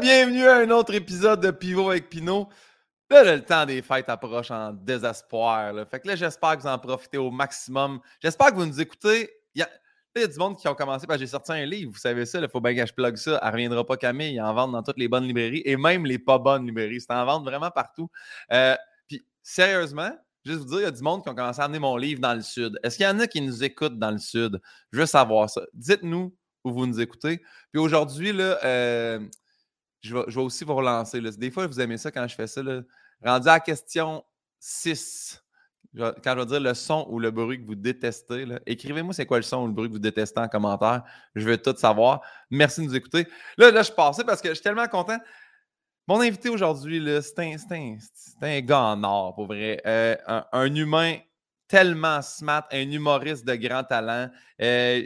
bienvenue à un autre épisode de Pivot avec Pinot. Là, le temps des fêtes approche en désespoir. Fait que là, j'espère que vous en profitez au maximum. J'espère que vous nous écoutez. Il y a, il y a du monde qui ont commencé. J'ai sorti un livre, vous savez ça. Il faut bien que je plug ça. Elle reviendra pas Camille. Il en vend dans toutes les bonnes librairies et même les pas bonnes librairies. C'est en vente vraiment partout. Euh, puis, sérieusement, juste vous dire, il y a du monde qui ont commencé à amener mon livre dans le Sud. Est-ce qu'il y en a qui nous écoutent dans le Sud? Je veux savoir ça. Dites-nous où vous nous écoutez. Puis aujourd'hui, là, euh, je, vais, aussi vous relancer. Des fois, vous aimez ça quand je fais ça. Rendu à la question 6. Quand je vais dire le son ou le bruit que vous détestez, écrivez-moi c'est quoi le son ou le bruit que vous détestez en commentaire. Je veux tout savoir. Merci de nous écouter. Là, là je passais parce que je suis tellement content. Mon invité aujourd'hui, c'est un, un, gars en or, pour vrai. Euh, un, humain tellement smart, un humoriste de grand talent. Euh,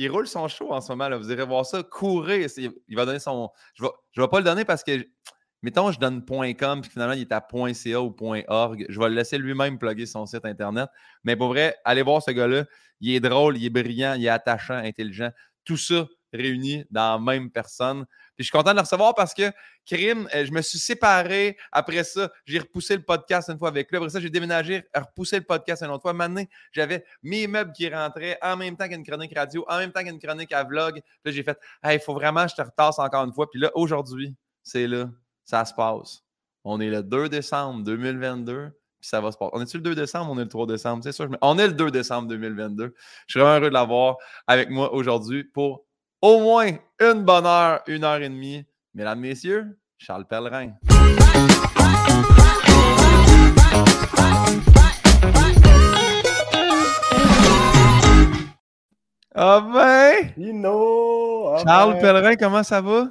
il, roule son show en ce moment. Là. Vous irez voir ça. Courez. Il va donner son. Je ne vais, pas le donner parce que mettons, je donne .com, puis finalement, il est à .ca ou .org. Je vais le laisser lui-même plugger son site Internet. Mais pour vrai, allez voir ce gars-là. Il est drôle, il est brillant, il est attachant, intelligent. Tout ça réuni dans la même personne. Puis je suis content de le recevoir parce que, Crime, euh, je me suis séparé. Après ça, j'ai repoussé le podcast une fois avec lui. Après ça, j'ai déménagé, repoussé le podcast une autre fois. Maintenant, j'avais mes meubles qui rentraient en même temps qu'une chronique radio, en même temps qu'une chronique à vlog. Puis j'ai fait, il faut vraiment que je te retasse encore une fois. Puis là, aujourd'hui, c'est là ça se passe. On est le 2 décembre 2022, puis ça va se passer. On est-tu le 2 décembre? On est le 3 décembre? C'est sûr. On est le 2 décembre 2022. Je suis vraiment heureux de l'avoir avec moi aujourd'hui pour au moins une bonne heure, une heure et demie. Mesdames, Messieurs, Charles Pellerin. Ah ben! Ah Charles ben. Pellerin, comment ça va?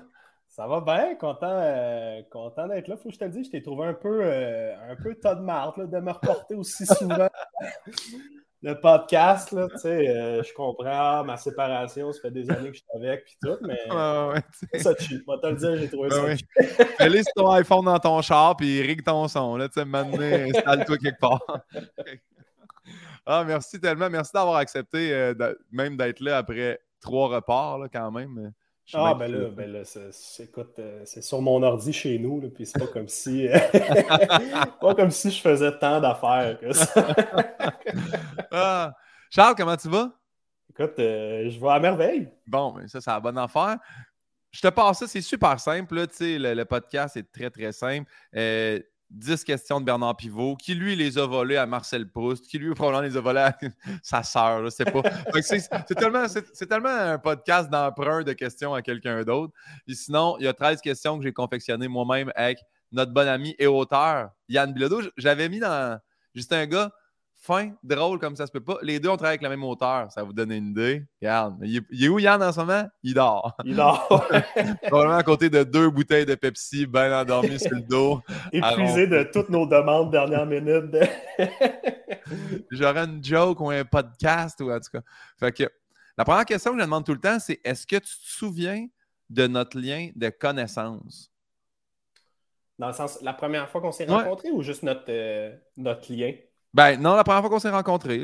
Ça va bien, content, euh, content d'être là. Faut que je te le dise, je t'ai trouvé un peu, euh, un peu tas de marde de me reporter aussi souvent le podcast. Là, euh, je comprends ma séparation, ça fait des années que je suis avec puis tout, mais ouais, ça tue. Moi, te le dire, j'ai trouvé ça ah, ouais. ton iPhone dans ton char puis rig ton son. Là, maintenant, installe-toi quelque part. ah, merci tellement. Merci d'avoir accepté même d'être là après trois reports là, quand même. Ah, ben là, ben là euh, c'est sur mon ordi chez nous, puis c'est pas comme si. pas comme si je faisais tant d'affaires que ça. Ah, Charles, comment tu vas? Écoute, euh, je vais à merveille. Bon, ben ça, c'est la bonne affaire. Je te passe ça, c'est super simple. Là, le, le podcast est très, très simple. Euh, 10 questions de Bernard Pivot, qui lui les a volées à Marcel Proust, qui lui probablement les a volées à sa sœur, c'est pas. c'est tellement, tellement, un podcast d'emprunt de questions à quelqu'un d'autre. Sinon, il y a 13 questions que j'ai confectionnées moi-même avec notre bon ami et auteur, Yann Bilodeau. J'avais mis dans. Juste un gars fin, drôle comme ça se peut pas. Les deux ont travaillé avec la même auteur, ça vous donne une idée. Regarde, il est, où Yann en ce moment? Il dort. Il dort. Probablement à côté de deux bouteilles de Pepsi, bien endormi sur le dos. Épuisé de toutes nos demandes dernière minute. J'aurais une joke ou un podcast ou en tout cas. Fait que la première question que je demande tout le temps, c'est est-ce que tu te souviens de notre lien de connaissance? Dans le sens, la première fois qu'on s'est rencontrés ou juste notre, euh, notre lien? Ben non, la première fois qu'on s'est rencontrés.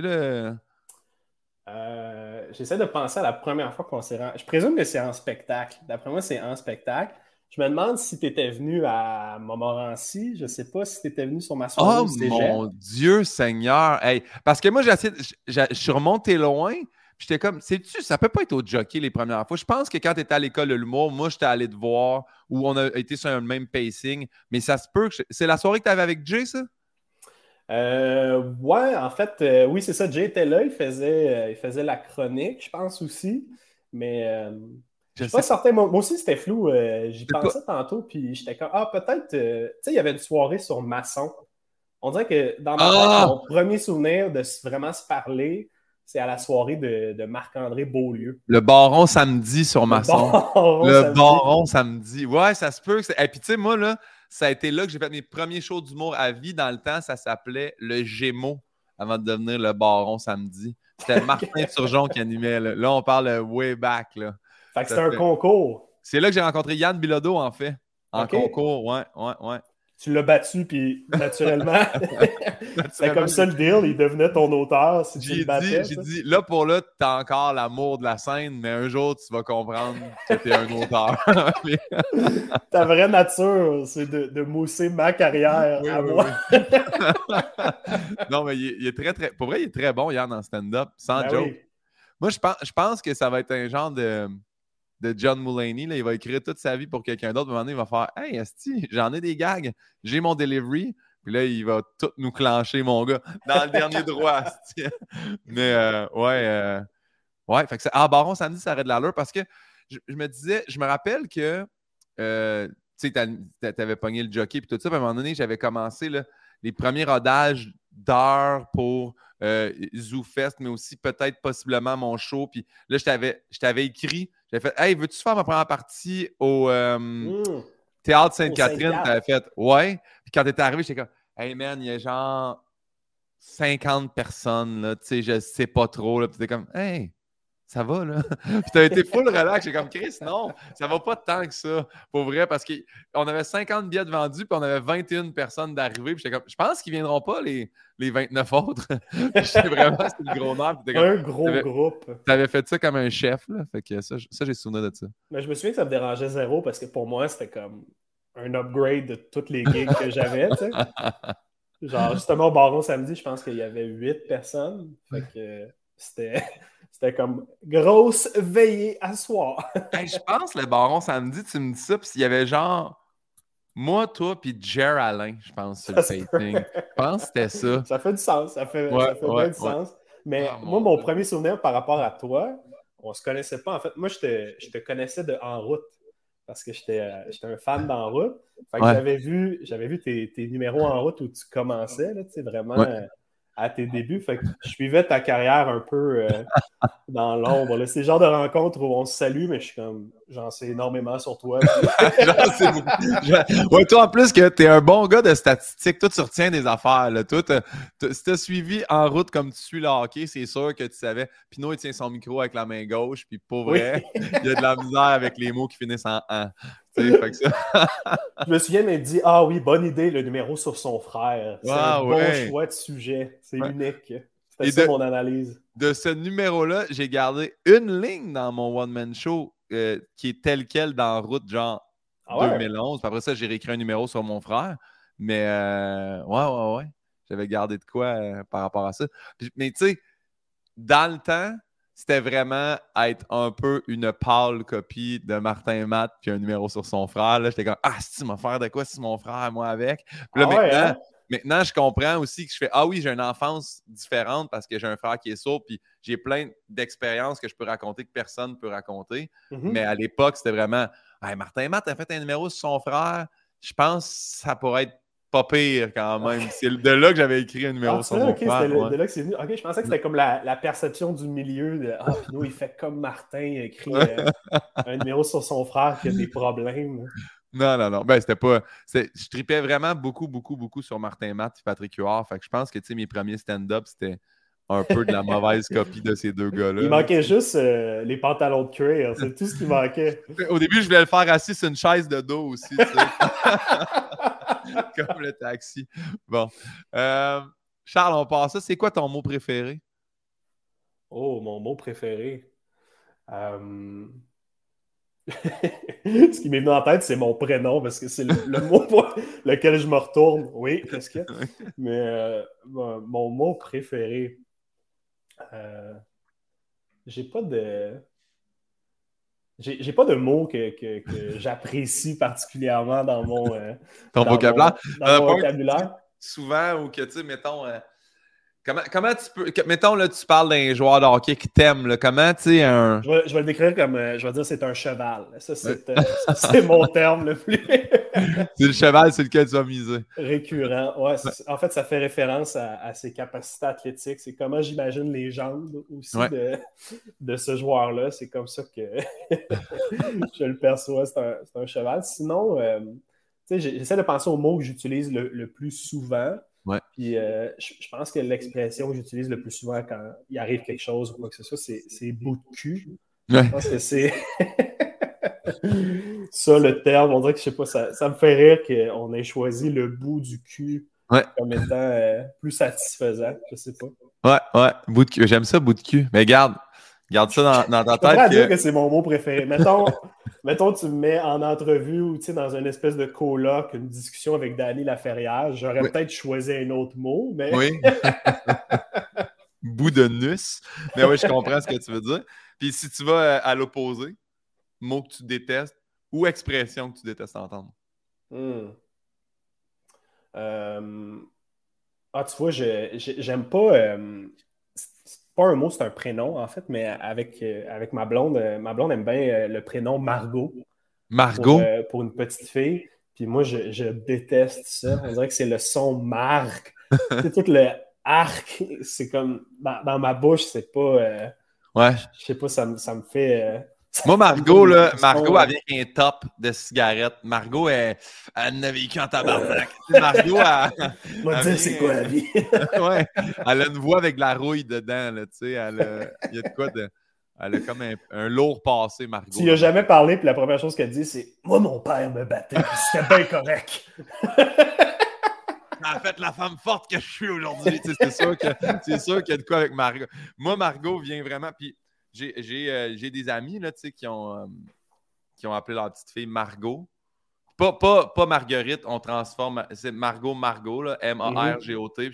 Euh, j'essaie de penser à la première fois qu'on s'est rencontrés. Je présume que c'est en spectacle. D'après moi, c'est en spectacle. Je me demande si tu étais venu à Montmorency. Je ne sais pas si tu étais venu sur ma soirée. Oh mon Dieu Seigneur! parce que moi, je suis remonté loin. J'étais comme, sais-tu, ça peut pas être au jockey les premières fois. Je pense que quand tu étais à l'école de l'humour, moi, j'étais allé te voir où on a été sur un même pacing. Mais ça se peut que. C'est la soirée que tu avais avec Jay, ça? Euh, ouais, en fait, euh, oui, c'est ça. Jay était là, il faisait, euh, il faisait la chronique, je pense aussi. Mais euh, je suis pas certain. Moi, aussi, c'était flou. J'y pensais tantôt, puis j'étais comme, ah, peut-être, tu sais, il y avait une soirée sur Maçon. On dirait que dans ah! mon premier souvenir de vraiment se parler, c'est à la soirée de, Marc-André Beaulieu. Le baron samedi sur Maçon. Le baron, samedi. Ouais, ça se peut. Et puis, tu sais, moi, là, ça a été là que j'ai fait mes premiers shows d'humour à vie. Dans le temps, ça s'appelait Le Gémeaux avant de devenir le Baron samedi. C'était Martin Turgeon qui animait. Là. on parle way back. Là. Fait que c'était un concours. C'est là que j'ai rencontré Yann Bilodeau, en fait. En concours, ouais, ouais, ouais. Tu l'as battu, puis naturellement, c'est comme ça le deal, il devenait ton auteur si tu le battais. J'ai dit, là pour là, t'as encore l'amour de la scène, mais un jour, tu vas comprendre que t'es un auteur. Ta vraie nature, c'est de, de, mousser ma carrière à moi. non, mais il est, très, très... Pour vrai, il est très bon hier dans stand-up, sans ben joke. Moi, je pense, je pense que ça va être un genre de de John Mulaney. Là, il va écrire toute sa vie pour quelqu'un d'autre. À un moment donné, il va faire Hey, Esti, j'en ai des gags, j'ai mon delivery. Puis là, il va tout nous clencher, mon gars, dans le dernier droit. Mais euh, ouais, euh, ouais. Fait que ah, Baron samedi, ça aurait de l'allure parce que je, me disais, je me rappelle que euh, tu sais, t'avais pogné le jockey puis tout ça. Puis à un moment donné, j'avais commencé là, les premiers rodages d'heures pour euh, ZooFest, mais aussi peut-être possiblement mon show. Puis là, je t'avais écrit, j'avais fait Hey, veux-tu faire ma première partie au euh, mmh. Théâtre Sainte-Catherine? Tu avais fait Ouais. Puis quand t'étais arrivé, j'étais comme Hey man, il y a genre 50 personnes, là, tu sais, je sais pas trop. Là. Puis t'es comme Hey, ça va, là? puis t'as été full relax. J'ai comme, Chris, non, ça va pas tant que ça, pour vrai, parce qu'on avait 50 billets vendus, puis on avait 21 personnes d'arrivée. Puis j'étais comme, je pense qu'ils viendront pas, les, les 29 autres. j'étais vraiment, c'était le gros nerf. un gros groupe. T'avais fait ça comme un chef, là. Fait que ça, ça j'ai souvenir de ça. Mais je me souviens que ça me dérangeait zéro, parce que pour moi, c'était comme un upgrade de toutes les gigs que j'avais, tu sais. Genre, justement, au Baron samedi, je pense qu'il y avait 8 personnes. Fait que c'était. C'était comme grosse veillée à soir. je pense le baron samedi, tu me dis ça, puis il y avait genre moi, toi, puis Jer Alain, je pense, sur le taping. Je pense que c'était ça. Ça fait du sens. Ça fait, ça fait bien du sens. Mais ah, moi, mon premier souvenir par rapport à toi, on se connaissait pas. En fait, moi, je te, je te connaissais de En route parce que j'étais euh, un fan d'En route. Fait que j'avais vu, vu tes, tes, numéros en route où tu commençais, là, vraiment. Euh, à tes débuts. Fait que je suivais ta carrière un peu euh, dans l'ombre. C'est le genre de rencontre où on se salue, mais je suis comme, j'en sais énormément sur toi. ouais, toi, en plus, que tu es un bon gars de statistiques. Toi, tu retiens des affaires. Là. Toi, si tu as suivi en route comme tu suis le hockey, c'est sûr que tu savais. Pinot, il tient son micro avec la main gauche, puis pour vrai, il y a de la misère avec les mots qui finissent en « an ». je me souviens mais dit Ah oui, bonne idée, le numéro sur son frère. C'est un bon choix de sujet. C'est unique. C'était ça mon analyse. De ce numéro-là, j'ai gardé une ligne dans mon one-man show euh, qui est telle quelle dans Route, genre 2011. Ah après ça, j'ai réécrit un numéro sur mon frère. Mais euh, ouais, ouais, ouais. J'avais gardé de quoi euh, par rapport à ça. mais tu sais, dans le temps, c'était vraiment être un peu une pâle copie de Martin Matt puis un numéro sur son frère. J'étais comme Ah, si tu m'as faire de quoi si mon frère, moi avec. Puis là, ah maintenant, hein? Maintenant, je comprends aussi que je fais Ah oui, j'ai une enfance différente parce que j'ai un frère qui est sourd, puis j'ai plein d'expériences que je peux raconter que personne ne peut raconter. Mm-hmm. Mais à l'époque, c'était vraiment hey, Martin Matt a fait un numéro sur son frère. Je pense que ça pourrait être pas pire quand même. C'est de là que j'avais écrit un numéro ah, sur mon okay, frère. de là que venu. Ok, je pensais que c'était comme la, la, perception du milieu de Ah, Pinot, il fait comme Martin, il écrit euh, un numéro sur son frère qui a des problèmes. Non, non, non. Ben, c'était pas. Je tripais vraiment beaucoup, beaucoup, beaucoup sur Martin Matt et Patrick Huard. Fait que je pense que mes premiers stand-up, c'était un peu de la mauvaise copie de ces deux gars-là. Il manquait juste euh, les pantalons de cuir. C'est tout ce qui manquait. Au début, je voulais le faire assis sur une chaise de dos aussi. Comme le taxi. Bon. Euh, Charles, on passe ça. C'est quoi ton mot préféré? Oh, mon mot préféré. Euh, Ce qui m'est venu en tête, c'est mon prénom parce que c'est le, mot pour lequel je me retourne. Oui, qu'est-ce a? Mais euh, mon, mot préféré. j'ai pas de. J'ai pas de mots que, que, j'apprécie particulièrement dans mon, euh, vocabulaire. dans mon vocabulaire. Souvent, ou que, tu sais, mettons, euh, Comment, comment tu peux. mettons, là, tu parles d'un joueur de hockey qui t'aime. Comment, tu sais, un. Je vais, je vais, le décrire comme. Euh, je vais dire c'est un cheval. Ça, c'est mon terme le plus. c'est le cheval sur lequel tu vas miser. Récurrent. Ouais, En fait, ça fait référence à, ses capacités athlétiques. C'est comment j'imagine les jambes aussi de, de, ce joueur-là. C'est comme ça que je le perçois. C'est un, un, cheval. Sinon, euh, tu sais, j'essaie de penser au mot que j'utilise le, le plus souvent. Puis euh, je, pense que l'expression que j'utilise le plus souvent quand il arrive quelque chose ou quoi que ce soit, c'est bout de cul. Je pense que c'est. ça, le terme, on dirait que je sais pas, ça, ça me fait rire qu'on ait choisi le bout du cul comme étant euh, plus satisfaisant. Je sais pas. Ouais, ouais, bout de cul. J'aime ça, bout de cul. Mais garde, garde ça dans, dans ta tête. Je dire que c'est mon mot préféré. Mettons, mettons, tu me mets en entrevue ou dans une espèce de colloque, une discussion avec Danny Laferrière, j'aurais peut-être choisi un autre mot, mais. Oui. bout de nus. Mais oui, je comprends ce que tu veux dire. Puis si tu vas euh, à l'opposé, mot que tu détestes ou expression que tu détestes entendre. Hmm. Euh, ah, tu vois, j'aime pas. Euh, pas un mot, c'est un prénom, en fait, mais avec, euh, avec ma blonde, ma blonde aime bien le prénom Margot. Margot? Pour, une petite fille. Puis moi, je, déteste ça. On dirait que c'est le son marque. c'est tout le arc. C'est comme. Dans, ma bouche, c'est pas. ouais. Je sais pas, ça, ça me fait. Moi, Margot, là, Margot, elle vient un top de cigarettes. Margot, elle, elle a vécu en tabarnak. Margot, elle. Moi, dire, c'est quoi la vie? ouais. Elle a une voix avec de la rouille dedans, là, tu sais. Elle Il y a de quoi de. Elle a comme un, lourd passé, Margot. Tu n'as jamais parlé, puis la première chose qu'elle dit, c'est Moi, mon père me battait, c'était bien correct. en fait la femme forte que je suis aujourd'hui. c'est sûr qu'il y a de quoi avec Margot. Moi, Margot vient vraiment. Puis euh, j'ai des amis là, qui, ont, euh, qui ont appelé leur petite fille Margot. Pas, pas, pas Marguerite, on transforme. C'est Margot Margot, M-A-R-G-O-T.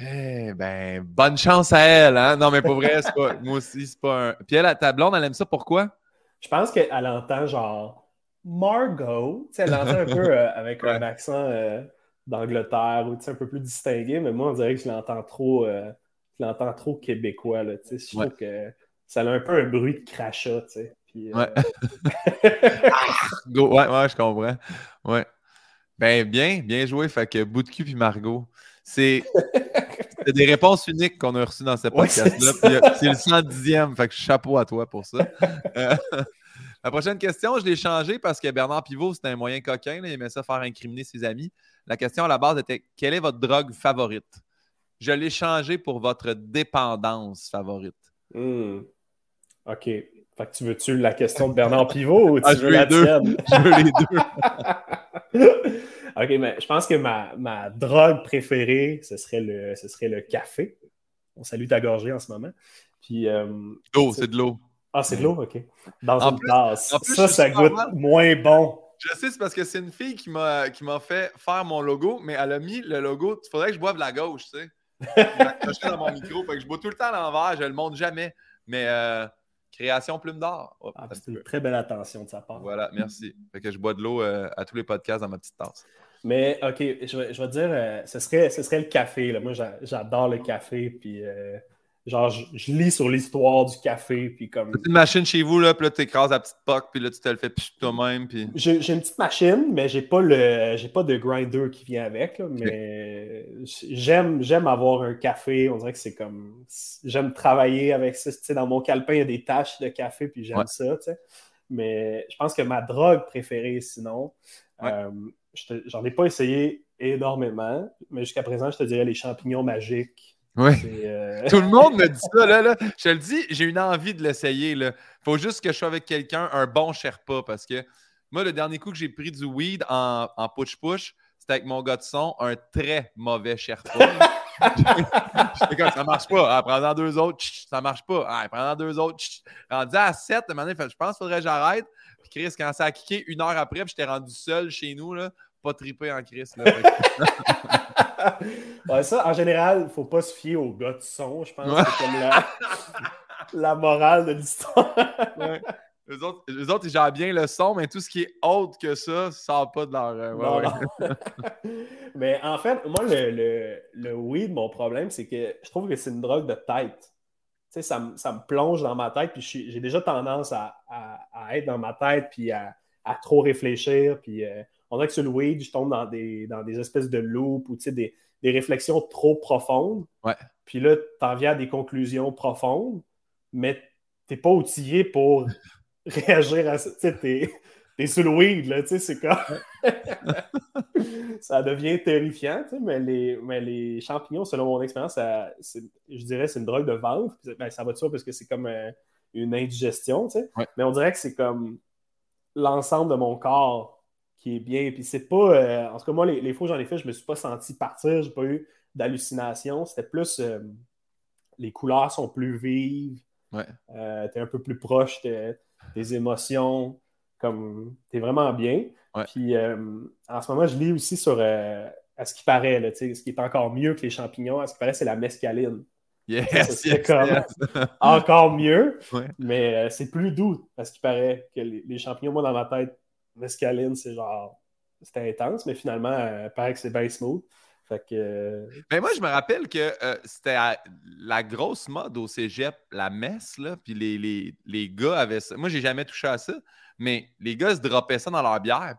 Eh ben, bonne chance à elle, hein? Non, mais pour vrai, c'est pas. Moi aussi, c'est pas un. Puis elle, ta blonde, elle aime ça pourquoi? Je pense qu'elle entend genre Margot. elle entend un peu euh, avec un accent d'Angleterre ou un peu plus distingué, mais moi, on dirait que je l'entends trop l'entends trop québécois. Là, je trouve que ça a un peu un bruit de crachat. Puis, euh, ouais. ouais, ouais, je comprends. Ouais. Ben, bien, bien joué. Fait que bout de cul puis Margot. C'est des réponses uniques qu'on a reçues dans ce podcast-là. Euh, c'est le 110e. Fait que chapeau à toi pour ça. Euh, la prochaine question, je l'ai changée parce que Bernard Pivot, c'était un moyen coquin. il aimait ça faire incriminer ses amis. La question à la base était quelle est votre drogue favorite? Je l'ai changé pour votre dépendance favorite. Hmm. OK. Fait que tu veux-tu la question de Bernard Pivot ou tu ah, veux, la deux. tienne? Je veux les deux. OK, mais je pense que ma, ma, drogue préférée, ce serait, le, ce serait le café. On salue ta gorgée en ce moment. Puis. Euh, l'eau, c'est de l'eau. Ah, c'est de l'eau, OK. Dans une tasse. Ça, ça goûte moins bon. Je sais, c'est parce que c'est une fille qui m'a fait faire mon logo, mais elle a mis le logo. Il faudrait que je boive la gauche, tu sais dans mon micro. Fait que je bois tout le temps à l'envers, je le montre jamais. Mais euh, création plume d'or. Ah, c'est une très belle attention de sa part. Voilà, merci. Fait que je bois de l'eau euh, à tous les podcasts dans ma petite tasse. Mais OK, je vais, je vais dire, euh, ce, serait, ce serait le café. Là. Moi, j'adore le café. Puis genre, je, lis sur l'histoire du café, puis comme... une machine chez vous, là, puis là, tu écrases la petite poque, puis là, tu te le fais toi-même, puis... J'ai une petite machine, mais j'ai pas le j'ai pas de grinder qui vient avec, mais j'aime j'aime avoir un café, on dirait que c'est comme... J'aime travailler avec ça, tu sais, dans mon calepin, il y a des taches de café, puis j'aime ça, tu sais. Mais je pense que ma drogue préférée, sinon, euh, j'en ai pas essayé énormément, mais jusqu'à présent, je te dirais les champignons magiques oui. Euh, Tout le monde me dit ça. Là, Je te le dis, j'ai une envie de l'essayer. Il faut juste que je sois avec quelqu'un, un bon Sherpa. Parce que moi, le dernier coup que j'ai pris du weed en, en push-push, c'était avec mon gars de son, un très mauvais Sherpa. ça marche pas. Ah, prends-en deux autres. ça marche pas. Ah, prends-en deux autres. Rendu à 7, je pense qu'il faudrait que j'arrête. Puis Chris, quand ça a kické une heure après, j'étais rendu seul chez nous, là, pas trippé en Chris. Là, ça, en général, il ne faut pas se fier au gars de son. Je pense c'est comme la, morale de l'histoire. Les autres, les autres, ils gèrent bien le son, mais tout ce qui est autre que ça, ça sort pas de leur. Euh, mais en fait, moi, le, le, le, weed, mon problème, c'est que je trouve que c'est une drogue de tête. Tu sais, ça, ça, me plonge dans ma tête, puis j'ai déjà tendance à, à, être dans ma tête, puis à, trop réfléchir, puis euh, on dirait que sur le weed, je tombe dans des, dans des espèces de loops ou des, des réflexions trop profondes. Ouais. Puis là, tu en viens à des conclusions profondes, mais tu n'es pas outillé pour réagir à ça. Tu es, sur le weed, là, tu sais, c'est comme. ça devient terrifiant, tu sais, mais les, mais les champignons, selon mon expérience, je dirais c'est une drogue de vente. Ben, ça va de parce que c'est comme. Euh, une indigestion, tu sais. Mais on dirait que c'est comme l'ensemble de mon corps qui est bien. Puis c'est pas. Euh, en tout cas, moi, les, fois où j'en ai fait, je me suis pas senti partir, j'ai pas eu d'hallucination. C'était plus. Euh, les couleurs sont plus vives. Ouais. Euh, t'es un peu plus proche des émotions. Comme t'es vraiment bien. Puis en ce moment, je lis aussi sur à ce qui paraît, là, ce qui est encore mieux que les champignons, à ce qui paraît, c'est la mescaline. Yes, encore mieux, mais c'est plus doux, à ce qui paraît, que les champignons. Moi, dans ma tête, mescaline, c'est genre. C'était intense, mais finalement, euh, paraît que c'est bien smooth. Fait que. Euh, mais moi, je me rappelle que euh, c'était la grosse mode au cégep, la messe, là, puis les, les, les, gars avaient ça. Moi, j'ai jamais touché à ça, mais les gars se droppaient ça dans leur bière,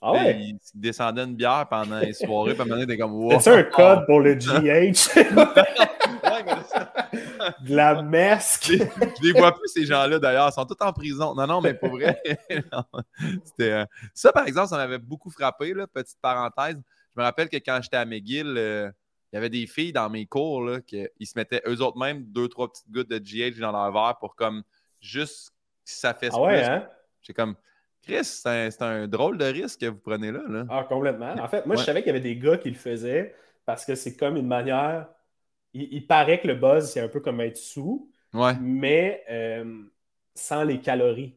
ah ouais? Ils descendaient une bière pendant les soirées, puis à un moment donné, comme. Wow. C'est un code pour le GH? de la mesque. je les vois plus, ces gens-là, d'ailleurs. Ils sont tous en prison. Non, non, mais pour vrai. Euh, ça, par exemple, ça m'avait beaucoup frappé, là, petite parenthèse. Je me rappelle que quand j'étais à McGill, euh, il y avait des filles dans mes cours là, qui se mettaient eux autres même deux, trois petites gouttes de GH dans leur verre pour comme juste si ça fait ah ouais, hein? J'ai comme. Chris, c'est un, drôle de risque que vous prenez là. là. Ah, complètement. En fait, moi, je savais qu'il y avait des gars qui le faisaient parce que c'est comme une manière il, paraît que le buzz, c'est un peu comme être sous, mais euh, sans les calories.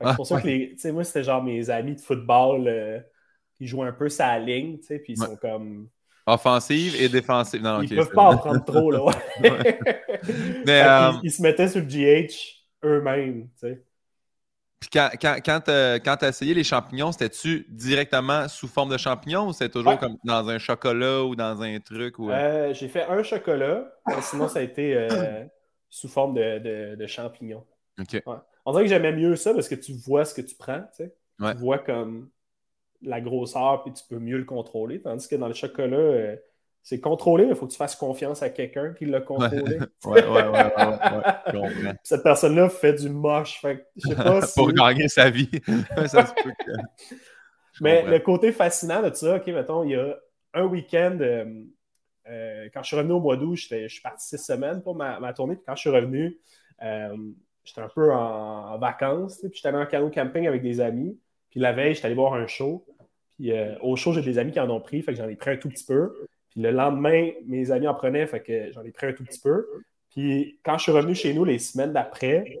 C'est pour ça que les, moi, c'était genre mes amis de football euh, qui jouent un peu sa ligne, puis ils sont comme. Offensive et défensive. Non, ils ne peuvent pas en prendre trop, là. mais, euh, ils, se mettaient sur le GH eux-mêmes, tu sais. Puis quand, quand, quand tu as, essayé les champignons, c'était-tu directement sous forme de champignons ou c'était toujours comme dans un chocolat ou dans un truc? Ou... Euh? Euh, j'ai fait un chocolat, sinon ça a été euh, sous forme de, de, champignons. OK. On dirait que j'aimais mieux ça parce que tu vois ce que tu prends, tu sais. Tu vois comme la grosseur puis tu peux mieux le contrôler. Tandis que dans le chocolat, c'est contrôlé, mais il faut que tu fasses confiance à quelqu'un qui l'a contrôlé. Ouais, ouais, ouais, ouais, Cette personne-là fait du moche. Fait je sais pas si... Pour gagner sa vie. ça se peut Mais le côté fascinant de ça, OK, mettons, il y a un week-end, euh, euh, quand je suis revenu au mois d'août, je suis parti six semaines pour ma, ma tournée. Puis quand je suis revenu, euh, j'étais un peu en, vacances. Puis j'étais allé en canot camping avec des amis. Puis la veille, j'étais allé voir un show. Puis au show, j'ai des amis qui en ont pris. Fait que j'en ai pris un tout petit peu. Puis le lendemain, mes amis en prenaient, fait que j'en ai pris un tout petit peu. Puis quand je suis revenu chez nous les semaines d'après,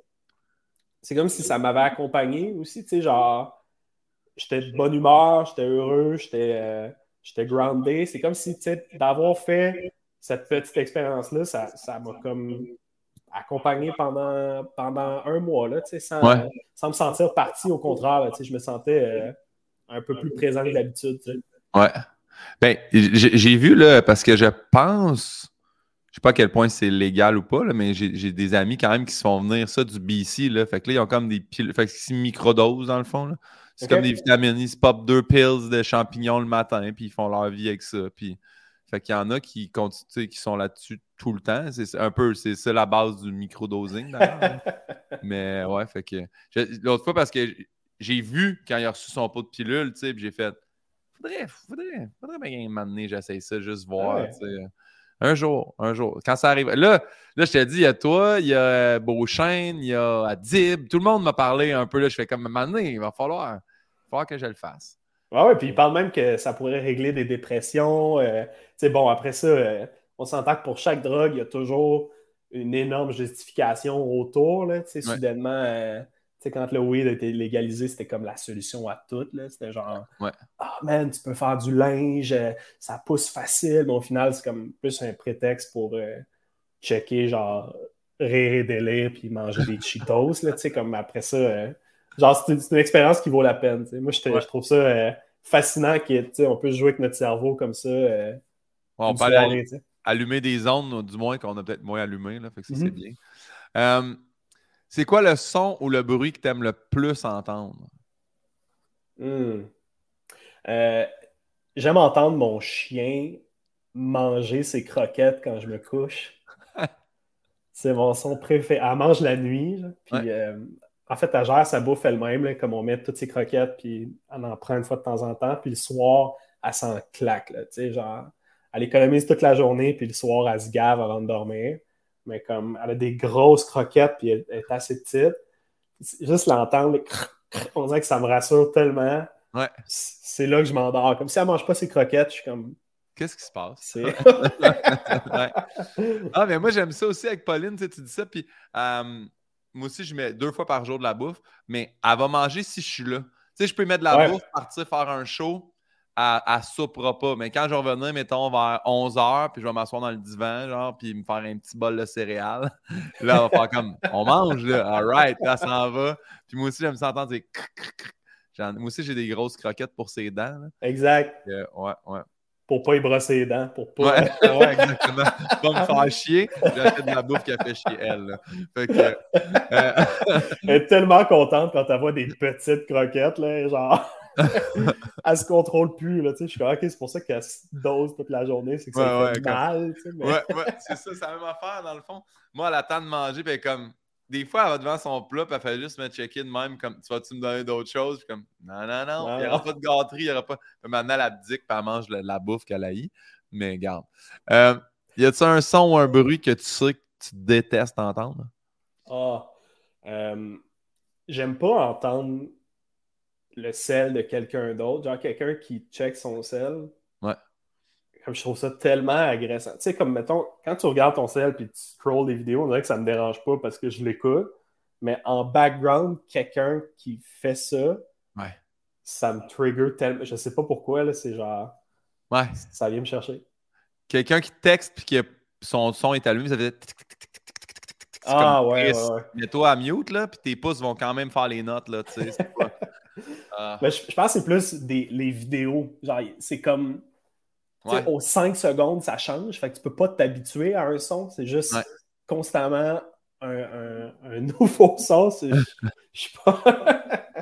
c'est comme si ça m'avait accompagné aussi, tu sais, genre, j'étais de bonne humeur, j'étais heureux, j'étais euh, j'étais groundé. C'est comme si, tu sais, d'avoir fait cette petite expérience-là, ça, m'a comme accompagné pendant, pendant un mois, là, tu sais, sans, me sentir parti. Au contraire, tu sais, je me sentais euh, un peu plus présent que d'habitude, tu sais. Ouais. Ben, j'ai vu, là, parce que je pense, je sais pas à quel point c'est légal ou pas, là, mais j'ai des amis quand même qui se font venir ça du BC, là. Fait que là, ils ont comme des piles, fait que c'est microdoses dans le fond, C'est comme des vitamines, ils se pop deux pills de champignons le matin, puis ils font leur vie avec ça. Puis, fait qu'il y en a qui, qui sont là-dessus tout le temps. C'est un peu, c'est ça la base du microdosing, d'ailleurs. mais ouais, fait que. L'autre fois, parce que j'ai vu quand il a reçu son pot de pilule, tu sais, j'ai fait faudrait, faudrait, faudrait bien m'amener, j'essaye ça, juste voir. Un jour, un jour. Quand ça arrive. Là, là je t'ai dit, il y a toi, il y a euh, Beauchesne, il y a Adib. Tout le monde m'a parlé un peu. Là, je fais comme m'amener, il va falloir, falloir que je le fasse. Ah ouais, puis il parle même que ça pourrait régler des dépressions. Euh, bon, après ça, euh, on s'entend que pour chaque drogue, il y a toujours une énorme justification autour. Là, Soudainement, sais, quand le weed a été légalisé, c'était comme la solution à tout. C'était genre, ah man, tu peux faire du linge, euh, ça pousse facile. Mais au final, c'est comme plus un prétexte pour euh, checker, genre, rire et délire, puis manger des Cheetos. Là, comme après ça, euh, genre, c'est une, expérience qui vaut la peine. Moi, je trouve ça fascinant qu'on peut jouer avec notre cerveau comme ça. on peut aller allumer des ondes, du moins qu'on a peut-être moins allumé. Là, fait que ça, c'est mm-hmm. bien. C'est quoi le son ou le bruit que tu aimes le plus entendre? Hmm. Euh, j'aime entendre mon chien manger ses croquettes quand je me couche. C'est mon son préféré. Elle mange la nuit. puis, euh, en fait, elle gère sa bouffe elle-même, comme on met toutes ses croquettes, puis elle en prend une fois de temps en temps. Puis le soir, elle s'en claque. genre, elle économise toute la journée, puis le soir, elle se gave avant de dormir. Mais comme elle a des grosses croquettes, puis elle, est assez petite. Juste l'entendre, on dirait que ça me rassure tellement. Ouais. C'est là que je m'endors. Comme si elle mange pas ses croquettes, je suis comme. Qu'est-ce qui se passe? Ah, mais moi, j'aime ça aussi avec Pauline, tu, sais, tu dis ça, puis euh, moi aussi, je mets deux fois par jour de la bouffe, mais elle va manger si je suis là. Tu sais, je peux mettre de la bouffe, partir faire un show, elle, elle soupera pas. Mais quand je revenir, mettons, vers 11h, puis je vais m'asseoir dans le divan, genre, puis me faire un petit bol de céréales, là, elle va faire comme, on mange, là, all right, là, ça s'en va. Puis moi aussi, j'aime s'entendre, c'est moi aussi, j'ai des grosses croquettes pour ses dents. Exact. ouais, ouais pour pas y brosser les dents, pour pas. Ouais, ouais exactement. Pas me faire chier, j'ai fait de la bouffe qui a fait chier elle. Fait que, euh... elle est tellement contente quand elle voit des petites croquettes, là, genre. elle se contrôle plus, là, tu sais. Je suis comme, ok, c'est pour ça qu'elle se dose toute la journée, c'est que ça fait mal. Mais... Ouais, ouais, c'est ça, c'est la même affaire, dans le fond. Moi, elle attend de manger, puis comme, des fois, elle va devant son plat, puis elle fait juste me checker de même, comme tu vas-tu me donner d'autres choses? Puis comme non, non, non, il n'y aura pas de gâterie, il n'y aura pas. Puis maintenant, elle abdique, puis elle mange la, bouffe qu'elle a eu. Mais garde. Euh, y a-tu un son ou un bruit que tu sais que tu détestes entendre? Ah, euh, j'aime pas entendre le sel de quelqu'un d'autre. Genre quelqu'un qui check son sel. Ouais je trouve ça tellement agressant. Tu sais, comme mettons, quand tu regardes ton cell puis tu scrolls des vidéos, on dirait que ça me dérange pas parce que je l'écoute. Mais en background, quelqu'un qui fait ça, ça me trigger tellement. Je sais pas pourquoi, là, c'est genre. Ouais. Ça vient me chercher. Quelqu'un qui texte puis que son son est allumé, ça fait. Ah ouais, ouais, ouais. Mets-toi à mute, là, puis tes pouces vont quand même faire les notes, là, tu sais. Mais je, je, pense que c'est plus des, les vidéos. Genre, c'est comme aux 5 secondes, ça change. Fait que tu peux pas t'habituer à un son. C'est juste constamment un, nouveau son. Je sais pas.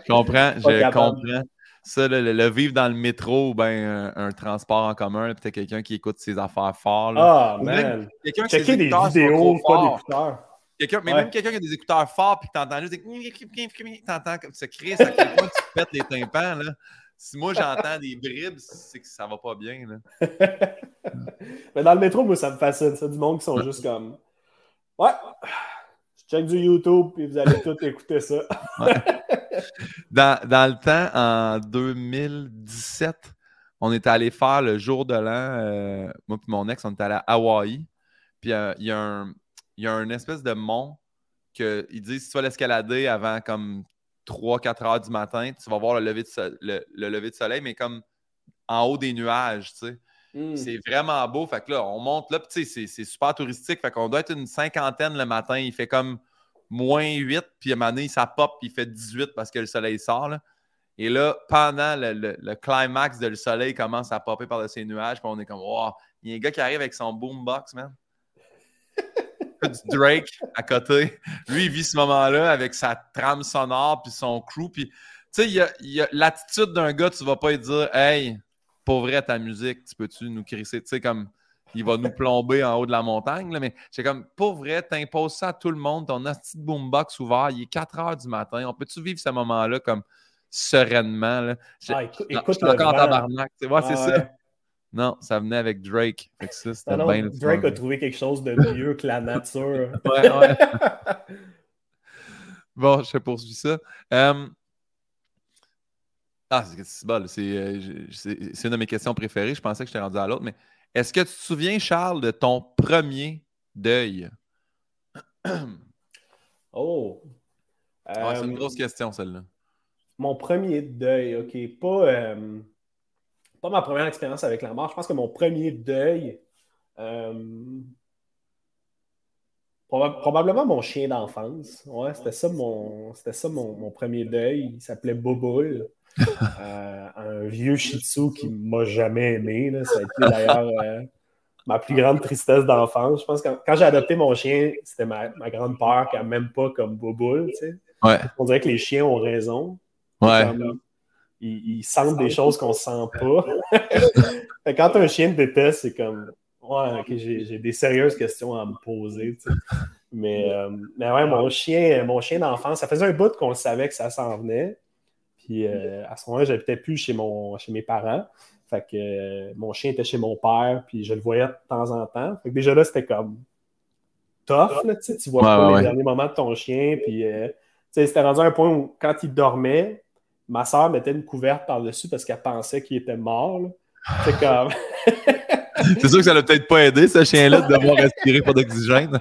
je comprends, je comprends. Ça, le, vivre dans le métro ou bien un, transport en commun, t'as quelqu'un qui écoute ses affaires fort. Ah, man! Quelqu'un qui a des vidéos, pas d'écouteurs. mais même quelqu'un qui a des écouteurs forts, puis que t'entends juste des... T'entends comme ça crie, ça crie, tu pètes les tympans, là si moi j'entends des bribes, c'est que ça va pas bien. Là. Mais dans le métro, moi, ça me fascine. C'est du monde qui sont juste comme Ouais, je check du YouTube et vous allez tout écouter ça. dans, dans, le temps, en 2017, on était allé faire le jour de l'an. Euh, moi et mon ex, on était allé à Hawaï. Puis euh, il y, a un, y a une espèce de mont qu'ils disent si tu vas l'escalader avant comme 3-4 heures du matin, tu vas voir le lever, de le, lever de soleil, mais comme en haut des nuages, tu sais. Hmm. C'est vraiment beau. Fait que là, on monte là, tu sais, c'est super touristique. Fait qu'on doit être une cinquantaine le matin. Il fait comme moins 8, puis à un moment donné, ça pop, puis il fait 18 parce que le soleil sort. Là. Et là, pendant le, climax de le soleil commence à popper par ces nuages, puis on est comme, wow, il y a un gars qui arrive avec son boombox, man du Drake à côté. Lui, il vit ce moment-là avec sa trame sonore puis son crew. Puis, tu sais, il y a, l'attitude d'un gars, tu vas pas lui dire Hey, pour vrai, ta musique, tu peux-tu nous crisser? Tu sais, comme il va nous plomber en haut de la montagne. Là, mais c'est comme, pour vrai, t'imposes ça à tout le monde, ton petit boombox ouvert, il est 4 heures du matin. On peut-tu vivre ce moment-là comme sereinement? Là? Ah, écoute, écoute encore tabarnak. Ouais, c'est ça. Non, ça venait avec Drake. ça, ah Drake a trouvé quelque chose de mieux que la nature. ouais, ouais. bon, je poursuis ça. Um... Ah, c'est bon. Euh, c'est une de mes questions préférées. Je pensais que j'étais rendu à l'autre, mais est-ce que tu te souviens, Charles, de ton premier deuil? oh! c'est une grosse question, celle-là. Mon premier deuil, OK. Pas. Euh, pas ma première expérience avec la mort. Je pense que mon premier deuil, euh, probablement mon chien d'enfance. Ouais, c'était ça mon, ça mon, premier deuil. Il s'appelait Boboul. Euh, un vieux Shih Tzu qui m'a jamais aimé. Ça a été d'ailleurs euh, ma plus grande tristesse d'enfance. Je pense que quand, j'ai adopté mon chien, c'était ma, grande peur qu'elle m'aime pas comme Boboul. On dirait que les chiens ont raison. Ouais ils, sentent des choses qu'on sent pas. Quand un chien te déteste, c'est comme Ouais, j'ai des sérieuses questions à me poser. Mais, euh, mais ouais, mon chien, mon chien d'enfance, ça faisait un bout qu'on savait que ça s'en venait. Puis euh, à ce moment-là, j'habitais plus chez, mon, chez mes parents. Fait que euh, mon chien était chez mon père, puis je le voyais de temps en temps. Fait que déjà là, c'était comme tough, là, tu vois pas les derniers moments de ton chien, puis euh, c'était rendu à un point où quand il dormait, ma soeur mettait une couverte par-dessus parce qu'elle pensait qu'il était mort. C'est comme. C'est sûr que ça l'a peut-être pas aidé, ce chien-là, de devoir respirer pas d'oxygène.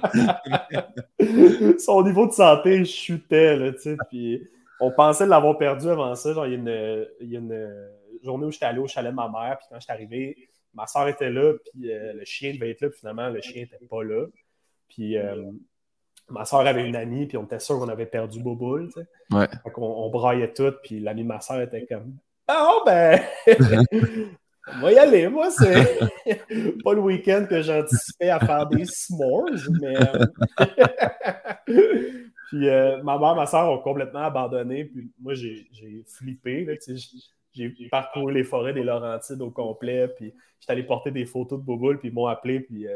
Son niveau de santé chutait, là, tu sais. Puis on pensait l'avoir perdu avant ça. Genre, il y a une, journée où j'étais allé au chalet de ma mère, puis quand j'étais arrivé, ma soeur était là, puis euh, le chien devait être là, puis finalement, le chien n'était pas là. Puis euh, ma soeur avait une amie, puis on était sûr qu'on avait perdu Boboul, tu sais. Ouais. on, braillait tout, puis l'ami de ma soeur était comme Ah, oh, ben, on va y aller. Moi, c'est pas le week-end que j'anticipais à faire des s'mores, mais. Euh, puis euh, ma mère, ma soeur ont complètement abandonné, puis moi, j'ai flippé, j'ai parcouru les forêts des Laurentides au complet, puis j'étais allé porter des photos de Boboul, puis ils m'ont appelé, puis.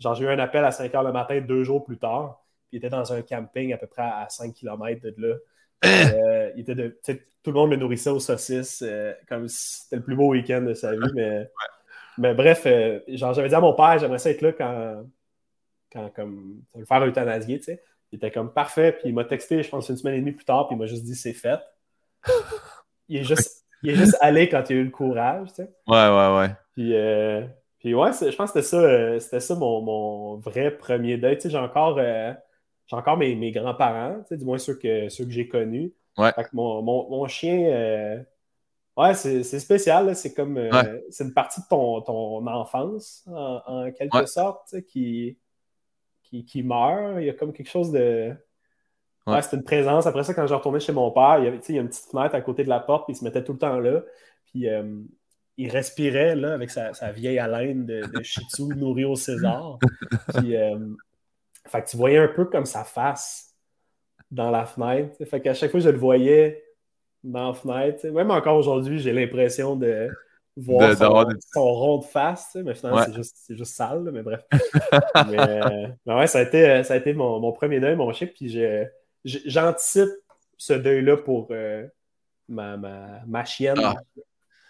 Genre, j'ai eu un appel à 5 h le matin deux jours plus tard il était dans un camping à peu près à 5 km de là. Euh, il était de, tout le monde le nourrissait aux saucisses, euh, comme si c'était le plus beau week-end de sa vie. Mais, mais bref, euh, j'avais dit à mon père, j'aimerais ça être là quand, quand comme, le faire euthanasier, tu sais. Il était comme parfait, puis il m'a texté, je pense, une semaine et demie plus tard, puis il m'a juste dit c'est fait. Il est juste, il est juste allé quand il a eu le courage, tu sais. Ouais, ouais, ouais. Puis, puis ouais, je pense que c'était ça, c'était ça mon, mon, vrai premier deuil. Tu sais, j'ai encore j'ai encore mes, mes grands-parents, du moins ceux que, ceux que j'ai connus. mon, mon, mon, chien, euh, ouais, c'est spécial. C'est comme euh, c'est une partie de ton, ton enfance, en, quelque sorte, qui, qui, qui, meurt. Il y a comme quelque chose de. Ouais, c'est une présence. Après ça, quand je retournais chez mon père, il y, avait, il y a une petite fenêtre à côté de la porte, puis il se mettait tout le temps là. Puis euh, il respirait là, avec sa, sa vieille haleine de, de Shih Tzu nourri au César. puis fait que tu voyais un peu comme sa face dans la fenêtre. Fait qu'à chaque fois je le voyais dans la fenêtre, même encore aujourd'hui, j'ai l'impression de voir son, rond de face, mais finalement, c'est juste, sale, mais bref. mais, ouais, ça a été, ça a été mon, premier deuil, mon chien, puis j'anticipe ce deuil-là pour euh, ma, ma, ma, chienne. Ah.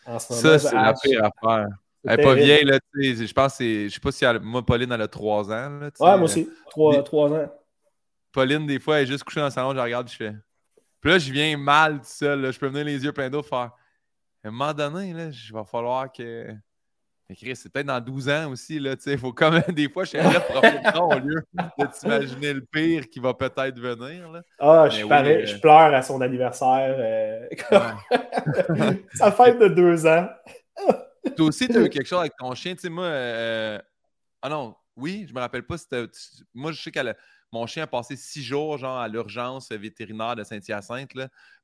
En ce moment, ça, c'est la pire affaire. Elle n'est pas vieille, là, tu sais. Je pense que Je sais pas si moi, Pauline, elle a 3 ans. Là, ouais, moi aussi. 3, ans. Pauline, des fois, elle est juste couchée dans le salon, je la regarde, je fais. Puis là, je viens mal tout seul. Là. Je peux venir les yeux pleins d'eau faire. À un moment donné, là, il va falloir que. Mais Chris, c'est peut-être dans 12 ans aussi, là, tu sais. Faut quand même, des fois, je suis profiter au lieu de t'imaginer le pire qui va peut-être venir, là. Ah, je, euh, je pleure à son anniversaire. Euh... Sa fête de 2 ans. Toi aussi, tu as eu quelque chose avec ton chien? Tu sais, moi, euh, ah non, oui, je me rappelle pas. Moi, je sais que mon chien a passé six jours genre, à l'urgence vétérinaire de Saint-Hyacinthe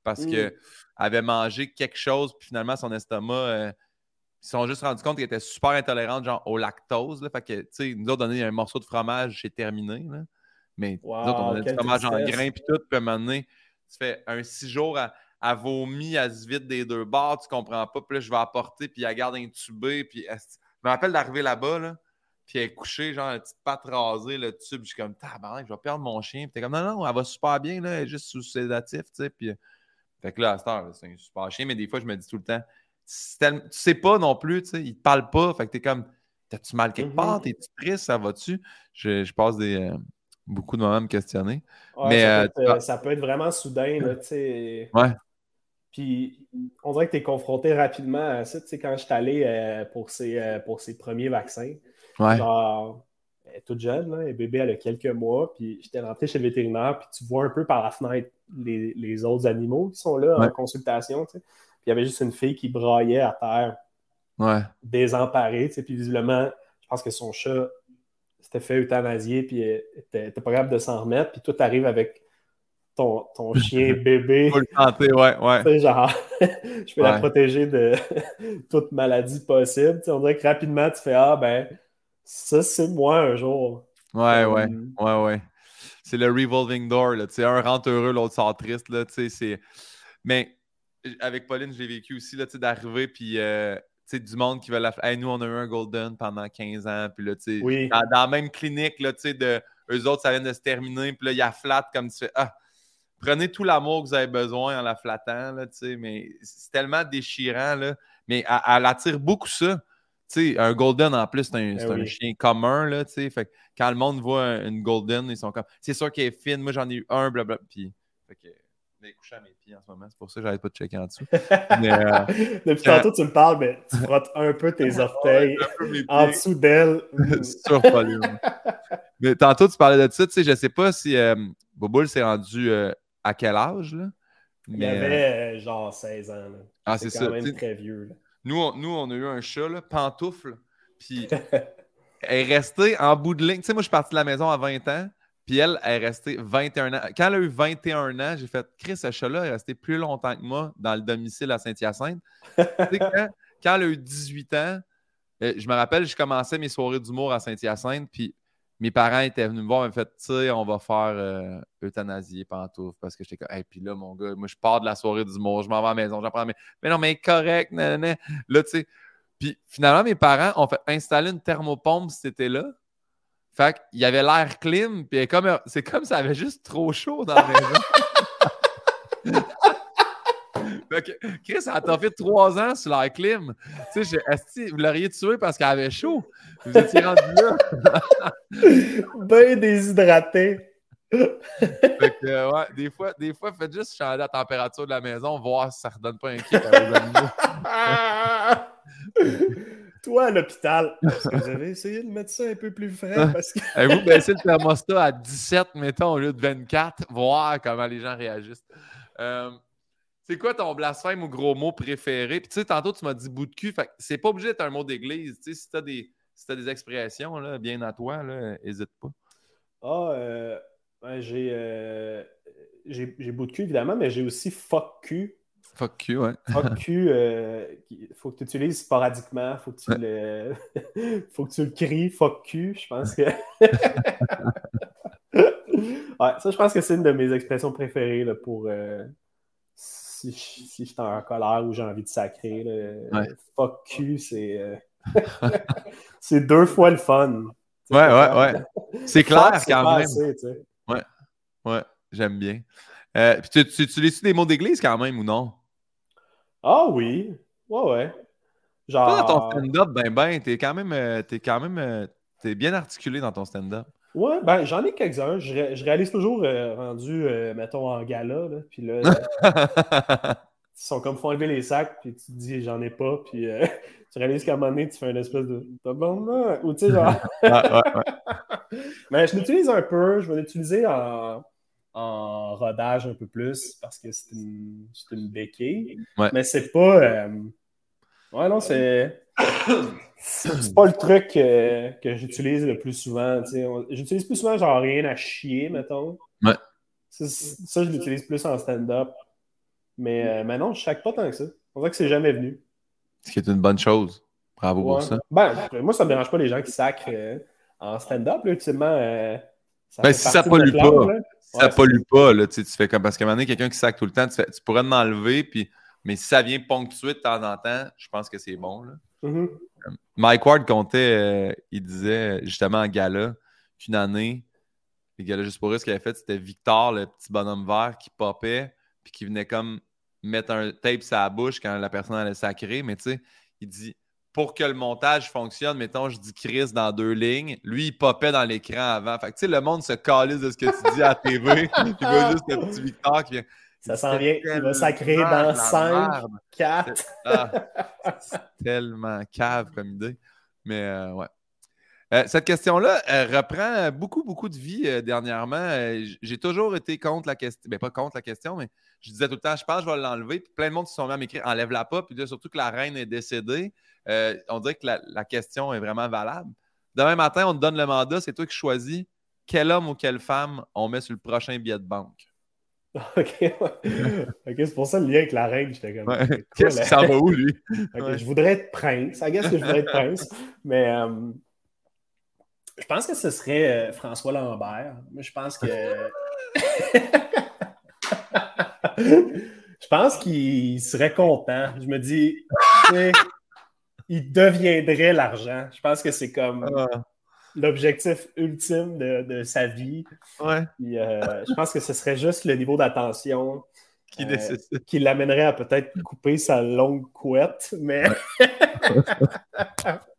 parce qu'il mmh. avait mangé quelque chose, puis finalement, son estomac. Euh, ils se sont juste rendus compte qu'il était super intolérant genre au lactose. Là, fait que, tu sais, nous autres, donné un morceau de fromage, c'est terminé. Là. Mais nous autres, on a du fromage en grains, puis tout. Puis à un moment donné, tu fais un six jours à, elle vomit, elle se vide des deux bords, tu comprends pas. Puis là, je vais apporter, puis elle garde intubée. Puis je me rappelle d'arriver là-bas, là, puis elle est couchée, genre, une petite patte rasée, le tube. Je suis comme, tabarnak, je vais perdre mon chien. Puis t'es comme, non, non, elle va super bien, là, elle est juste sous sédatif, tu sais. Puis, fait que là, à cette heure, c'est un super chien, mais des fois, je me dis tout le temps, tu sais pas non plus, tu sais, il te parle pas. Fait que t'es comme, t'as-tu mal quelque part? Mm-hmm. T'es-tu triste? Ça va-tu? Je, passe des. Euh, beaucoup de moments à me questionner. mais, ça, peut euh, être, ça, peut être, vraiment soudain, là, tu sais. Ouais. Puis on dirait que tu es confronté rapidement à ça. Tu sais, quand je suis allé euh, pour, ses, euh, pour ses premiers vaccins, genre, elle est toute jeune, là, bébé, elle a quelques mois, puis j'étais rentré chez le vétérinaire, puis tu vois un peu par la fenêtre les, autres animaux qui sont là en consultation. Tu sais. Puis il y avait juste une fille qui braillait à terre, ouais. désemparée. Tu sais, puis visiblement, je pense que son chat s'était fait euthanasier, puis elle était, pas capable de s'en remettre, puis tout arrive avec ton, chien bébé. Faut le tenter, ouais, ouais. genre, je peux la protéger de toute maladie possible. on dirait que rapidement, tu fais Ah, ben, ça, c'est moi un jour. Ouais, ouais, ouais, ouais. C'est le revolving door, là. Tu un rentre heureux, l'autre sort triste, là. Tu sais, c'est. Mais avec Pauline, je l'ai vécu aussi, là, tu sais, d'arriver, puis. Euh, tu sais, du monde qui veut la. Hey, nous, on a eu un Golden pendant 15 ans. Puis là, tu sais, dans, la même clinique, là, tu sais, de eux autres, ça vient de se terminer. Puis là, il y a flat comme tu fais. Ah, prenez tout l'amour que vous avez besoin en la flattant, là, mais c'est tellement déchirant, là, mais elle, attire beaucoup ça. un Golden en plus, c'est un, oui. chien commun, là. Fait que quand le monde voit un- une Golden, ils sont comme, c'est sûr qu'elle est fine, moi j'en ai eu un, blablabla. Puis, fait que, elle est couchée à mes pieds en ce moment, c'est pour ça que j'arrête pas de checker en dessous. Mais, euh, Depuis tantôt, tu me parles, mais tu frottes un peu tes orteils peu en dessous d'elle. Sur volume. Mais tantôt, tu parlais de ça, tu sais, je sais pas si euh, Boboul s'est rendu euh, à quel âge, là? Il Mais, euh, avait euh, genre 16 ans. là. ah, c'est ça. même très vieux. là. Nous on, nous, on a eu un chat, là, pantoufle, puis elle est restée en bout de ligne. Tu sais, moi, je suis parti de la maison à 20 ans, puis elle, elle est restée 21 ans. Quand elle a eu 21 ans, j'ai fait Chris, ce chat-là est resté plus longtemps que moi dans le domicile à Saint-Hyacinthe. Tu sais, quand, quand elle a eu 18 ans, euh, je me rappelle, je commençais mes soirées d'humour à Saint-Hyacinthe, puis mes parents étaient venus me voir, ils m'ont fait, tu sais, on va faire euh, euthanasier pantoufle, parce que j'étais comme, hey, puis là, mon gars, moi, je pars de la soirée d'humour, je m'en vais à la maison, j'apprends, mais, mais non, mais correct, nanana. Là, tu sais, puis finalement, mes parents ont fait installer une thermopompe cet été-là. Fait qu'il y avait l'air clim, puis comme, c'est comme ça avait juste trop chaud dans la maison. Chris, elle t'a fait trois ans sur l'air clim. Tu sais, vous l'auriez tué parce qu'elle avait chaud. Vous étiez rendu là. Ben déshydraté. Fait que, euh, ouais, des fois, des fois, faites juste changer la température de la maison, voir si ça redonne pas un kick à vos animaux. Toi, à l'hôpital, est-ce que vous avez essayé de mettre ça un peu plus frais? Parce que... Avez-vous baissé le thermostat à 17, mettons, au lieu de 24, voir comment les gens réagissent? Euh, c'est quoi ton blasphème ou gros mot préféré? Puis tu sais, tantôt, tu m'as dit bout de cul. Fait c'est pas obligé d'être un mot d'église. Tu sais, si t'as des, si des expressions, là, bien à toi, là, hésite pas. Ah, euh, ouais, j'ai, euh, j'ai, bout de cul, évidemment, mais j'ai aussi fuck cul. Fuck cul, ouais. Fuck cul, euh, faut que tu utilises sporadiquement, faut que tu le, faut que tu le cries, fuck cul, je pense que. ouais, ça, je pense que c'est une de mes expressions préférées là, pour euh, si, je- si je suis en colère ou j'ai envie de sacrer. là. Ouais. Fuck cul, c'est. euh, c'est deux fois le fun. Ouais, ouais, ouais. C'est clair quand même. assez, tu sais. Ouais, j'aime bien. Euh, puis tu, tu utilises des mots d'église quand même ou non? Ah oui, ouais, ouais. Toi, dans ton Genre. stand-up, ben, ben, t'es quand même, euh, t'es quand même, t'es bien articulé dans ton stand-up. Ouais, ben j'en ai quelques-uns. Je, ré- je réalise toujours euh, rendu, euh, mettons, en gala, là, puis là, ils sont comme font enlever les sacs, puis tu te dis j'en ai pas, puis euh, tu réalises qu'à un moment donné, tu fais une espèce de tabarnak, ou tu sais, genre. Ouais, ouais, ouais. Mais je l'utilise un peu, je vais l'utiliser en, en rodage un peu plus, parce que c'est une, c'est une béquille. Mais c'est pas. euh, Ouais, non, c'est. C'est pas le truc euh, que j'utilise le plus souvent. On- J'utilise plus souvent genre rien à chier, mettons. Ouais. Ça, je l'utilise plus en stand-up. Mais, euh, mais non, je sac pas tant que ça. On dirait que c'est jamais venu. Ce qui est une bonne chose. Bravo pour ça. Ben, moi, ça me dérange pas les gens qui sacrent euh, en stand-up, ultimement. euh, ça Ben, si ça pollue pas. Si ça pollue pas, là, tu fais comme. Parce qu'à un moment donné, quelqu'un qui sac tout le temps, tu, fais- tu pourrais m'enlever, puis. Mais si ça vient ponctuer de temps en temps, je pense que c'est bon. Là. Mhm. Mike Ward comptait, euh, il disait justement en gala qu'une année, les galas juste pour eux, ce qu'il avait fait, c'était Victor, le petit bonhomme vert, qui popait, puis qui venait comme mettre un tape sur la bouche quand la personne allait sacrer. Mais tu sais, il dit pour que le montage fonctionne, mettons, je dis Chris dans deux lignes, lui, il popait dans l'écran avant. Fait que tu sais, le monde se calise de ce que tu dis à la TV. il voit juste le petit Victor qui vient. Ça s'en vient. Il va sacrer dans la 5, merde. 4. Ah, c'est tellement cave comme idée. Mais euh, ouais. Euh, cette question-là elle reprend beaucoup, beaucoup de vie euh, dernièrement. Euh, J'ai toujours été contre la question. Ben, pas contre la question, mais je disais tout le temps, je pense que je vais l'enlever. Puis plein de monde qui se sont mis à m'écrire, enlève-la pas. Puis là, surtout que la reine est décédée. Euh, on dirait que la, la question est vraiment valable. Demain matin, on te donne le mandat, c'est toi qui choisis quel homme ou quelle femme on met sur le prochain billet de banque. OK, ouais. OK, c'est pour ça le lien avec la reine. J'étais comme. Ouais. Qu'est-ce que ça va où, lui? Ouais. Je voudrais être prince. I guess que je voudrais être prince. Mais euh, je pense que ce serait euh, François Lambert. Je pense que. je pense qu'il serait content. Je me dis, il deviendrait l'argent. Je pense que c'est comme Ah, l'objectif ultime de, de sa vie. ouais, Puis, euh, je pense que ce serait juste le niveau d'attention qui Euh, qui l'amènerait à peut-être couper sa longue couette, mais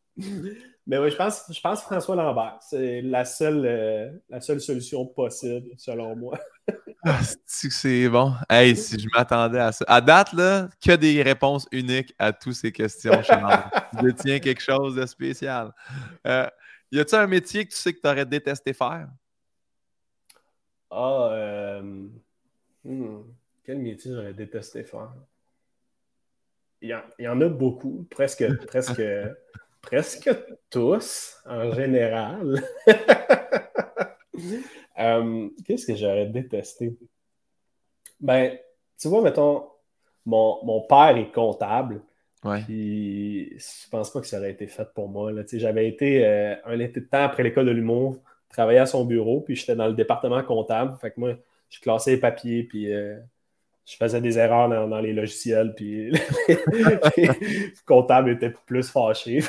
Mais oui, je pense, je pense François Lambert. C'est la seule, euh, la seule solution possible, selon moi. ah, c'est bon? Hey, si je m'attendais à ça. À date, là, que des réponses uniques à toutes ces questions, Charles. tu détiens quelque chose de spécial. Euh, y a-t-il un métier que tu sais que tu aurais détesté faire? Ah, euh... Hmm, quel métier j'aurais détesté faire? Il y, en, a beaucoup, presque, presque, presque tous en général. Euh, qu'est-ce que j'aurais détesté? Ben, tu vois, mettons, mon, père est comptable. Ouais. Puis, je pense pas que ça aurait été fait pour moi. J'avais été euh, un été de temps après l'école de l'humour, travailler à son bureau, puis j'étais dans le département comptable. Fait que moi, je classais les papiers, puis euh, je faisais des erreurs dans, les logiciels, puis le comptable était plus fâché.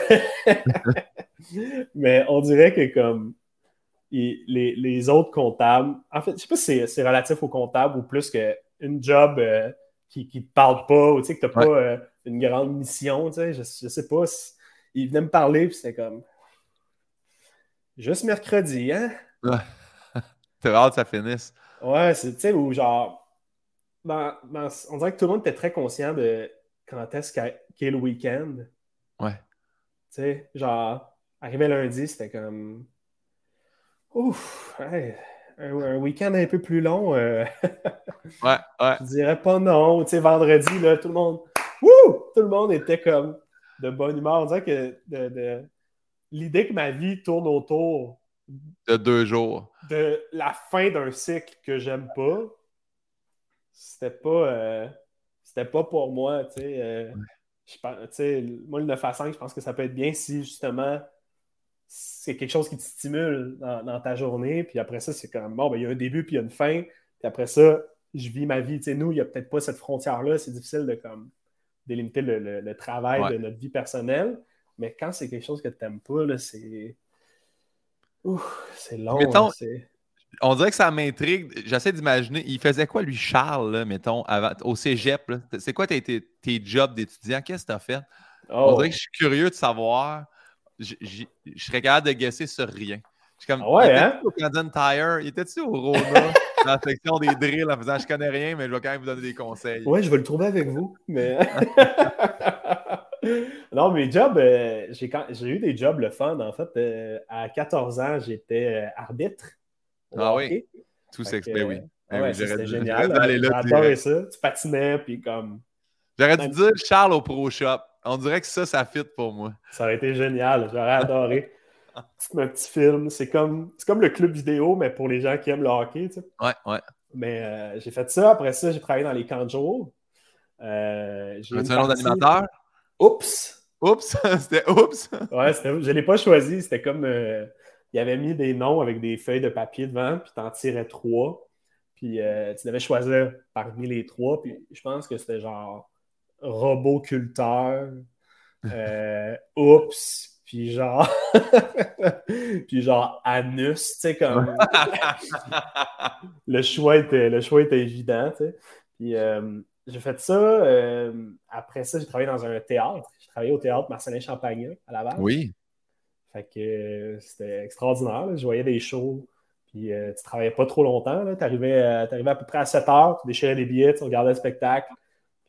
Mais on dirait que comme les, autres comptables, en fait, je sais pas si c'est relatif aux comptables ou plus qu'une job euh, qui ne te parle pas, ou tu sais, que tu n'as pas euh, une grande mission, tu sais, je, je sais pas. il venait me parler, puis c'était comme juste mercredi, hein? Ouais. T'as hâte que ça finisse. Ouais, c'est, tu sais, ou genre, on dirait que tout le monde était très conscient de quand est-ce qu'est le week-end. Ouais. Tu sais, genre, arrivé lundi, c'était comme. Ouf, un, week-end un peu plus long. Euh, ouais, ouais. Je dirais pas non. Tu sais, vendredi, là, tout le monde. Wouh! Tout le monde était comme de bonne humeur. On dirait que de, l'idée que ma vie tourne autour de deux jours. De la fin d'un cycle que j'aime pas c'était pas, euh, c'était pas pour moi. Tu sais, euh, moi, le 9 à 5, je pense que ça peut être bien si justement c'est quelque chose qui te stimule dans, ta journée. Puis après ça, c'est comme bon, ben, il y a un début puis il y a une fin. Puis après ça, je vis ma vie. Tu sais, nous, il n'y a peut-être pas cette frontière-là. C'est difficile de comme délimiter le, travail de notre vie personnelle. Mais quand c'est quelque chose que tu n'aimes pas, c'est. c'est long. Mettons, on dirait que ça m'intrigue. J'essaie d'imaginer. Il faisait quoi, lui, Charles, mettons, au cégep? C'est quoi tes, tes, jobs d'étudiant? Qu'est-ce que tu as fait? On dirait que je suis curieux de savoir. Je, serais capable de guesser sur rien. Je suis comme, ah ouais, hein? au Canadian Tire? Il était-tu au Rona, dans la section des drills, en faisant je connais rien, mais je vais quand même vous donner des conseils? Ouais, je vais le trouver avec vous. Mais. non, mes jobs, euh, j'ai eu des jobs le fun. En fait, euh, à 14 ans, j'étais euh, arbitre. Ah oui? Tout s'explique, oui. Ah ouais, c'était génial. J'adorais ça. Tu patinais, puis comme. J'aurais dû dire Charles au Pro Shop. On dirait que ça, ça fit pour moi. Ça aurait été génial. J'aurais adoré. C'est un petit film. C'est comme, comme le club vidéo, mais pour les gens qui aiment le hockey. Tu sais. Ouais, ouais. Mais euh, j'ai fait ça. Après ça, j'ai travaillé dans les camps de jour. Euh, j'ai un nom d'animateur? Oups! Oups! c'était oups! ouais, je ne l'ai pas choisi. C'était comme. Euh, il avait mis des noms avec des feuilles de papier devant, puis tu en tirais trois. Puis euh, tu devais choisir parmi les trois. Puis je pense que c'était genre roboculteur, euh, oups, puis genre, puis genre anus, tu sais, comme. le, choix était, le choix était évident, tu sais. Puis euh, j'ai fait ça. après ça, j'ai travaillé dans un théâtre. J'ai travaillé au théâtre Marcelin Champagne à la base. Oui. Fait que euh, c'était extraordinaire. Je voyais des shows, puis euh, tu travaillais pas trop longtemps. Tu arrivais, euh, à peu près à 7 heures, tu déchirais les billets, tu regardais le spectacle.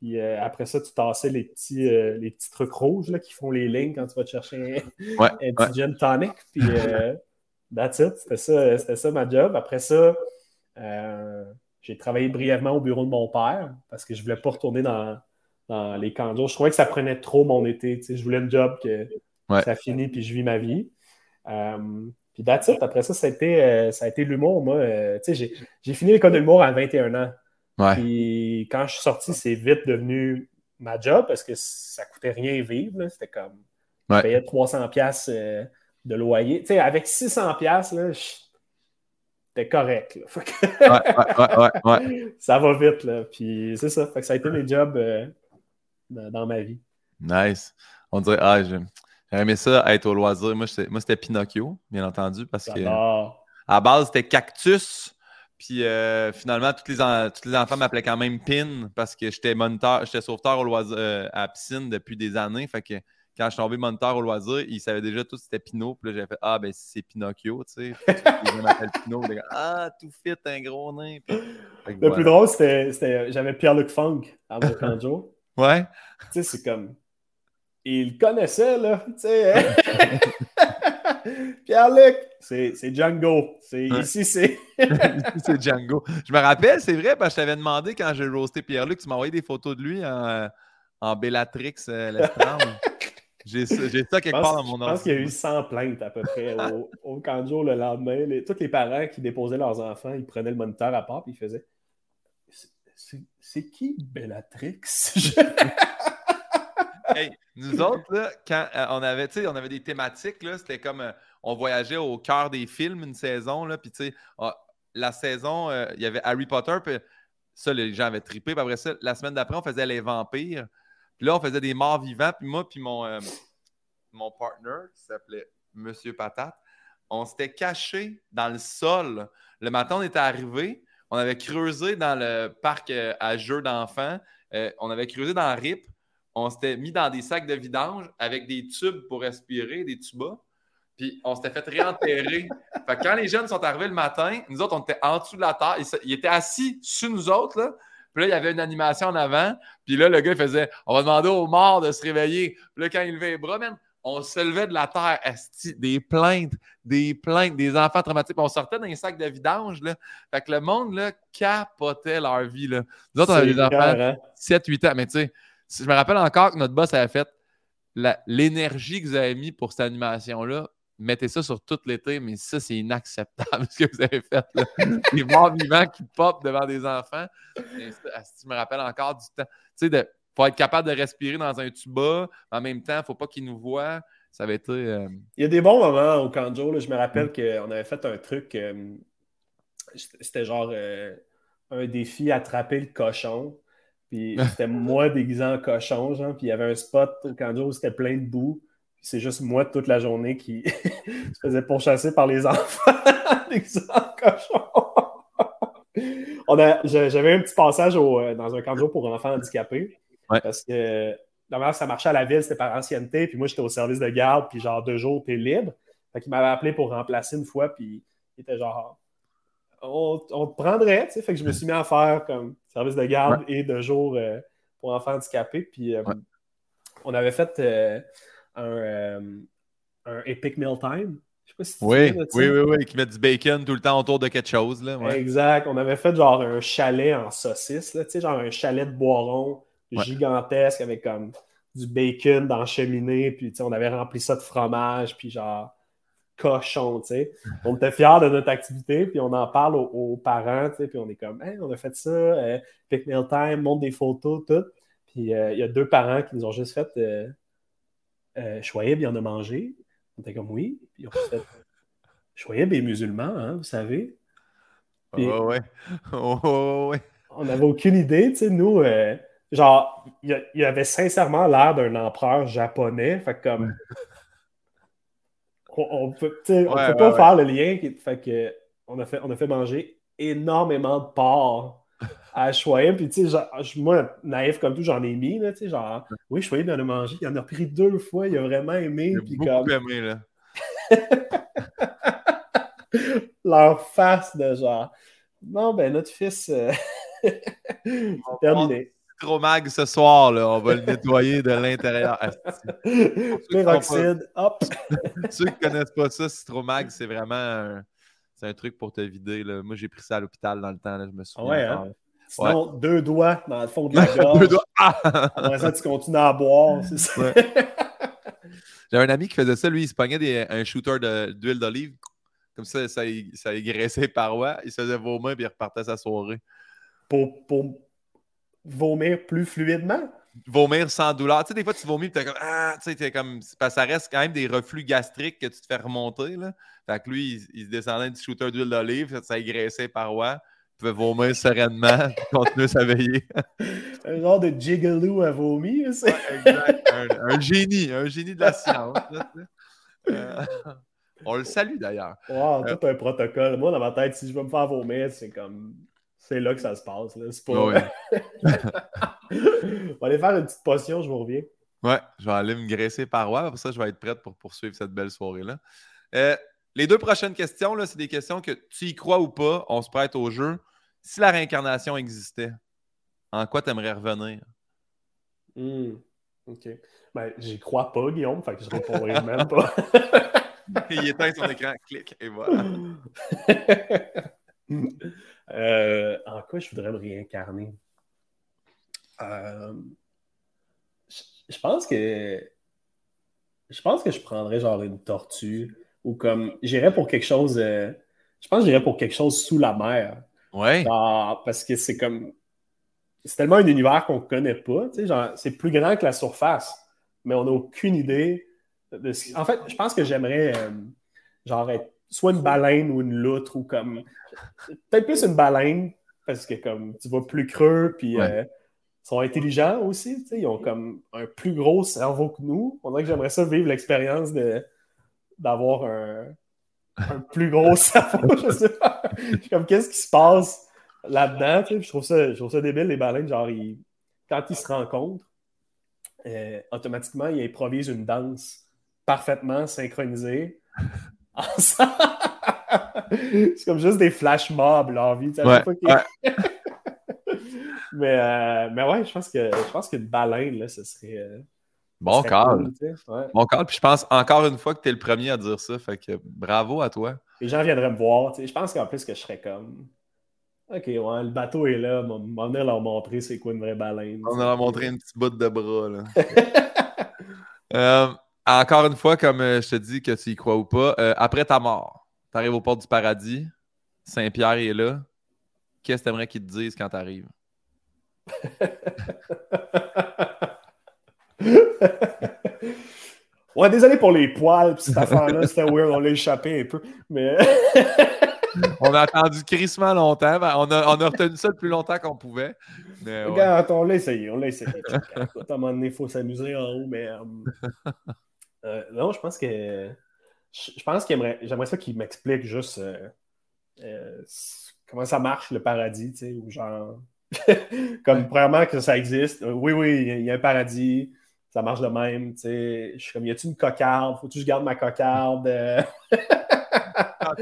Puis après ça, tu tassais les petits, les petits trucs rouges là, qui font les lignes quand tu vas te chercher un, petit gin tonic. Puis that's it. C'était ça, c'était ça ma job. Après ça, j'ai travaillé brièvement au bureau de mon père parce que je voulais pas retourner dans, dans les camps Je trouvais que ça prenait trop mon été. Je voulais un job que ça finit, puis je vis ma vie. Euh, puis that's it. Après ça, ça a été, euh, été l'humour. Moi, euh, j'ai fini l'école de l'humour à 21 ans. Puis quand je suis sorti, c'est vite devenu ma job parce que ça coûtait rien vivre. C'était comme, je payais 300 pièces de loyer. sais, avec 600 pièces c'était correct. ça va vite. Là. Puis c'est ça. ça a été mes jobs dans, ma vie. Nice. On dirait, ah, J'aurais aimé ça être au loisir. Moi, c'était Pinocchio, bien entendu, parce que à base, c'était Cactus. Puis euh, finalement, toutes les, les enfants m'appelaient quand même Pin parce que j'étais moniteur, j'étais sauveteur au loisir, euh, à la piscine depuis des années. Fait que quand je suis tombé moniteur au loisir, il savait déjà tout c'était Pinot. Puis là, j'ai fait Ah, ben c'est Pinocchio, tu sais. je m'appelle Pinot. ah, tout fit, un gros nain. le plus drôle, c'était j'avais Pierre-Luc Funk à mon canjo. ouais. Tu sais, c'est comme. Il connaissait, là. Tu sais. Hein? Pierre-Luc, c'est Django. Ici, c'est. ici, c'est Django. Je me rappelle, c'est vrai, parce que je t'avais demandé quand j'ai roasté Pierre-Luc, tu m'as envoyé des photos de lui en, en Bellatrix euh, J'ai ça, ça, quelque part dans mon Je pense qu'il y a eu 100 plaintes à peu près au, au Canjo le lendemain. tous les parents qui déposaient leurs enfants, ils prenaient le moniteur à part et ils faisaient C'est qui Bellatrix? Nous autres, quand euh, on avait, on avait des thématiques, c'était comme euh, on voyageait au cœur des films une saison, puis ah, la saison, euh, il y avait Harry Potter, puis ça, les gens avaient trippé. Puis après ça, la semaine d'après, on faisait les vampires. Puis là, on faisait des morts vivants. Puis moi, puis mon, mon partner, qui s'appelait Monsieur Patate, on s'était caché dans le sol. Le matin, on était arrivé. On avait creusé dans le parc à jeux d'enfants. on avait creusé dans RIP on s'était mis dans des sacs de vidange avec des tubes pour respirer, des tubas. Puis on s'était fait réenterrer. fait que quand les jeunes sont arrivés le matin, nous autres, on était en dessous de la terre. Ils, étaient assis sur nous autres. Là. Puis là, il y avait une animation en avant. Puis là, le gars, il faisait On va demander aux morts de se réveiller. Puis là, quand il levait les bras, on se levait de la terre, des plaintes, des plaintes, des enfants traumatiques. on sortait dans les sacs de vidange. Là. Fait que le monde là, capotait leur vie. Là. Nous autres, on avait des enfants 7-8 ans. Mais tu sais, je me rappelle encore que notre boss avait fait l'énergie que vous avez mis pour cette animation-là. Mettez ça sur tout l'été, mais ça, c'est inacceptable ce que vous avez fait. Là. des morts vivants qui pop devant des enfants. je me rappelle encore du temps. Tu sais, il faut être capable de respirer dans un tuba. En même temps, il ne faut pas qu'ils nous voient. Ça avait été. Euh, il y a des bons moments au Kanjo. Je me rappelle mm. qu'on avait fait un truc. Euh, c'était genre euh, un défi attraper le cochon. Puis c'était moi déguisé en cochon, genre, puis il y avait un spot au Kanjo où c'était plein de boue. C'est juste moi toute la journée qui se faisait pourchasser par les enfants déguisés en cochon. J'avais un petit passage euh, dans un Kanjo pour enfants handicapés. Parce que normalement, ça marchait à la ville, c'était par ancienneté, puis moi j'étais au service de garde, puis genre deux jours, t'es libre. Fait qu'il m'avait appelé pour remplacer une fois, puis il était genre on, te prendrait, tu sais. Fait que je me suis mis à faire comme service de garde et de jour euh, pour enfants handicapés. Puis euh, on avait fait euh, un, un, Epic Meal Time. Je sais pas si tu oui, oui, oui, oui, qui met du bacon tout le temps autour de quelque chose. Là, Exact. On avait fait genre un chalet en saucisse, là, sais, genre un chalet de boiron gigantesque avec comme du bacon dans la cheminée. Puis on avait rempli ça de fromage. Puis genre cochon, tu sais. On était fiers de notre activité, puis on en parle aux, parents, tu sais, puis on est comme, hey, on a fait ça, euh, pick meal time, montre des photos, tout. Puis euh, il y a deux parents qui nous ont juste fait, euh, euh Chouaïb, il en a mangé. On était comme, oui. Puis on a fait, Chouaïb est musulman, hein, vous savez. oh, ouais. Oh, ouais. On n'avait aucune idée, tu sais, nous, genre, il avait sincèrement l'air d'un empereur japonais, fait comme on ne peut, pas faire le lien. Fait que, on, a fait, on a fait manger énormément de porc à Choyem. Puis, tu sais, moi, naïf comme tout, j'en ai mis. Là, genre, oui, Choyem en a mangé. Il en a pris deux fois. Il a vraiment aimé. Il a beaucoup aimé, là. Leur face de genre, non, ben, notre fils, euh, terminé. Citromag ce soir, là. On va le nettoyer de l'intérieur. Peroxyde, hop! Ceux qui ne connaissent pas ça, Citromag, c'est vraiment un, c'est un truc pour te vider. Là. Moi, j'ai pris ça à l'hôpital dans le temps. Là. Je me souviens. Ouais, hein? Sinon, deux doigts dans le fond de la gorge. deux doigts. Ah! Après ça, tu continues à boire, c'est ça. J'avais un ami qui faisait ça. Lui, il se pognait des, un shooter d'huile d'olive. Comme ça, ça, ça égraissait les parois. Il se faisait vomir et il repartait sa soirée. Pour, pour vomir plus fluidement? Vomir sans douleur. Tu sais, des fois, tu vomis et tu comme Ah, tu sais, comme. Parce que ça reste quand même des reflux gastriques que tu te fais remonter. Là. Fait que lui, il, se descendait du shooter d'huile d'olive, ça égraissait par parois. Pouvait vomir sereinement, continuer sa veiller. un genre de jigaloo à vomir, c'est. exact. Un, génie, un génie de la science. Euh, on le salue d'ailleurs. Wow, tout un protocole. Moi, dans ma tête, si je veux me faire vomir, c'est comme c'est là que ça se passe. Là. C'est pas... on va aller faire une petite potion, je vous reviens. Ouais, je vais aller me graisser par ouais. Pour ça, je vais être prête pour poursuivre cette belle soirée-là. Euh, les deux prochaines questions, c'est des questions que tu y crois ou pas, on se prête au jeu. Si la réincarnation existait, en quoi tu aimerais revenir? Hmm, OK. Ben, j'y crois pas, Guillaume, fait que je répondrai même pas. Il éteint son écran, clic, et voilà. Euh, en quoi je voudrais me réincarner? Euh, je pense que je pense que je prendrais genre une tortue ou comme j'irais pour quelque chose. Euh, je pense que j'irais pour quelque chose sous la mer. Ouais. parce que c'est comme. C'est tellement un univers qu'on ne connaît pas. c'est plus grand que la surface, mais on n'a aucune idée de ce En fait, je pense que j'aimerais euh, genre être soit une baleine ou une loutre ou comme. Peut-être plus une baleine, parce que comme tu vas plus creux, puis euh, sont intelligents aussi. Ils ont comme un plus gros cerveau que nous. On dirait que j'aimerais ça vivre l'expérience d'avoir un, plus gros cerveau. je sais pas. comme qu'est-ce qui se passe là-dedans. Je, trouve ça, je trouve ça débile, les baleines. Genre, quand ils se rencontrent, euh, automatiquement, ils improvisent une danse parfaitement synchronisée. c'est comme juste des flash mobs, leur vie. Ouais, mais, euh, mais ouais, je pense que je pense qu'une baleine, là, ce serait. Euh, bon call. Bon call. Puis je pense encore une fois que tu es le premier à dire ça. Fait que bravo à toi. Les gens viendraient me voir. Je pense qu'en plus que je serais comme. Ok, ouais, le bateau est là. On va venir leur montrer c'est quoi une vraie baleine. On va leur montrer une petite bout de bras. Là. Euh, encore une fois, comme je te dis que tu y crois ou pas, après ta mort, tu arrives au port du paradis, Saint-Pierre est là. Qu'est-ce que tu aimerais qu'ils te disent quand tu arrives? ouais, désolé pour les poils, cette affaire-là, c'était weird, on l'a échappé un peu, mais... on a attendu crissement longtemps, ben, on a, on a retenu ça le plus longtemps qu'on pouvait. Mais, Regarde, on l'a essayé, on l'a essayé. à un moment donné, il faut s'amuser en haut, mais... Euh, euh, non, je pense que... Je pense que j'aimerais ça qu'il m'explique juste euh, comment ça marche, le paradis, tu sais, ou genre comme premièrement que ça existe. Oui, oui, il y, a un paradis. Ça marche de même. Je suis comme, y a-tu une cocarde? Faut-tu que je garde ma cocarde? Euh? Ah,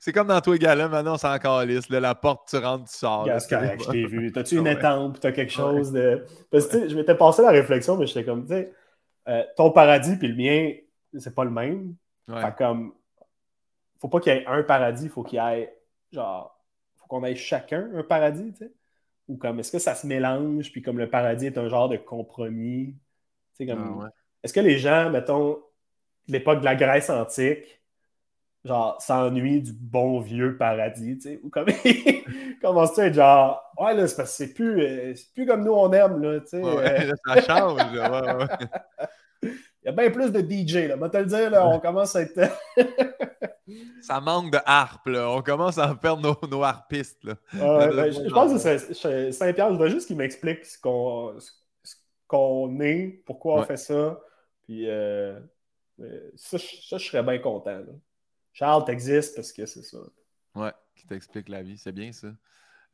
c'est, comme dans toi également, maintenant on s'en calisse. la porte, tu rentres, tu sors. C'est correct, je t'ai vu. T'as-tu une étampe? T'as quelque chose de. Parce que je m'étais passé la réflexion, mais j'étais comme, tu sais, euh, ton paradis puis le mien, c'est pas le même. Fait comme, faut pas qu'il y ait un paradis, faut qu'il y ait, genre, faut qu'on ait chacun un paradis, tu sais. Ou comme est-ce que ça se mélange, puis comme le paradis est un genre de compromis? Comme, ah, Est-ce que les gens, mettons, l'époque de la Grèce antique, genre, s'ennuient du bon vieux paradis, tu sais? Ou comme commence-tu à être genre, ouais, là, c'est parce que c'est plus, euh, plus comme nous on aime, là, tu sais. Euh. ça change, Il y a bien plus de DJ, là. vais te le dire, là, on commence à être. ça manque de harpe, là. On commence à perdre nos, nos harpistes, là. Ben, je, pense que Saint-Pierre, je veux juste qu'il m'explique ce qu'on est, pourquoi on fait ça. Puis euh, euh, ça, je serais bien content. Là. Charles, t'existes parce que c'est ça. Ouais, qui t'explique la vie. C'est bien ça.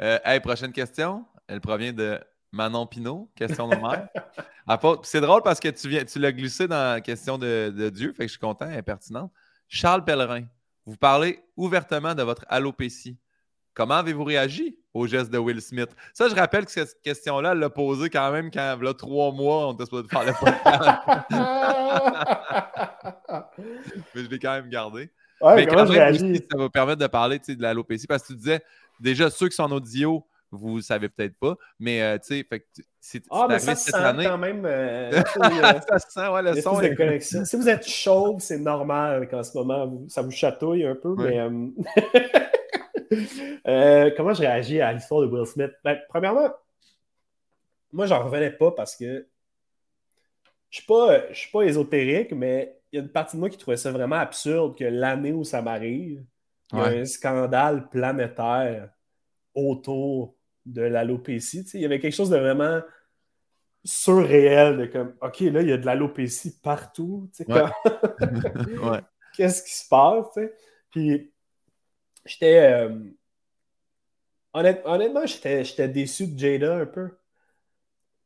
Euh, hey, prochaine question. Elle provient de Manon Pinot, question de mère. c'est drôle parce que tu, viens, tu l'as glissé dans la question de, Dieu, fait que je suis content, elle est pertinente. Charles Pellerin, vous parlez ouvertement de votre alopécie. Comment avez-vous réagi au geste de Will Smith? Ça, je rappelle que cette question-là, elle l'a posée quand même quand, il y a trois mois, on était supposé faire le podcast. Mais je l'ai quand même gardé. Mais comment je réagis? ça va permettre de parler de l'alopécie parce que tu disais, déjà, ceux qui sont en audio, vous ne savez peut-être pas, mais euh, tu sais, c'est ah, mais ça se sent quand même. Euh, ça se sent, ouais, le son. Est... Si vous êtes chauve, c'est normal qu'en ce moment, ça vous chatouille un peu, mais. Euh, comment je réagis à l'histoire de Will Smith? Ben, premièrement, moi, j'en revenais pas parce que je ne suis pas ésotérique, mais il y a une partie de moi qui trouvait ça vraiment absurde que l'année où ça m'arrive, il y a un scandale planétaire autour de l'alopécie. Il y avait quelque chose de vraiment surréel, de comme, OK, là, il y a de l'alopécie partout. Qu'est-ce qui se passe? Puis, j'étais. Euh, honnêtement, j'étais déçu de Jada un peu.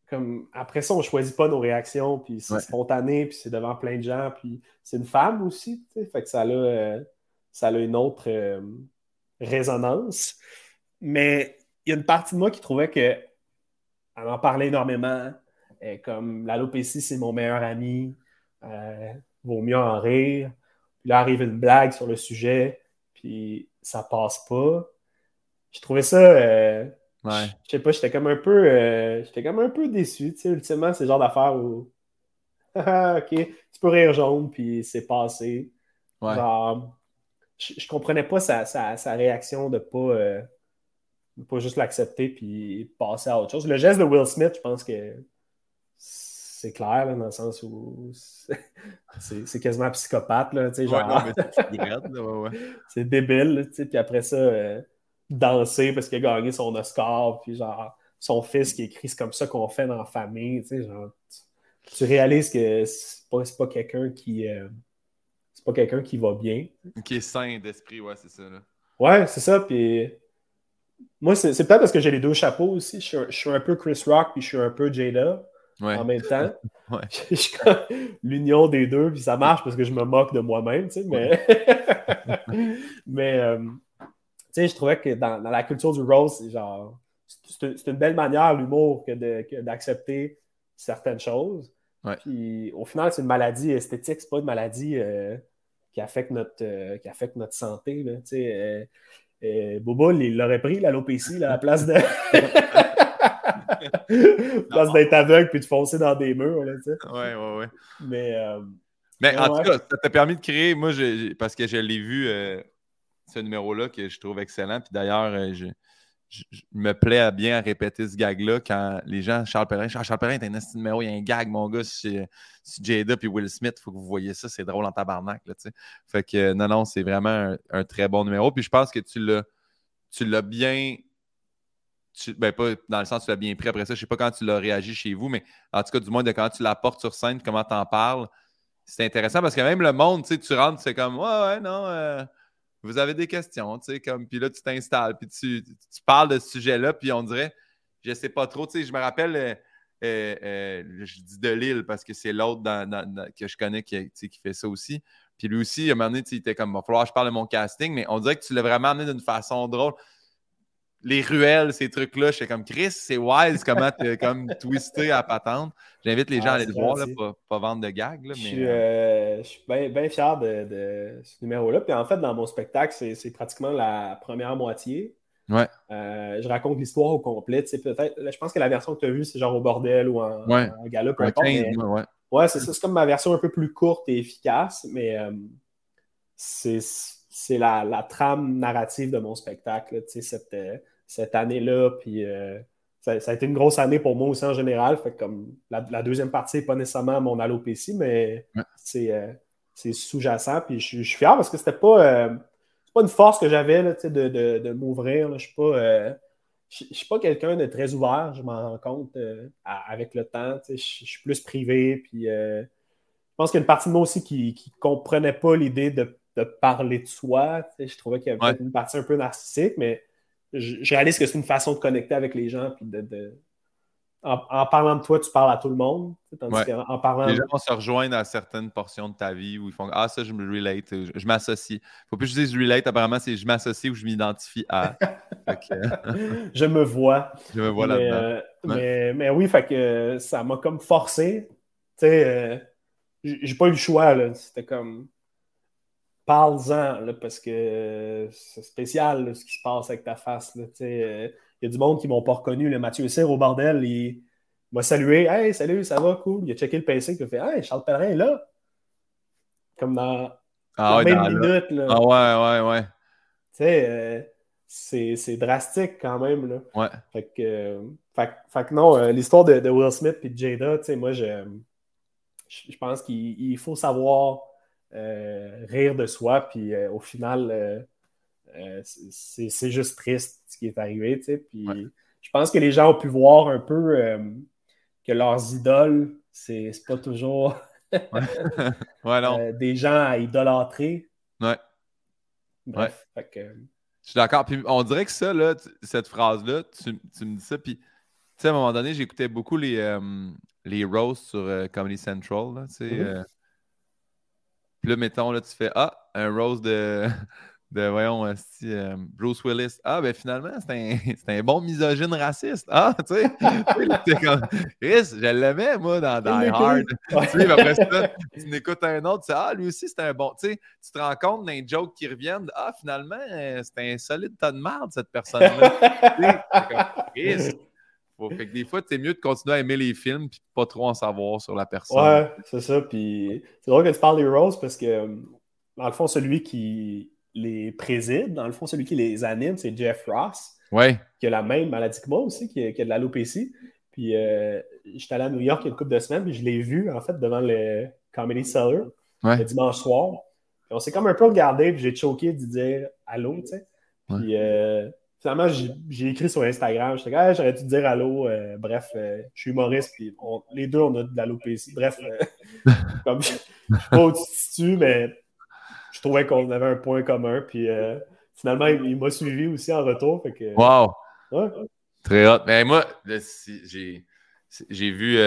comme après ça, on choisit pas nos réactions, puis c'est spontané, puis c'est devant plein de gens, puis c'est une femme aussi, fait que ça a, euh, ça a une autre euh, résonance. Mais il y a une partie de moi qui trouvait que elle en parlait énormément, comme l'alopécie, c'est mon meilleur ami, euh, vaut mieux en rire. Puis là arrive une blague sur le sujet, puis ça passe pas. Je trouvais ça. Euh, ouais. Je sais pas, j'étais comme un peu. Euh, j'étais comme un peu déçu. Tu sais, ultimement, c'est le genre d'affaire où. Ah, ok, tu peux rire jaune, puis c'est passé. Ouais. Genre, je, je, comprenais pas sa, sa, sa réaction de pas, pas juste l'accepter puis passer à autre chose. Le geste de Will Smith, je pense que c'est clair, là, dans le sens où c'est quasiment psychopathe. Là, genre... c'est débile. Puis après ça, euh, danser parce qu'il a gagné son Oscar. Puis genre, son fils qui écrit c'est comme ça qu'on fait dans la famille. Genre, tu, tu, réalises que c'est pas, pas quelqu'un qui. Euh, c'est pas quelqu'un qui va bien. Qui est sain d'esprit, ouais, c'est ça. Là. Ouais, c'est ça. Puis moi, c'est peut-être parce que j'ai les deux chapeaux aussi. Je suis, je suis, un peu Chris Rock, puis je suis un peu Jada en même temps. L'union des deux, puis ça marche parce que je me moque de moi-même, tu sais, mais. mais, euh, tu sais, je trouvais que dans, la culture du rose, c'est genre. C'est une belle manière, l'humour, que d'accepter certaines choses. Puis au final, c'est une maladie esthétique, c'est pas une maladie euh, qui, affecte notre, euh, qui affecte notre santé. Là, tu sais, Bobo, il l'aurait pris, l'alopécie, à la place de. Place d'être aveugle puis de foncer dans des murs. Là, tu sais. Ouais, ouais, ouais. Mais, euh, mais en tout cas, ça t'a permis de créer, moi, parce que je l'ai vu, euh, ce numéro-là, que je trouve excellent. Puis d'ailleurs, euh, je, me plais à bien répéter ce gag-là quand les gens, Charles Perrin, Charles Perrin est un numéro, il y a un gag, mon gars, sur, Jada puis Will Smith. Faut que vous voyez ça, c'est drôle en tabarnak. Là, tu sais. fait que non, non, c'est vraiment un, très bon numéro. Puis je pense que tu l'as, tu bien ben pas dans le sens tu l'as bien pris après ça, je sais pas quand tu l'as réagi chez vous, mais en tout cas, du moins de quand tu l'apportes sur scène, comment tu en parles, c'est intéressant parce que même le monde, tu sais, tu rentres, c'est comme Ouais, ouais, non, euh, vous avez des questions, tu sais, comme puis là, tu t'installes, puis tu, parles de ce sujet-là, puis on dirait, je sais pas trop, tu sais, je me rappelle. Euh, euh, je dis de Lille parce que c'est l'autre que je connais qui, qui fait ça aussi. Puis lui aussi, à un moment donné, il était comme, il va falloir que je parle de mon casting, mais on dirait que tu l'as vraiment amené d'une façon drôle les ruelles, ces trucs-là. Je suis comme Chris, c'est wise comment tu comme twisté à patente. J'invite les gens à ah, aller te voir, là, pas, pas, vendre de gags. Là, mais, euh, je, suis bien ben fier de, de ce numéro-là. Puis en fait, dans mon spectacle, c'est pratiquement la première moitié. Ouais. Euh, je raconte l'histoire au complet. Peut-être, je pense que la version que tu as vue, c'est genre au bordel ou en, ouais. en gala, peu importe. ouais, ouais c'est ça. C'est comme ma version un peu plus courte et efficace, mais euh, c'est la, la, trame narrative de mon spectacle. Cette, cette année-là. Puis euh, ça, a été une grosse année pour moi aussi en général. Fait comme la, deuxième partie n'est pas nécessairement mon alopécie, mais euh, c'est sous-jacent. Puis je, suis fier parce que c'était pas, euh, pas une force que j'avais de, de, de m'ouvrir. Je suis pas. je suis pas quelqu'un de très ouvert, je m'en rends compte avec le temps. Je suis plus privé. Puis, je pense qu'il y a une partie de moi aussi qui ne comprenait pas l'idée de, parler de soi. Je trouvais qu'il y avait une partie un peu narcissique, mais je, réalise que c'est une façon de connecter avec les gens. Puis de, En, parlant de toi, tu parles à tout le monde. en parlant les gens vont se rejoindre à certaines portions de ta vie où ils font Ah, ça, je me relate, je, m'associe. Faut plus que je dise relate, apparemment, c'est je m'associe ou je m'identifie à. je me vois. Je me vois là-dedans. Euh, mais, oui, fait que ça m'a comme forcé. Tu sais, euh, j'ai pas eu le choix. C'était comme parle-en, parce que c'est spécial ce qui se passe avec ta face. Il euh, y a du monde qui m'ont pas reconnu. Le Mathieu Cyr au bordel, il m'a salué. Hey, salut, ça va, cool. Il a checké le PC, il a fait Hey, Charles Pellerin est là. Comme dans ah, la même minute. Là. Ah ouais, ouais, ouais. Tu sais, euh, c'est drastique quand même. Là. Ouais. Fait que, fait, que non, euh, l'histoire de, Will Smith et de Jada, tu sais, moi, je, je pense qu'il faut savoir euh, rire de soi, puis euh, au final, euh, c'est juste triste ce qui est arrivé, tu sais. Puis je pense que les gens ont pu voir un peu que leurs idoles, c'est pas toujours des gens à idolâtrer. Ouais. Bref, que... Je suis d'accord. Puis on dirait que ça, là, cette phrase-là, tu, tu, me dis ça, puis sais, à un moment donné, j'écoutais beaucoup les, euh, les roasts sur euh, Comedy Central. Là, tu Mhm. euh. Puis là, mettons, là, tu fais Ah, un roast de, de voyons, euh, si, euh, Bruce Willis. Ah, ben finalement, c'est un, c'est un bon misogyne raciste. Ah, tu sais, t'es comme Chris, je l'aimais, moi, dans Die Hard. Tu sais, après ça, tu n'écoutes un autre, tu sais, ah, lui aussi, c'est un bon. Tu sais, tu te rends compte d'un joke qui reviennent. Ah, finalement, euh, c'est un solide tas de merde, cette personne-là. Chris, Fait que des fois, c'est mieux de continuer à aimer les films puis pas trop en savoir sur la personne. Ouais, c'est ça. Puis c'est drôle que tu parles des Roses parce que, dans le fond, celui qui les préside, dans le fond, celui qui les anime, c'est Jeff Ross, Ouais. qui a la même maladie que moi aussi, qui a, qui a de l'alopécie. Puis euh, j'étais allé à New York il y a une couple de semaines, puis je l'ai vu, en fait, devant le Comedy Cellar Ouais. le dimanche soir. Puis on s'est comme un peu regardé, puis j'ai choqué de dire allô, tu sais. Puis euh, finalement, j'ai écrit sur Instagram, j'étais Ah, j'aurais dû te dire allô. Euh, bref, euh, je suis humoriste, puis on- les deux, on a de l'alopécie. Bref, euh, comme je suis pas au-dessus, mais je trouvais qu'on avait un point commun. Puis finalement, il, il m'a suivi aussi en retour. Fait que, Wow. ouais. Très hot. Mais moi, j'ai j'ai vu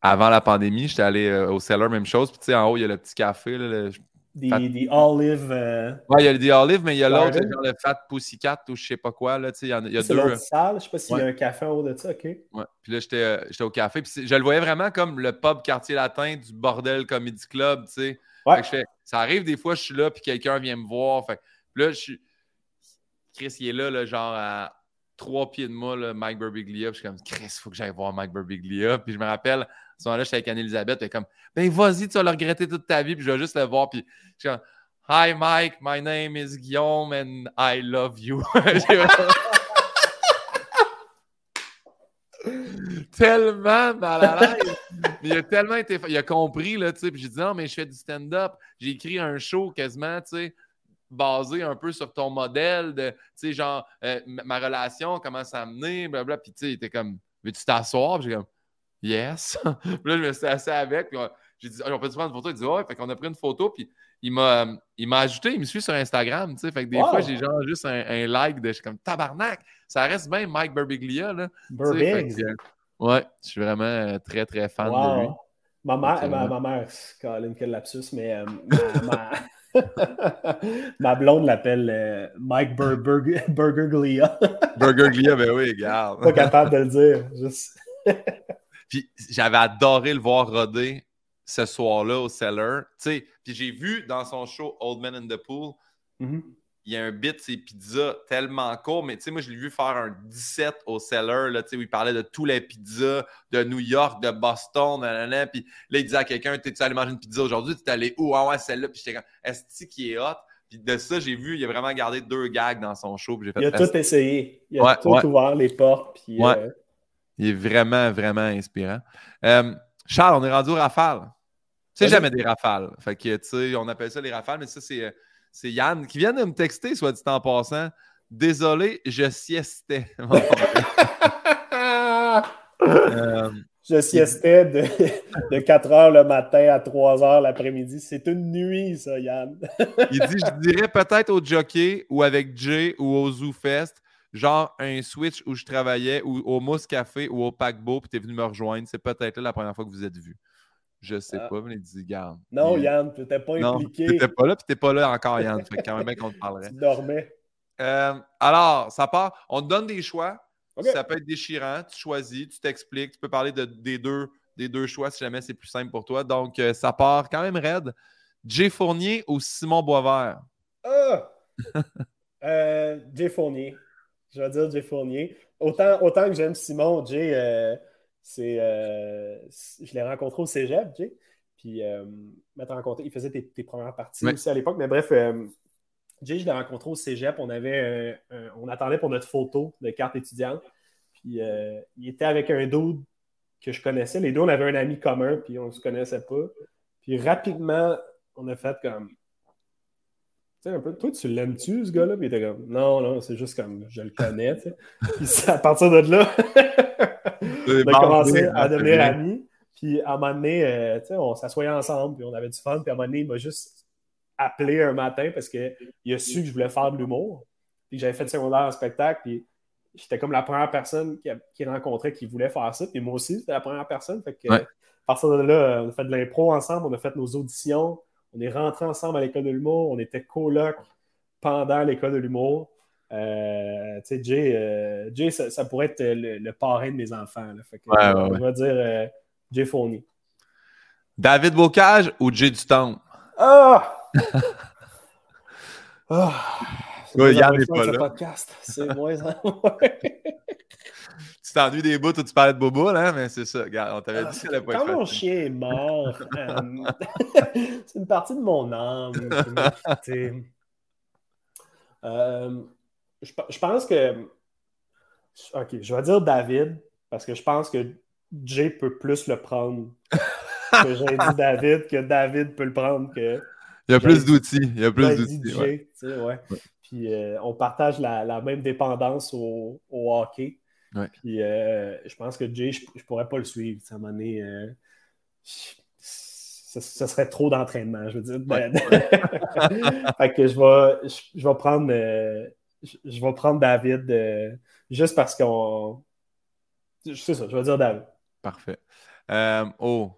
avant la pandémie, j'étais allé au Cellar, même chose. Puis tu sais, en haut, il y a le petit café. Là, le- Des, Fat- des olive. euh, Ouais, il y a le The Olive, mais il y a l'autre, genre le Fat Pussycat ou je sais pas quoi. Là, il y, en a- il y a c'est deux. l'autre salle. Je sais pas s'il y a un café en haut de ça. OK. Ouais. Puis là, j'étais euh, j'étais au café. Puis je le voyais vraiment comme le pub quartier latin du Bordel Comedy Club, tu sais. Ouais. Fait que ça arrive des fois, je suis là, puis quelqu'un vient me voir. Fait là, je suis. Chris, il est là, là, genre à trois pieds de moi, là, Mike Birbiglia. Puis je suis comme, Chris, il faut que j'aille voir Mike Birbiglia. Puis je me rappelle, ce moment-là, j'étais avec Anne-Elisabeth. Elle comme, ben vas-y, tu vas le regretter toute ta vie. Puis je vais juste le voir. Puis je suis comme, Hi Mike, my name is Guillaume and I love you. Tellement mal à l'aise. Il a tellement été. Il a compris, là, tu sais. Puis j'ai dit non, mais je fais du stand-up. J'ai écrit un show quasiment, tu sais, basé un peu sur ton modèle de, tu sais, genre, euh, ma relation, comment ça a mené, blablabla. Puis tu sais, il était comme, veux-tu t'asseoir? J'ai comme, yes. puis là, je me suis assis avec. J'ai dit, Ah, on peut prendre une photo? Il dit, ouais. Fait qu'on a pris une photo. Puis il m'a, il m'a ajouté, il me suit sur Instagram, tu sais. Fait que des Wow. fois, j'ai genre juste un, un like de, je suis comme, tabarnak. Ça reste bien Mike Birbiglia, là. Tu sais, fait Burbig. que, euh, ouais, je suis vraiment euh, très, très fan de lui. Ma mère, ma, ma mère, Colin, quel lapsus, mais euh, ma, ma- ma blonde l'appelle euh, Mike Bur- Burger, Burgerglia. Burger Glia, ben oui, regarde. Pas capable de le dire. Juste... Puis j'avais adoré le voir roder ce soir-là au Cellar. Puis j'ai vu dans son show Old Man in the Pool, Mhm. il y a un bit, c'est pizza tellement court, mais tu sais, moi, je l'ai vu faire un 17 au Cellar, là, où il parlait de tous les pizzas de New York, de Boston, nanana, puis là, il disait à quelqu'un, t'es-tu allé manger une pizza aujourd'hui? T'es allé où? Ah ouais, celle-là, puis j'étais comme, est-ce qui est hot? Puis de ça, j'ai vu, il a vraiment gardé deux gags dans son show, puis j'ai fait, Il a tout essayé. Il a Ouais, tout ouais. ouvert les portes. Puis, Ouais. euh, Il est vraiment, vraiment inspirant. Euh, Charles, on est rendu aux rafales. C'est jamais des rafales. Fait que, tu sais, on appelle ça les rafales, mais ça, c'est, euh, c'est Yann qui vient de me texter, soit dit en passant. Désolé, je siestais. Euh, Je siestais de, de 4 heures le matin à 3 heures l'après-midi. C'est une nuit, ça, Yann. il dit Je dirais peut-être au jockey ou avec Jay ou au Zoo Fest, genre un switch où je travaillais, ou au Mousse Café ou au paquebot, puis t'es venu me rejoindre. C'est peut-être là la première fois que vous êtes vus. Je sais Ah. pas, mais dit Garde. Non, Il- Yann, tu n'étais pas Non, impliqué. t'étais pas là, puis t'es pas là encore, Yann. Fait quand même qu'on te parlerait. Tu dormais. Euh, alors, ça part. On te donne des choix. Ça peut être déchirant. Tu choisis, tu t'expliques. Tu peux parler de, des, deux, des deux choix si jamais c'est plus simple pour toi. Donc, euh, ça part quand même raide. Jay Fournier ou Simon Boisvert? Ah! Euh, Jay Fournier. Je vais dire Jay Fournier. Autant, autant que j'aime Simon, Jay, euh, c'est, euh, je l'ai rencontré au cégep, Jay. Puis, euh, rencontré, il faisait tes, tes premières parties Ouais. aussi à l'époque. Mais bref, Jay, je l'ai rencontré au cégep. On, avait, on attendait pour notre photo de carte étudiante. Puis, il était avec un dude que je connaissais. Les deux, on avait un ami commun, puis on ne se connaissait pas. Puis, rapidement, on a fait comme. Un peu, toi, tu l'aimes-tu, ce gars-là? Puis il était comme, non, non, c'est juste comme, je le connais, tu sais. À partir de là, on a commencé à devenir amis. Puis à un moment donné, euh, tu sais, on s'assoyait ensemble, puis on avait du fun. Puis à un moment donné, il m'a juste appelé un matin parce qu'il a su que je voulais faire de l'humour. Puis j'avais fait secondaire en spectacle. Puis j'étais comme la première personne qui, qui, rencontrait qui voulait faire ça. Puis moi aussi, c'était la première personne. Fait que, À partir de là, on a fait de l'impro ensemble, on a fait nos auditions, on est rentrés ensemble à l'école de l'humour, on était coloc pendant l'école de l'humour. Euh, tu sais, Jay, euh, Jay ça, pourrait être le, parrain de mes enfants. Fait que, on va dire euh, Jay Fournier. David Bocage ou Jay Dutombe? Ah! ah! Ouais, Yann n'est pas là. podcast. C'est moins Tu t'ennuies des bouts où tu parlais de Bobo, là, mais c'est ça. Regarde, on t'avait dit que ça pas Quand mon chien est mort, c'est une partie de mon âme euh, je, pense que. Ok, je vais dire David, parce que je pense que Jay peut plus le prendre que j'ai dit David, que David peut le prendre que. Il y a plus d'outils. Il y a plus d'outils. Ouais. ouais. Puis euh, on partage la, même dépendance au, hockey. Puis euh, je pense que Jay, je, ne pourrais pas le suivre. À un moment donné, euh, ce, serait trop d'entraînement, je veux dire. fait que je vais, je, vais prendre, je, vais prendre David juste parce qu'on. C'est ça, je vais dire David. Parfait. oh,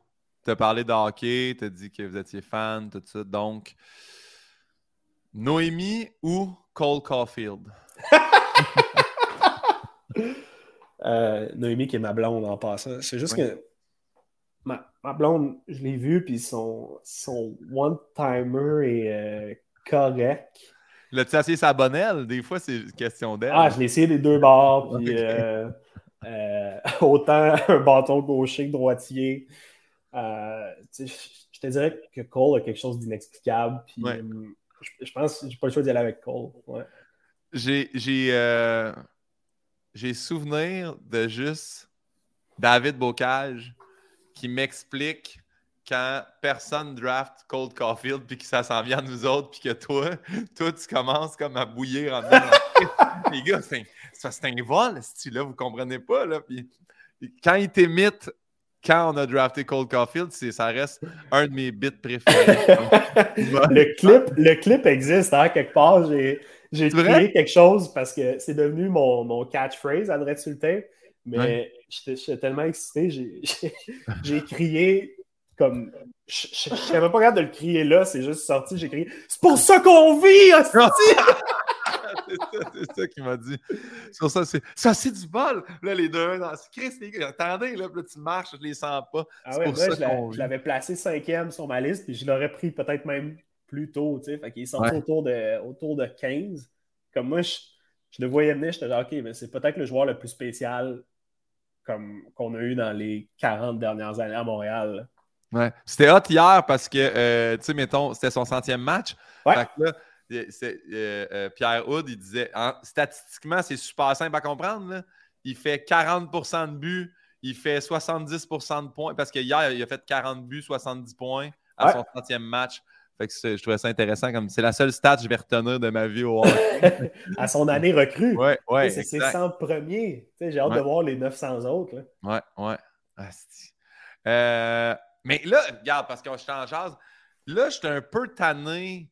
tu as parlé de hockey, tu as dit que vous étiez fan, tout ça. Donc, Noémie ou Cole Caulfield? euh, Noémie qui est ma blonde en passant. C'est juste que ma, blonde, je l'ai vue, puis son, son one-timer est euh, correct. L'as-tu essayé sa bonnelle? Des fois, c'est question d'elle. Ah, je l'ai essayé des deux bords, puis euh, euh, autant un bâton gaucher que droitier. je te dirais que Cole a quelque chose d'inexplicable. Puis, hum, je, pense que j'ai pas le choix d'y aller avec Cole. J'ai euh, j'ai souvenir de juste David Bocage qui m'explique quand personne draft Cold Caulfield puis que ça s'en vient à nous autres puis que toi, toi tu commences comme à bouillir en Les gars, c'est un, vol, si là, vous comprenez pas. Là, puis, quand il t'émite quand on a drafté Cold Caulfield, ça reste un de mes bits préférés. le, clip, le clip existe, hein, quelque part. J'ai, j'ai créé quelque chose parce que c'est devenu mon, mon catchphrase, André Sultan. Mais j'étais, tellement excité, j'ai, crié comme. Je n'avais pas capable de le crier là, c'est juste sorti, j'ai crié C'est pour ça qu'on vit, c'est ça, qu'il m'a dit. Sur ça, c'est ça, c'est du bol. Là, les deux, Chris, les gars, attendez, là, là, tu marches, je les sens pas. Ah ouais, pour ça je l'avais placé cinquième sur ma liste, puis je l'aurais pris peut-être même plus tôt, tu sais. Fait qu'il est sorti autour, de, autour de 15. Comme moi, je, je le voyais venir, j'étais genre, OK, mais c'est peut-être le joueur le plus spécial comme qu'on a eu dans les 40 dernières années à Montréal. Ouais. C'était hot hier parce que, euh, tu sais, mettons, c'était son centième match. Ouais. Fait que là, euh, euh, Pierre Houd, il disait statistiquement, c'est super simple à comprendre. Il fait 40% de buts, il fait 70% de points, parce qu'hier, il a fait 40 buts, 70 points à son 30e match. Fait que je trouvais ça intéressant. comme C'est la seule stat que je vais retenir de ma vie au À son année recrue. Ouais, ouais, c'est ses 100 premiers. J'ai hâte de voir les 900 autres. Là. Ouais, ouais. Euh, mais là, regarde, parce que je suis en jazz. Là, je suis un peu tanné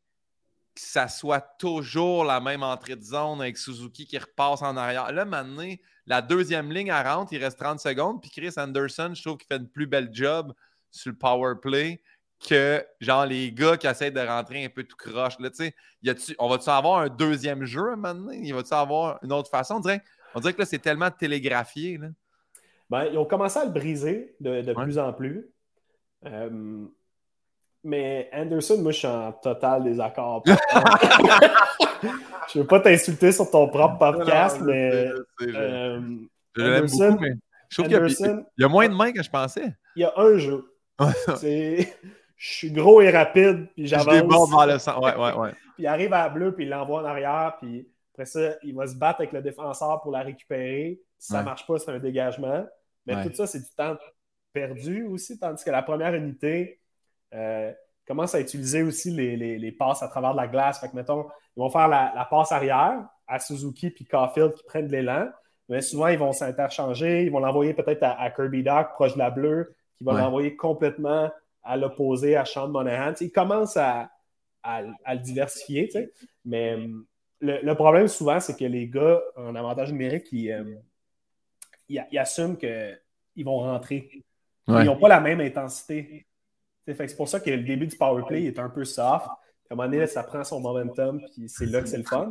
que ça soit toujours la même entrée de zone avec Suzuki qui repasse en arrière. Là, maintenant, la deuxième ligne, à rentre, il reste 30 secondes. Puis Chris Anderson, je trouve qu'il fait une plus belle job sur le power play que genre les gars qui essaient de rentrer un peu tout croche. Là, y on va-tu avoir un deuxième jeu maintenant? Il va-tu avoir une autre façon? On dirait, on dirait que là, c'est tellement télégraphié. Là. Ben, ils ont commencé à le briser de, plus en plus. Euh, mais Anderson, moi, je suis en total désaccord. je veux pas t'insulter sur ton propre podcast, mais. Euh, Anderson, je trouve qu'il y, a moins de mains que je pensais. Il y a un jeu. Je suis gros et rapide, puis j'avance. Je vers le centre. Ouais, ouais, ouais. puis il arrive à la bleue, puis il l'envoie en arrière, puis après ça, il va se battre avec le défenseur pour la récupérer. Si ça ne marche pas, c'est un dégagement. Mais tout ça, c'est du temps perdu aussi, tandis que la première unité, euh, commence à utiliser aussi les, passes à travers la glace. Fait que, mettons, ils vont faire la, passe arrière à Suzuki puis Caulfield qui prennent de l'élan. Mais souvent, ils vont s'interchanger. Ils vont l'envoyer peut-être à, Kirby Doc, proche de la bleue, qui va l'envoyer complètement à l'opposé à Sean Monahan. ils commencent à, à, le diversifier. Mais hum, le, problème souvent, c'est que les gars en avantage numérique, ils, euh, ils, assument qu'ils vont rentrer. Ils n'ont pas la même intensité. C'est pour ça que le début du power play est un peu soft. À un moment donné, ça prend son momentum, puis c'est là que c'est le fun.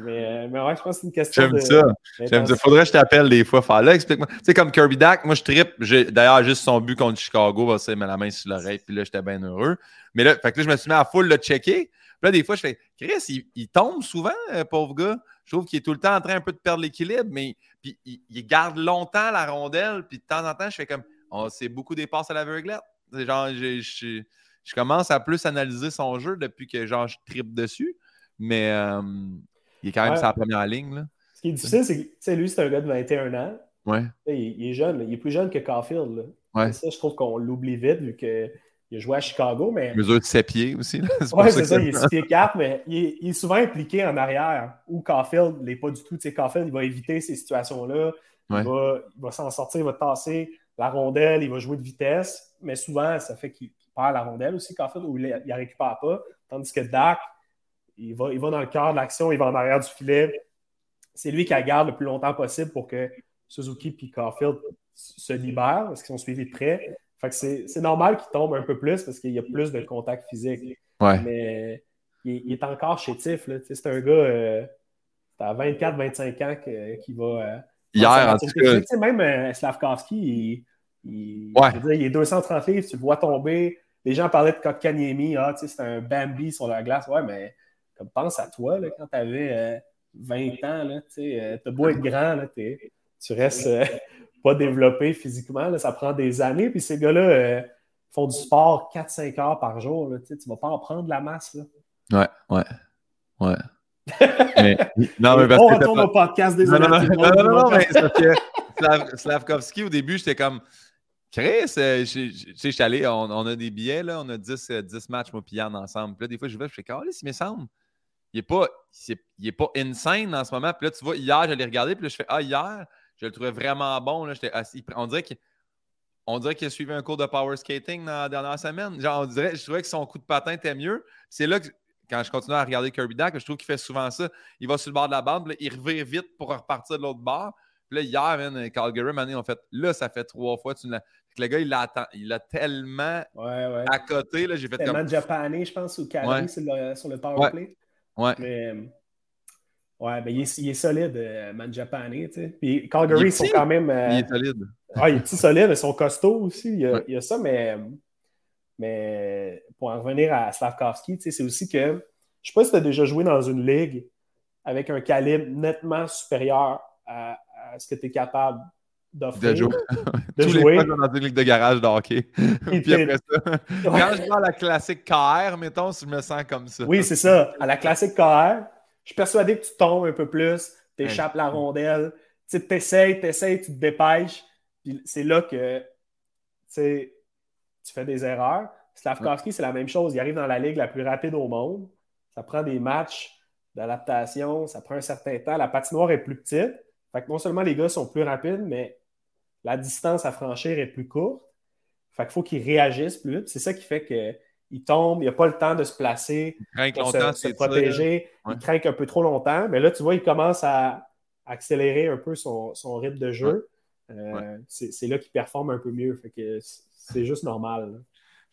Mais, euh, mais ouais, je pense que c'est une question. J'aime ça. J'aime ça. Faudrait que je t'appelle des fois. Faire là, explique-moi. Tu sais, comme Kirby Dak, moi, je trippe. D'ailleurs, juste son but contre Chicago, se mettre la main sur l'oreille, puis là, j'étais bien heureux. Mais là, fait que là, je me suis mis à full le checker. Puis là, des fois, je fais Chris, il, tombe souvent, euh, pauvre gars. Je trouve qu'il est tout le temps en train un peu de perdre l'équilibre, mais puis, il, garde longtemps la rondelle. Puis de temps en temps, je fais comme oh, c'est beaucoup des passes à l'aveuglette. Genre, je, commence à plus analyser son jeu depuis que genre, je tripe dessus. Mais euh, il est quand même sa première ligne. Là. Ce qui est difficile, c'est que lui, c'est un gars de 21 ans. Ouais. Il, est jeune, il est plus jeune que Caulfield. Ouais. Ça, je trouve qu'on l'oublie vite vu qu'il a joué à Chicago. Mais... Mesure de 7 pieds aussi. Oui, c'est ça, il est 6 pieds 4, mais il est, souvent impliqué en arrière. Ou Caulfield n'est pas du tout. Caulfield, il va éviter ces situations-là. Il va, s'en sortir, il va tasser la rondelle, il va jouer de vitesse. Mais souvent, ça fait qu'il perd la rondelle aussi, Caulfield, ou il ne la récupère pas. Tandis que Dak, il va, il va dans le cœur de l'action, il va en arrière du filet. C'est lui qui la garde le plus longtemps possible pour que Suzuki et Caulfield se libèrent parce qu'ils sont suivis de près. Fait que c'est normal qu'il tombe un peu plus parce qu'il y a plus de contact physique. Mais il, est encore chétif. C'est un gars euh, à 24-25 ans qui va. Euh, Hier, en tout cas. Même euh, Slavkovski, il, il, est 230 livres, tu le vois tomber. Les gens parlaient de Kotkaniemi, ah, c'est un Bambi sur la glace. Ouais, mais comme pense à toi là, quand tu avais 20 ans, tu as beau être grand, là, tu restes pas développé physiquement. ça prend des années. Puis ces gars-là euh, font du sport 4-5 heures par jour. tu ne vas pas en prendre la masse. Là. Ouais, ouais, ouais. mais, non, mais parce on retourne au podcast, des Non, non, non, non, non, mais parce que Slavkovski, au début, j'étais comme Chris, euh, je suis allé, on, a des billets, là, on a 10, 10 euh, matchs, moi, puis ensemble. Puis là, des fois, je vais, je fais, Carlis, il me semble. Il n'est pas, il est pas insane en ce moment. Puis là, tu vois, hier, j'allais regarder, puis là, je fais, ah, hier, je le trouvais vraiment bon. Là. Assis. On dirait qu'il on dirait qu'il a suivi un cours de power skating dans la dernière semaine. Genre, on dirait, je trouvais que son coup de patin était mieux. C'est là que, quand je continue à regarder Kirby Dak, je trouve qu'il fait souvent ça. Il va sur le bord de la bande, il revient vite pour repartir de l'autre bord. Puis là, hier, man, Calgary, man, on fait là, ça fait trois fois. Tu le gars, il l'a il a tellement à côté. Là, j'ai fait tellement comme... japonais, je pense, ou Calgary sur, le, sur le power play. Ouais. Mais, Ouais, mais il est, il est solide, euh, Manjapane. Tu sais. Puis Calgary, ils sont quand même. Euh, il est solide. Ah, il est petit solide, mais ils sont costauds aussi. Il y a, il y a ça, mais, mais pour en revenir à Slavkovski, tu sais, c'est aussi que je ne sais pas si tu as déjà joué dans une ligue avec un calibre nettement supérieur à, ce que tu es capable. De, jouer. de Tous jouer. Les fois, dans une ligue de garage de hockey. Puis après ça, quand je vais à la classique KR, mettons, si je me sens comme ça. Oui, c'est ça. À la classique KR, je suis persuadé que tu tombes un peu plus, tu échappes la rondelle, tu essaies, tu essaies, tu te dépêches. Puis c'est là que tu fais des erreurs. Slavkovski, c'est la même chose. Il arrive dans la ligue la plus rapide au monde. Ça prend des matchs d'adaptation, ça prend un certain temps. La patinoire est plus petite. Fait que non seulement les gars sont plus rapides, mais la distance à franchir est plus courte. Fait qu'il faut qu'ils réagissent plus vite. C'est ça qui fait que il tombe, il n'a pas le temps de se placer, il pour se, protéger, il craint un peu trop longtemps. Mais là, tu vois, il commence à accélérer un peu son, rythme de jeu. Euh, c'est là qu'il performe un peu mieux. Fait que c'est juste normal.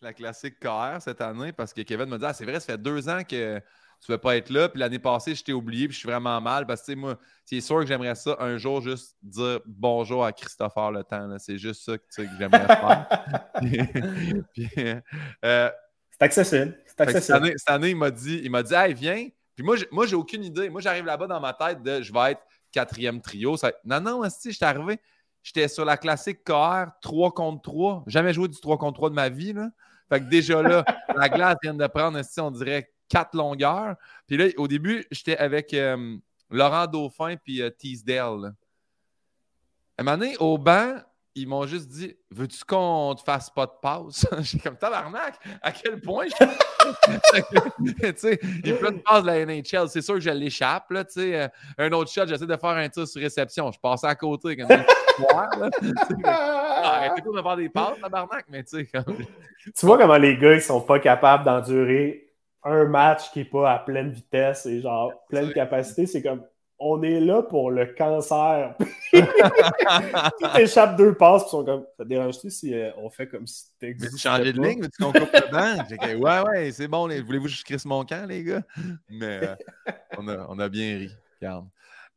La classique KR cette année, parce que Kevin me dit ah, c'est vrai, ça fait deux ans que tu ne veux pas être là. Puis l'année passée, je t'ai oublié, puis je suis vraiment mal. Parce que moi, c'est sûr que j'aimerais ça un jour juste dire bonjour à Christopher Le Temps. C'est juste ça que, j'aimerais faire. puis, euh, c'est accessible. C'est accessible. Cette année, il m'a dit, il m'a dit, hey, viens. Puis moi, moi, j'ai aucune idée. Moi, j'arrive là-bas dans ma tête de je vais être quatrième trio. Non, non, si, j'étais arrivé. J'étais sur la classique KR 3 contre 3. Jamais joué du 3 contre 3 de ma vie. Là. Fait que déjà là, la glace vient de prendre, on dirait, quatre longueurs. Puis là, au début, j'étais avec euh, Laurent Dauphin puis euh, Teasdale. À un moment donné, au banc, ils m'ont juste dit Veux-tu qu'on te fasse pas de pause J'ai comme tabarnak, à quel point je... tu sais, Il y a plein de passes de la NHL. C'est sûr que je l'échappe. Là, euh, un autre shot, j'essaie de faire un tir sur réception. Je passe à côté comme Arrêtez de me faire des passes, tabarnak, mais tu sais. Comme... Tu vois comment les gars, ils sont pas capables d'endurer un match qui n'est pas à pleine vitesse et genre pleine capacité, c'est comme on est là pour le cancer. tu échappes deux passes, puis sont comme ça te dérange-tu si euh, on fait comme si tu changer de ligne, mais tu concours dedans. ouais, ouais, c'est bon, voulez-vous que je crisse mon camp, les gars? Mais euh, on, a, on, a, bien ri. Regarde.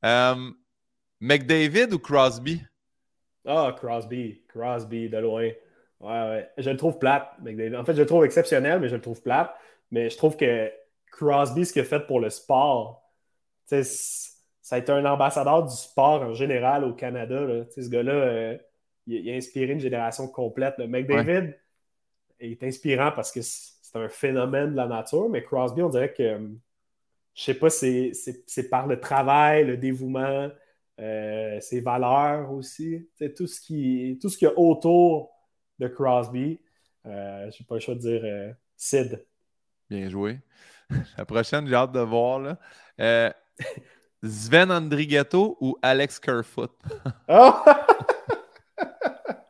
Um, McDavid ou Crosby? Ah, Crosby. Crosby, de loin. Ouais, ouais. Je le trouve plate, McDavid. En fait, je le trouve exceptionnel, mais je le trouve plate. Mais je trouve que Crosby, ce qu'il a fait pour le sport, ça a été un ambassadeur du sport en général au Canada. Ce gars-là, euh, il, a inspiré une génération complète. Le McDavid est inspirant parce que c'est un phénomène de la nature, mais Crosby, on dirait que, je sais pas, c'est par le travail, le dévouement, euh, ses valeurs aussi. Tout ce, qui, tout ce qu'il y a autour de Crosby. Euh, je n'ai pas le choix de dire euh, Sid. Bien joué. La prochaine, j'ai hâte de voir. Là. Euh, Sven Andrigato ou Alex Kerfoot? Oh!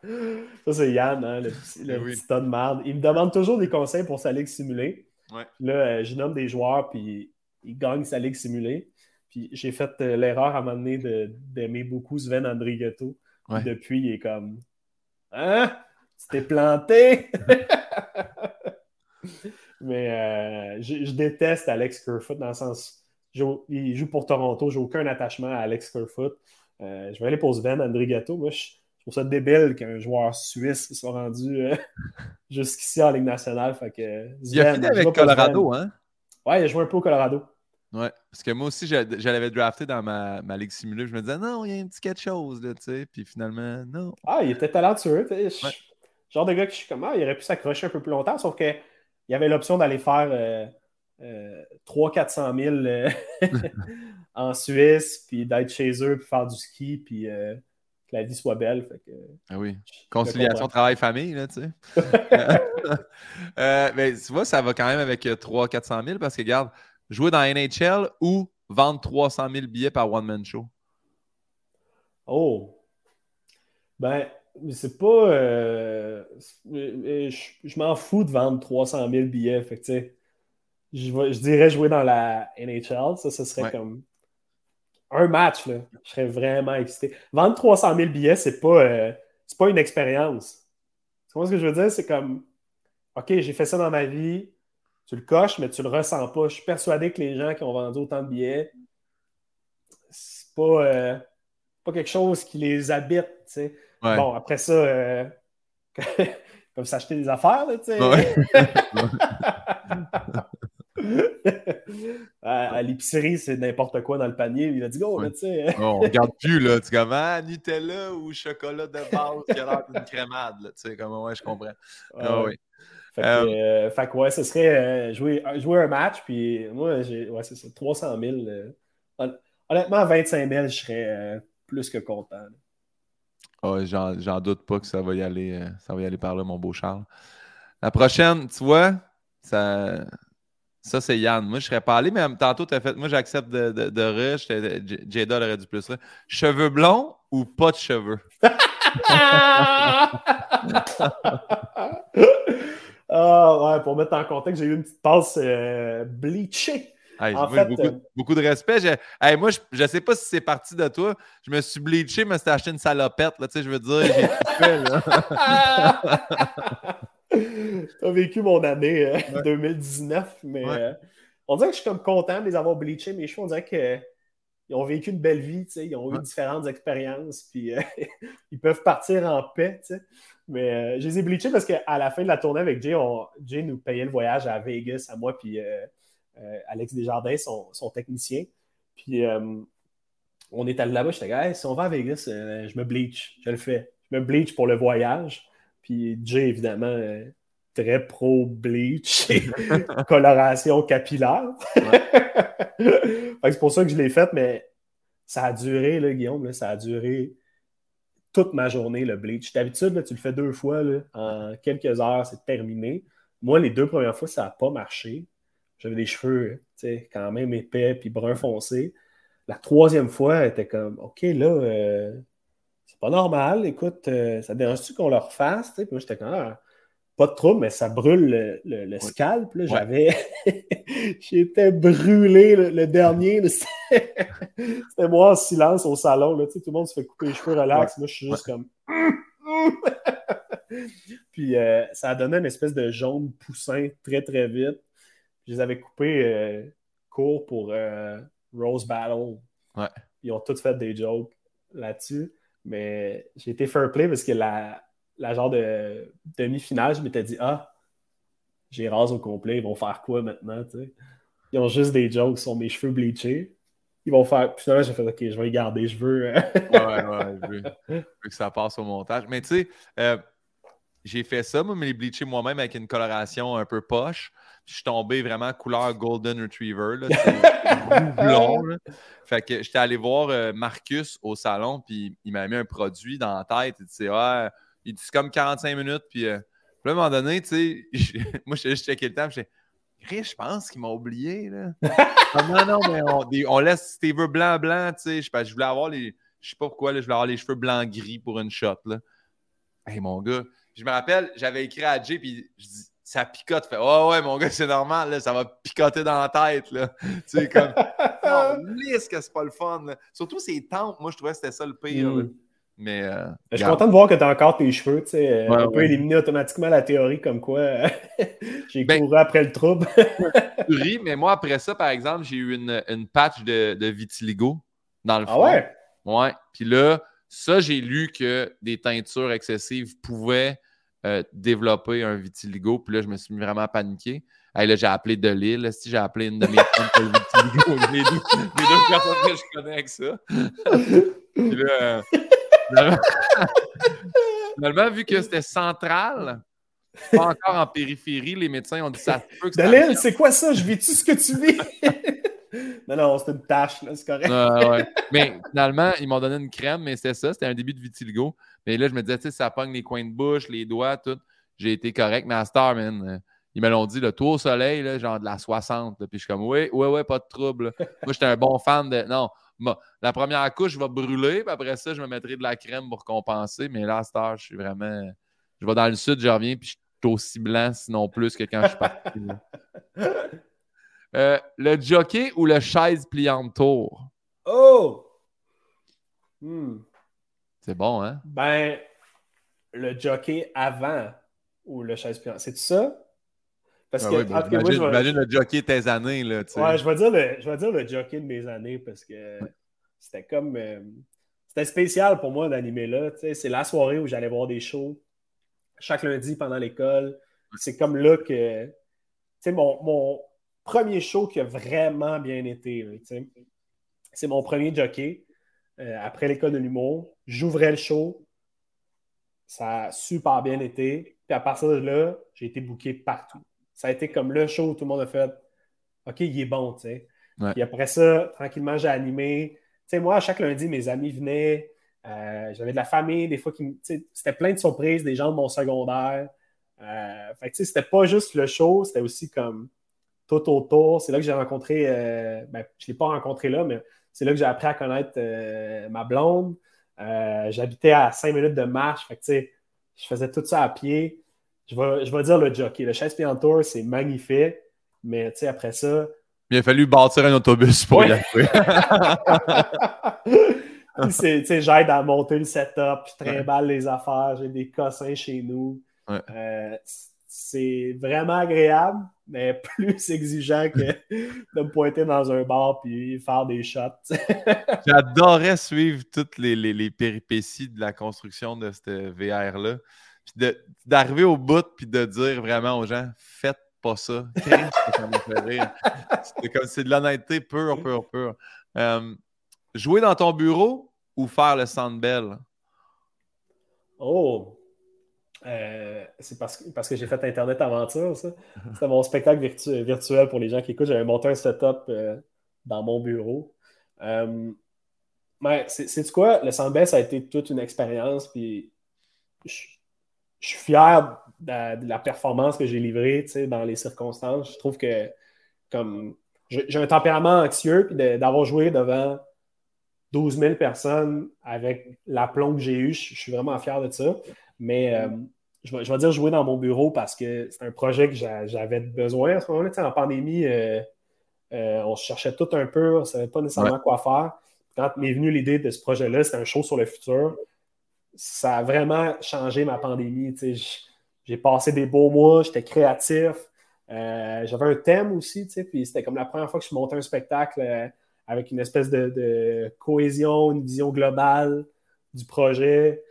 Ça, c'est Yann, hein, le petit, le eh tas de merde. Il me demande toujours des conseils pour sa ligue simulée. Là, je nomme des joueurs, puis il gagne sa ligue simulée. Puis j'ai fait l'erreur à un moment donné d'aimer beaucoup Sven Andrigato. Depuis, il est comme Hein? Tu t'es planté! Mais euh, je, déteste Alex Kerfoot dans le sens. il joue pour Toronto, j'ai aucun attachement à Alex Kerfoot. Euh, je vais aller pour Sven Andrigato. Moi, je, trouve ça débile qu'un joueur suisse soit rendu euh, jusqu'ici en Ligue nationale. Fait que, il a fini avec Colorado, hein? Ouais, il a joué un peu au Colorado. Ouais, parce que moi aussi, je, l'avais drafté dans ma, ma, ligue simulée. Je me disais, non, il y a un petit quelque chose, là, tu sais. Puis finalement, non. Ah, il était talentueux. Ouais genre de gars que je suis comme, ah, il aurait pu s'accrocher un peu plus longtemps, sauf qu'il y avait l'option d'aller faire euh, euh, 300-400 000 euh, en Suisse, puis d'être chez eux, puis faire du ski, puis euh, que la vie soit belle. Fait que, ah oui. Conciliation travail-famille, là, tu sais. mais tu vois, ça va quand même avec 300-400 000 parce que, regarde, jouer dans NHL ou vendre 300 000 billets par one-man show. Oh! Ben, c'est pas. Euh, je, m'en fous de vendre 300 000 billets. Fait je, dirais jouer dans la NHL. Ça, ce serait comme un match. Là. Je serais vraiment excité. Vendre 300 000 billets, c'est pas, euh, pas une expérience. Tu vois ce que je veux dire? C'est comme OK, j'ai fait ça dans ma vie. Tu le coches, mais tu le ressens pas. Je suis persuadé que les gens qui ont vendu autant de billets, c'est pas, euh, pas quelque chose qui les habite. Bon, après ça, euh, comme s'acheter des affaires, tu sais. à, l'épicerie, c'est n'importe quoi dans le panier. Il a dit go, tu sais. on regarde plus, là. Tu comme, ah, Nutella ou chocolat de base qui a l'air d'une crémade, Tu sais, comme, ouais, je comprends. Ah, oui. Fait que, euh, fait que, ouais, ce serait euh, jouer, jouer un match, puis moi, j'ai, ouais, c'est ça, 300 000. honnêtement, 25 000, je serais plus que content. Oh, J'en doute pas que ça va y aller, euh, ça va y aller par là, mon beau Charles. La prochaine, tu vois, ça, ça c'est Yann. Moi, je serais pas allé, mais tantôt, tu as fait. Moi, j'accepte de, de, rush. Jada aurait dû plus Cheveux blonds ou pas de cheveux? ah, ouais, pour mettre en contexte, j'ai eu une petite passe euh, bleachée beaucoup, de respect. moi, je ne sais pas si c'est parti de toi. Je me suis bleaché, mais c'était acheté une salopette. Là, je veux dire, j'ai as vécu mon année 2019, euh, mais euh, on dirait que je suis comme content de les avoir bleachés. Mes cheveux, on dirait qu'ils ont vécu une belle vie, ils ont eu différentes expériences, puis euh, ils peuvent partir en paix. Mais je les ai bleachés parce qu'à la fin de la tournée avec Jay, Jay nous payait le voyage à Vegas, à moi, puis euh, Alex Desjardins, son, son technicien. Puis euh, on est allé là-bas, j'étais hey, si on va à Vegas, euh, je me bleach, je le fais. Je me bleach pour le voyage. Puis Jay, évidemment, très pro bleach et coloration capillaire. c'est pour ça que je l'ai fait, mais ça a duré, là, Guillaume, ça a duré toute ma journée, le bleach. D'habitude, tu le fais deux fois, en quelques heures, c'est terminé. Moi, les deux premières fois, ça n'a pas marché. J'avais des cheveux quand même épais puis brun foncé. La troisième fois, elle était comme OK, là, euh, c'est pas normal. Écoute, euh, ça dérange-tu qu'on le refasse? Puis moi, j'étais comme ah, pas de trouble, mais ça brûle le, scalp. J'avais. J'étais brûlé le, dernier. C'était moi en silence au salon. Là. Tout le monde se fait couper les cheveux relax. Moi, je suis juste comme. Puis euh, ça a donné une espèce de jaune poussin très, très vite. Je les avais coupés euh, court pour euh, Rose Battle. Ils ont tous fait des jokes là-dessus. Mais j'ai été fair play parce que la, la genre de demi-finale, je m'étais dit, ah, j'ai rase au complet, ils vont faire quoi maintenant, Ils ont juste des jokes sur mes cheveux bleachés. Ils vont faire. Puis finalement, j'ai fait, OK, je vais les garder, je veux. ouais, ouais, je veux, que ça passe au montage. Mais tu sais, euh, j'ai fait ça, moi, mais les bleachés moi-même avec une coloration un peu poche. Je suis tombé vraiment couleur Golden Retriever, là, blond. Fait que j'étais allé voir euh, Marcus au salon, puis il m'a mis un produit dans la tête. Il dit, ouais, il dit comme 45 minutes. Puis, euh, à un moment donné, tu sais, moi, j'ai juste checké le temps. J'ai je pense qu'il m'a oublié. Là. Ah, non, non, mais on, on laisse Steve blanc, blanc. Tu sais, je, voulais avoir les. Je sais pas pourquoi, là, je voulais avoir les cheveux blanc-gris pour une shot. Là. Hey, mon gars, je me rappelle, j'avais écrit à Jay, puis je dis ça picote. Fait, oh ouais, mon gars, c'est normal, là, ça va picoter dans la tête. Là. Tu sais, comme, non, lisse que c'est pas le fun. Surtout ces tempes, moi, je trouvais que c'était ça le pire. Mm. Mais, euh, je suis content de voir que tu as encore tes cheveux. Tu sais, on peut éliminer automatiquement la théorie comme quoi j'ai ben, couru après le trouble. tu ris, mais moi, après ça, par exemple, j'ai eu une, une patch de, de, vitiligo dans le fond. Ah ouais? Ouais. Puis là, ça, j'ai lu que des teintures excessives pouvaient euh, développer un vitiligo. Puis là, je me suis vraiment paniqué. Hey, là, j'ai appelé de Lille. Si j'ai appelé une de mes femmes pour le vitiligo, les deux, les deux personnes que je connais avec ça. Puis là, euh, Finalement, vu que c'était central, pas encore en périphérie, les médecins ont dit ça peut que Dalil, c'est quoi ça? Je vis-tu ce que tu vis? non, non, c'est une tâche, c'est correct. Mais finalement, ils m'ont donné une crème, mais c'était ça, c'était un début de vitiligo. Mais là, je me disais, tu sais, ça pogne les coins de bouche, les doigts, tout. J'ai été correct, mais à Star, man, euh, ils me l'ont dit, le tour au soleil, là, genre de la 60. puis je suis comme, oui, oui, oui, pas de trouble. Moi, j'étais un bon fan de. Non, la première couche va brûler, puis après ça, je me mettrai de la crème pour compenser. Mais là, à cette je suis vraiment. Je vais dans le sud, je reviens, puis je suis aussi blanc, sinon plus que quand je suis parti. Euh, le jockey ou le chaise pliante tour? Oh! Hmm. C'est bon, hein? Ben, le jockey avant ou le chaise pliante, c'est ça? Parce ah que, imagine, le jockey de tes années. Là, ouais, je vais, dire le, je vais dire le jockey de mes années parce que c'était comme. Euh, c'était spécial pour moi d'animer là. C'est la soirée où j'allais voir des shows chaque lundi pendant l'école. C'est comme là que. Mon, mon premier show qui a vraiment bien été. C'est mon premier jockey euh, après l'école de l'humour. J'ouvrais le show. Ça a super bien été. Puis à partir de là, j'ai été booké partout ça a été comme le show où tout le monde a fait OK, il est bon, tu sais. Puis après ça, tranquillement, j'ai animé. Tu sais, moi, chaque lundi, mes amis venaient. Euh, j'avais de la famille, des fois, qui, c'était plein de surprises, des gens de mon secondaire. Euh, fait que, tu sais, c'était pas juste le show, c'était aussi comme tout autour. C'est là que j'ai rencontré, euh, ben, je ne l'ai pas rencontré là, mais c'est là que j'ai appris à connaître ma blonde. J'habitais à cinq minutes de marche, fait que, je faisais tout ça à pied je vais, je vais dire le jockey. Le chaise pliante tour, c'est magnifique, mais après ça. Il a fallu bâtir un autobus pour y arriver. j'aide à monter le setup, je trimballe les affaires, j'ai des cossins chez nous. Euh, c'est vraiment agréable, mais plus exigeant que de me pointer dans un bar puis faire des shots. J'adorais suivre toutes les, les, les, péripéties de la construction de cette VR-là d'arriver au bout puis de dire vraiment aux gens faites pas ça. C'est comme c'est de l'honnêteté pure, pure, pure. Euh, jouer dans ton bureau ou faire le Sandbell? Oh! Euh, c'est parce que, parce que j'ai fait Internet Aventure, ça. C'était mon spectacle virtuel pour les gens qui écoutent. J'avais monté un setup euh, dans mon bureau. mais c'est quoi? Le Sandbell, ça a été toute une expérience. Puis je suis fier de, la performance que j'ai livrée dans les circonstances. Je trouve que comme j'ai un tempérament anxieux, puis d'avoir joué devant 12 000 personnes avec l'aplomb que j'ai eu, je, suis vraiment fier de ça. Mais euh, je vais, dire jouer dans mon bureau parce que c'est un projet que j'avais besoin à ce moment-là. En pandémie, euh, euh, on se cherchait tout un peu, on ne savait pas nécessairement quoi faire. Quand m'est venue l'idée de ce projet-là, c'était un show sur le futur. Ça a vraiment changé ma pandémie. J'ai passé des beaux mois, j'étais créatif. Euh, j'avais un thème aussi, puis c'était comme la première fois que je montais un spectacle avec une espèce de, cohésion, une vision globale du projet.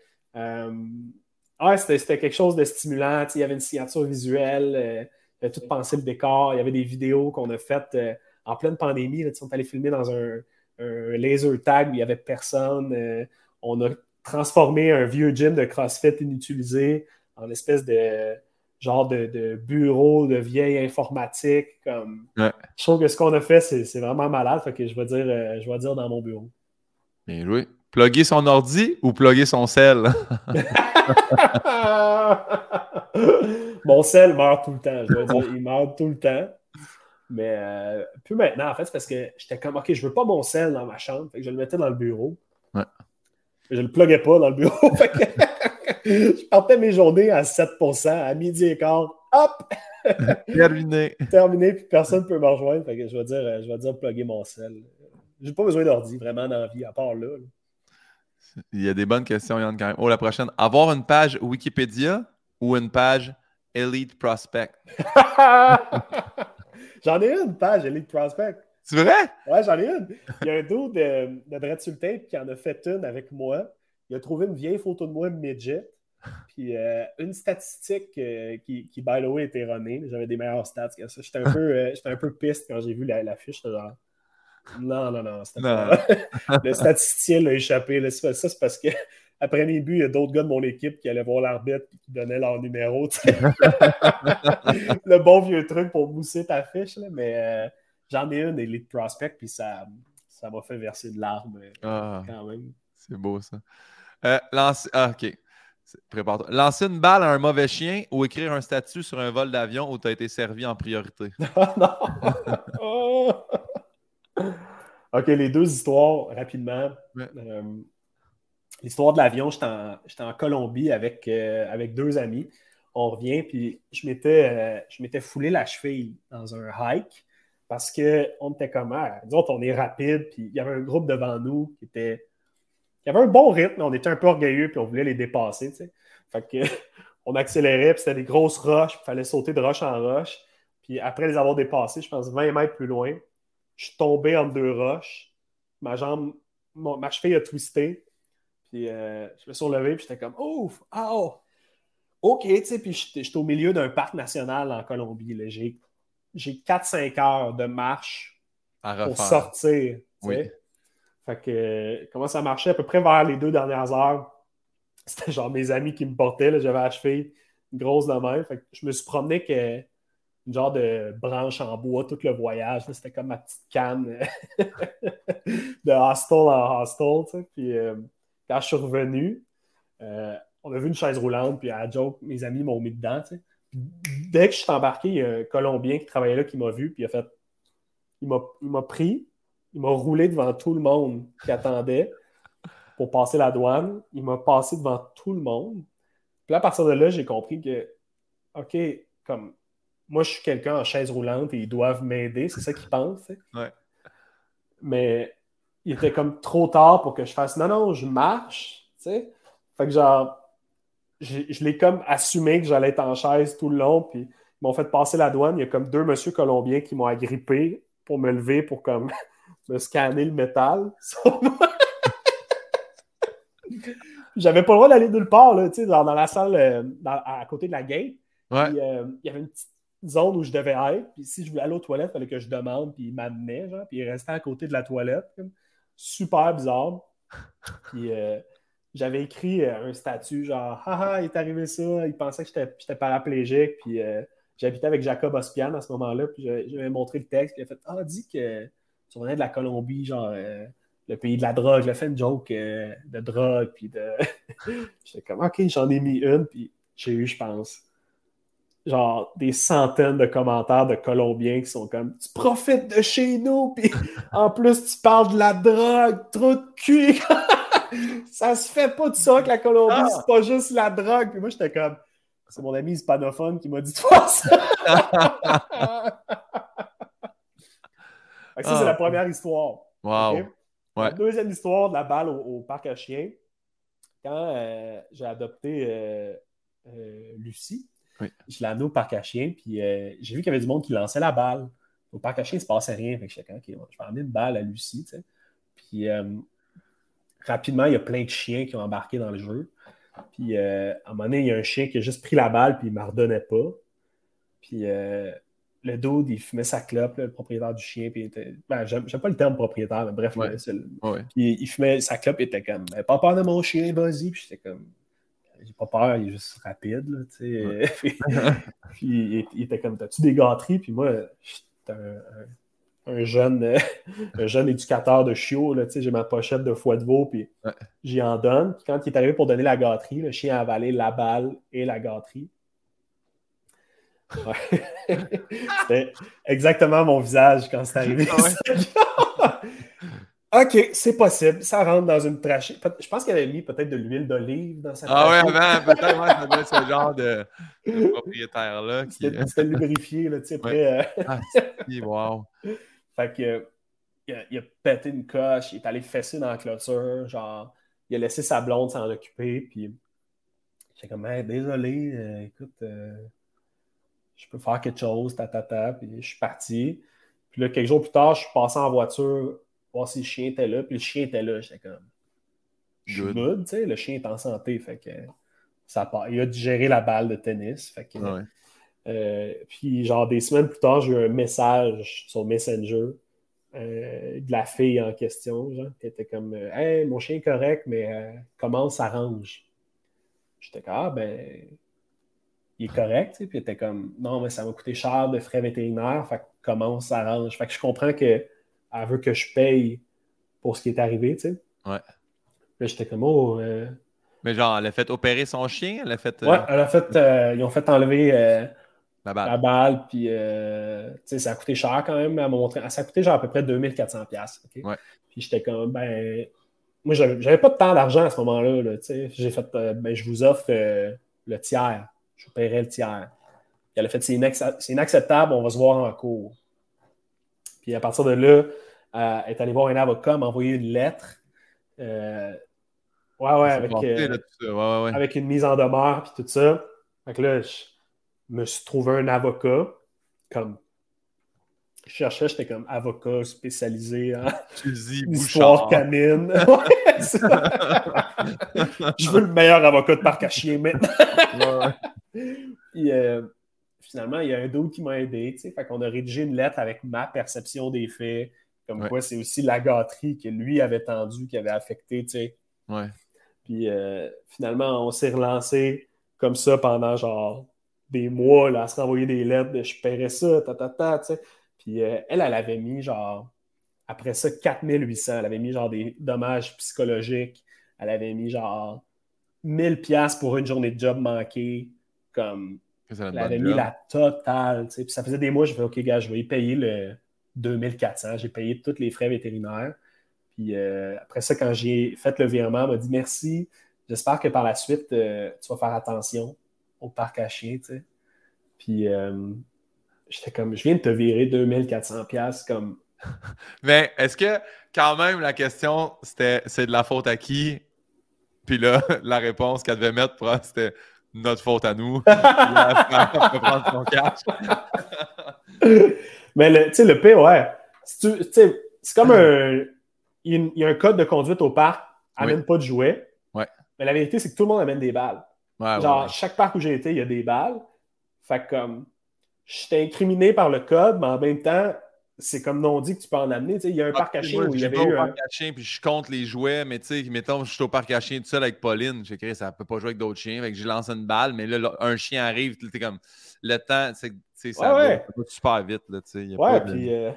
Ah, c'était quelque chose de stimulant. Il y avait une signature visuelle, euh, il y avait tout pensé le décor, il y avait des vidéos qu'on a faites euh, en pleine pandémie. Là, on est allé filmer dans un, laser tag où il n'y avait personne. Euh, on a transformé un vieux gym de CrossFit inutilisé en espèce de genre de, bureau de vieille informatique. Comme... Je trouve que ce qu'on a fait, c'est vraiment malade. que je vais dire, je vais dire dans mon bureau. Bien oui. Plugger son ordi ou plugger son sel? Mon sel meurt tout le temps, je veux dire, il meurt tout le temps. Mais euh, plus maintenant, en fait, c'est parce que j'étais comme, OK, je veux pas mon sel dans ma chambre. Fait que je le mettais dans le bureau. Ouais. Je le pluguais pas dans le bureau. je partais mes journées à 7%, à midi et quart. Hop! Terminé. Terminé, puis personne ne peut me rejoindre. Fait que je vais dire, je vais dire plugger mon sel. J'ai pas besoin d'ordi vraiment dans la vie, à part là. Il y a des bonnes questions, Yann, quand même. Oh, la prochaine. Avoir une page Wikipédia ou une page Elite Prospect? j'en ai une page Elite Prospect. C'est vrai? Ouais, j'en ai une. Il y a un dos de, de Tape qui en a fait une avec moi. Il a trouvé une vieille photo de moi midget. Puis euh, une statistique euh, qui, qui, by the way, était erronée. J'avais des meilleures stats que ça. J'étais un peu, euh, un peu piste quand j'ai vu la, la fiche. Genre, non, non, non. le statisticien l'a échappé. Ça, c'est parce que après mes buts, il y a d'autres gars de mon équipe qui allaient voir l'arbitre et qui donnaient leur numéro. le bon vieux truc pour bousser ta fiche. mais euh, j'en ai une Elite Prospect, puis ça, ça m'a fait verser de larmes euh, ah. quand même. C'est beau ça. Euh, ah, OK. Prépare-toi. Lancer une balle à un mauvais chien ou écrire un statut sur un vol d'avion où tu as été servi en priorité? non! Oh! OK, les deux histoires, rapidement. Euh, l'histoire de l'avion, j'étais en, Colombie avec, euh, avec deux amis. On revient, puis je m'étais, euh, m'étais foulé la cheville dans un hike parce qu'on était comme, ah, disons, on est rapide, puis il y avait un groupe devant nous qui était. avait un bon rythme, mais on était un peu orgueilleux, puis on voulait les dépasser, tu sais. Fait que, on accélérait, puis c'était des grosses roches, il fallait sauter de roche en roche. Puis après les avoir dépassés, je pense 20 mètres plus loin, je suis tombé entre deux roches. Ma jambe, ma cheville a twisté. Puis euh, je me suis relevé, puis j'étais comme Ouf, oh, OK, tu sais, puis j'étais au milieu d'un parc national en Colombie. J'ai 4-5 heures de marche pour sortir. Oui. Fait que comment ça marchait? À peu près vers les deux dernières heures? C'était genre mes amis qui me portaient. J'avais achevé une grosse de. Fait que je me suis promené que une genre de branche en bois tout le voyage. C'était comme ma petite canne de hostel en hostel. Puis euh, quand je suis revenu, euh, on a vu une chaise roulante, puis à joke, mes amis m'ont mis dedans. dès que je suis embarqué, il y a un Colombien qui travaillait là qui m'a vu, puis il a fait. Il m'a pris, il m'a roulé devant tout le monde qui attendait pour passer la douane. Il m'a passé devant tout le monde. Puis là, à partir de là, j'ai compris que, OK, comme moi, je suis quelqu'un en chaise roulante et ils doivent m'aider. C'est ça qu'ils pensent. Ouais. Mais il était comme trop tard pour que je fasse non, non, je marche. Fait que genre, je l'ai comme assumé que j'allais être en chaise tout le long. Puis ils m'ont fait passer la douane. Il y a comme deux monsieur colombiens qui m'ont agrippé pour me lever pour comme me scanner le métal. J'avais pas le droit d'aller nulle part, là, dans, dans la salle euh, à côté de la gate. Euh, il y avait une petite zone où je devais être. Puis si je voulais aller aux toilettes, il fallait que je demande, puis il m'amenait, genre, puis il restait à côté de la toilette. Super bizarre. Puis euh, j'avais écrit euh, un statut, genre, haha, il est arrivé ça. Il pensait que j'étais paraplégique. Puis euh, j'habitais avec Jacob Ospian à ce moment-là. Puis j'avais montré le texte. Puis il a fait, ah, dis que tu venais de la Colombie, genre, le pays de la drogue. Il a fait une joke de drogue. Puis de. J'étais comme, ok, j'en ai mis une. Puis j'ai eu, je pense genre des centaines de commentaires de Colombiens qui sont comme Tu profites de chez nous, puis en plus tu parles de la drogue, trop de cul. ça se fait pas de ça que la Colombie, ah! c'est pas juste la drogue. Puis moi, j'étais comme C'est mon ami hispanophone qui m'a dit de faire ça. ça, c'est la ah. première histoire. Wow. Deuxième histoire de la balle au, parc à chiens. Quand euh, j'ai adopté euh, euh, Lucie, je l'ai amenée au parc à chiens, puis j'ai vu qu'il y avait du monde qui lançait la balle. Au parc à chiens, il ne se passait rien. Fait que OK, je vais emmener une balle à Lucie. Puis rapidement, il y a plein de chiens qui ont embarqué dans le jeu. Puis à un moment donné, il y a un chien qui a juste pris la balle, puis il ne me redonnait pas. Puis le dude, il fumait sa clope, le propriétaire du chien, puis était. Ben, j'aime pas le terme propriétaire, mais bref, il, fumait sa clope, il était comme Pas peur de mon chien, vas-y. Puis j'étais comme J'ai pas peur, il est juste rapide, là, puis, il, était comme T'as-tu des gâteries? Puis moi, j'étais un, jeune, un jeune éducateur de chiots, j'ai ma pochette de foie de veau, puis j'y en donne. Puis quand il est arrivé pour donner la gâterie, le chien a avalé la balle et la gâterie. C'était exactement mon visage quand c'est arrivé. OK, c'est possible. Ça rentre dans une trachée. Je pense qu'il avait mis peut-être de l'huile d'olive dans sa Ah ouais, avant, peut-être, ouais, ça doit être ce genre de, propriétaire-là. C'était lubrifié, là, tu sais, après. Euh, ah, wow. Fait que, il a, pété une coche, il est allé fesser dans la clôture, genre, il a laissé sa blonde s'en occuper, puis j'étais comme, désolé, euh, écoute, euh, je peux faire quelque chose, ta, ta, ta. Puis je suis parti. Puis là, quelques jours plus tard, je suis passé en voiture voir si le chien était là. Puis le chien était là. J'étais comme. Je suis good, tu sais. Le chien est en santé. Fait que ça Il a digéré la balle de tennis. Fait que. Euh, puis, genre, des semaines plus tard, j'ai eu un message sur Messenger euh, de la fille en question, genre, qui était comme Hey, mon chien est correct, mais euh, comment on s'arrange? J'étais comme Ah, ben, il est correct, puis il était comme non, mais ça m'a coûté cher de frais vétérinaires, fait comment on s'arrange? Fait que je comprends qu'elle veut que je paye pour ce qui est arrivé, tu sais. Ouais. Là, j'étais comme oh. Euh, mais genre, elle a fait opérer son chien? Elle a fait. Euh, ouais, elle a fait. Euh, ils ont fait enlever la balle. La balle, puis tu sais, ça a coûté cher quand même. Elle montré, ça a coûté genre à peu près 2400$. OK? Ouais. Puis j'étais comme, ben. Moi, j'avais pas tant d'argent à ce moment-là, -là, tu sais. J'ai fait, ben, je vous offre le tiers je paierai le tiers. Puis elle a fait c'est inacceptable, on va se voir en cours. Puis à partir de là, elle est allée voir un avocat, m'a envoyé une lettre. Euh, ouais, ouais, avec, euh, avec une mise en demeure, puis tout ça. Fait que là, je me suis trouvé un avocat, comme je cherchais, j'étais comme avocat spécialisé en histoire canine. je veux le meilleur avocat de parc à chien maintenant. Puis, euh, finalement, il y a un d'autre qui m'a aidé. Fait qu'on a rédigé une lettre avec ma perception des faits. Comme quoi, c'est aussi la gâterie que lui avait tendue qui avait affecté. Ouais. Puis euh, finalement, on s'est relancé comme ça pendant genre des mois là, à se renvoyer des lettres de je paierais ça, ta ta ta. Puis euh, elle, elle avait mis genre, après ça, 4800. Elle avait mis genre des dommages psychologiques. Elle avait mis genre 1000 pièces pour une journée de job manquée. Comme, elle avait mis la totale. Puis ça faisait des mois, je fais OK, gars, je vais y payer le 2400. J'ai payé tous les frais vétérinaires. Puis euh, après ça, quand j'ai fait le virement, elle m'a dit merci. J'espère que par la suite, euh, tu vas faire attention au parc à chiens. Puis euh, j'étais comme, je viens de te virer 2400$ comme. Mais est-ce que quand même la question, c'était c'est de la faute à qui? Puis là, la réponse qu'elle devait mettre, c'était notre faute à nous. prendre son cash. Mais tu sais, le P, ouais. C'est comme un. Il y a un code de conduite au parc, amène pas de jouets. Ouais. Mais la vérité, c'est que tout le monde amène des balles. Genre, chaque parc où j'ai été, il y a des balles. Fait que comme. J'étais incriminé par le code, mais en même temps, c'est comme non dit que tu peux en amener. il y a un ah, parc à chiens où il y avait eu. au parc à chiens, puis je compte les jouets, mais tu sais, mettons, je suis au parc à chiens tout seul avec Pauline. J'ai créé, ça peut pas jouer avec d'autres chiens. Fait que j'ai lancé une balle, mais là, un chien arrive, tu comme. Le temps, c'est ça, va super vite. Là, y a ouais, puis euh,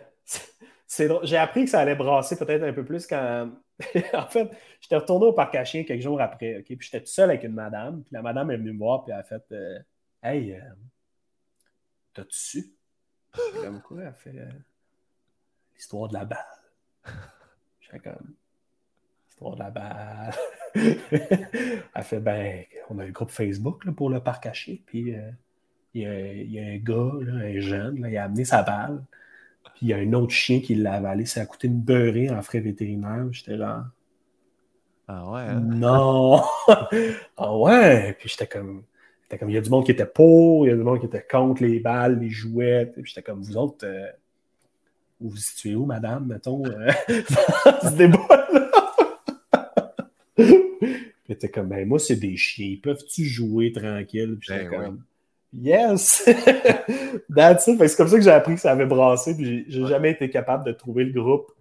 j'ai appris que ça allait brasser peut-être un peu plus quand. en fait, j'étais retourné au parc à chiens quelques jours après, OK? Puis j'étais tout seul avec une madame, puis la madame est venue me voir, puis elle a fait euh, Hey, euh, t'as-tu su? Comme quoi, elle fait l'histoire de la balle. J'étais comme, l'histoire de la balle. elle fait Ben, on a un groupe Facebook pour le parc caché. Puis euh, il, y a, un gars, un jeune, il a amené sa balle. Puis il y a un autre chien qui l'a avalé. Ça a coûté une beurrée en frais vétérinaires. J'étais là. Ah ouais? Hein? Non! ah ouais! Puis j'étais comme. comme, il y a du monde qui était pour, il y a du monde qui était contre les balles, les jouets. Puis j'étais comme, vous autres, euh, vous vous situez où, madame, mettons, euh, ce débat-là? Puis comme, ben moi, c'est des chiens, peuvent-tu jouer tranquille? Puis j'étais ben comme, yes! That's it. C'est comme ça que j'ai appris que ça avait brassé, puis j'ai jamais été capable de trouver le groupe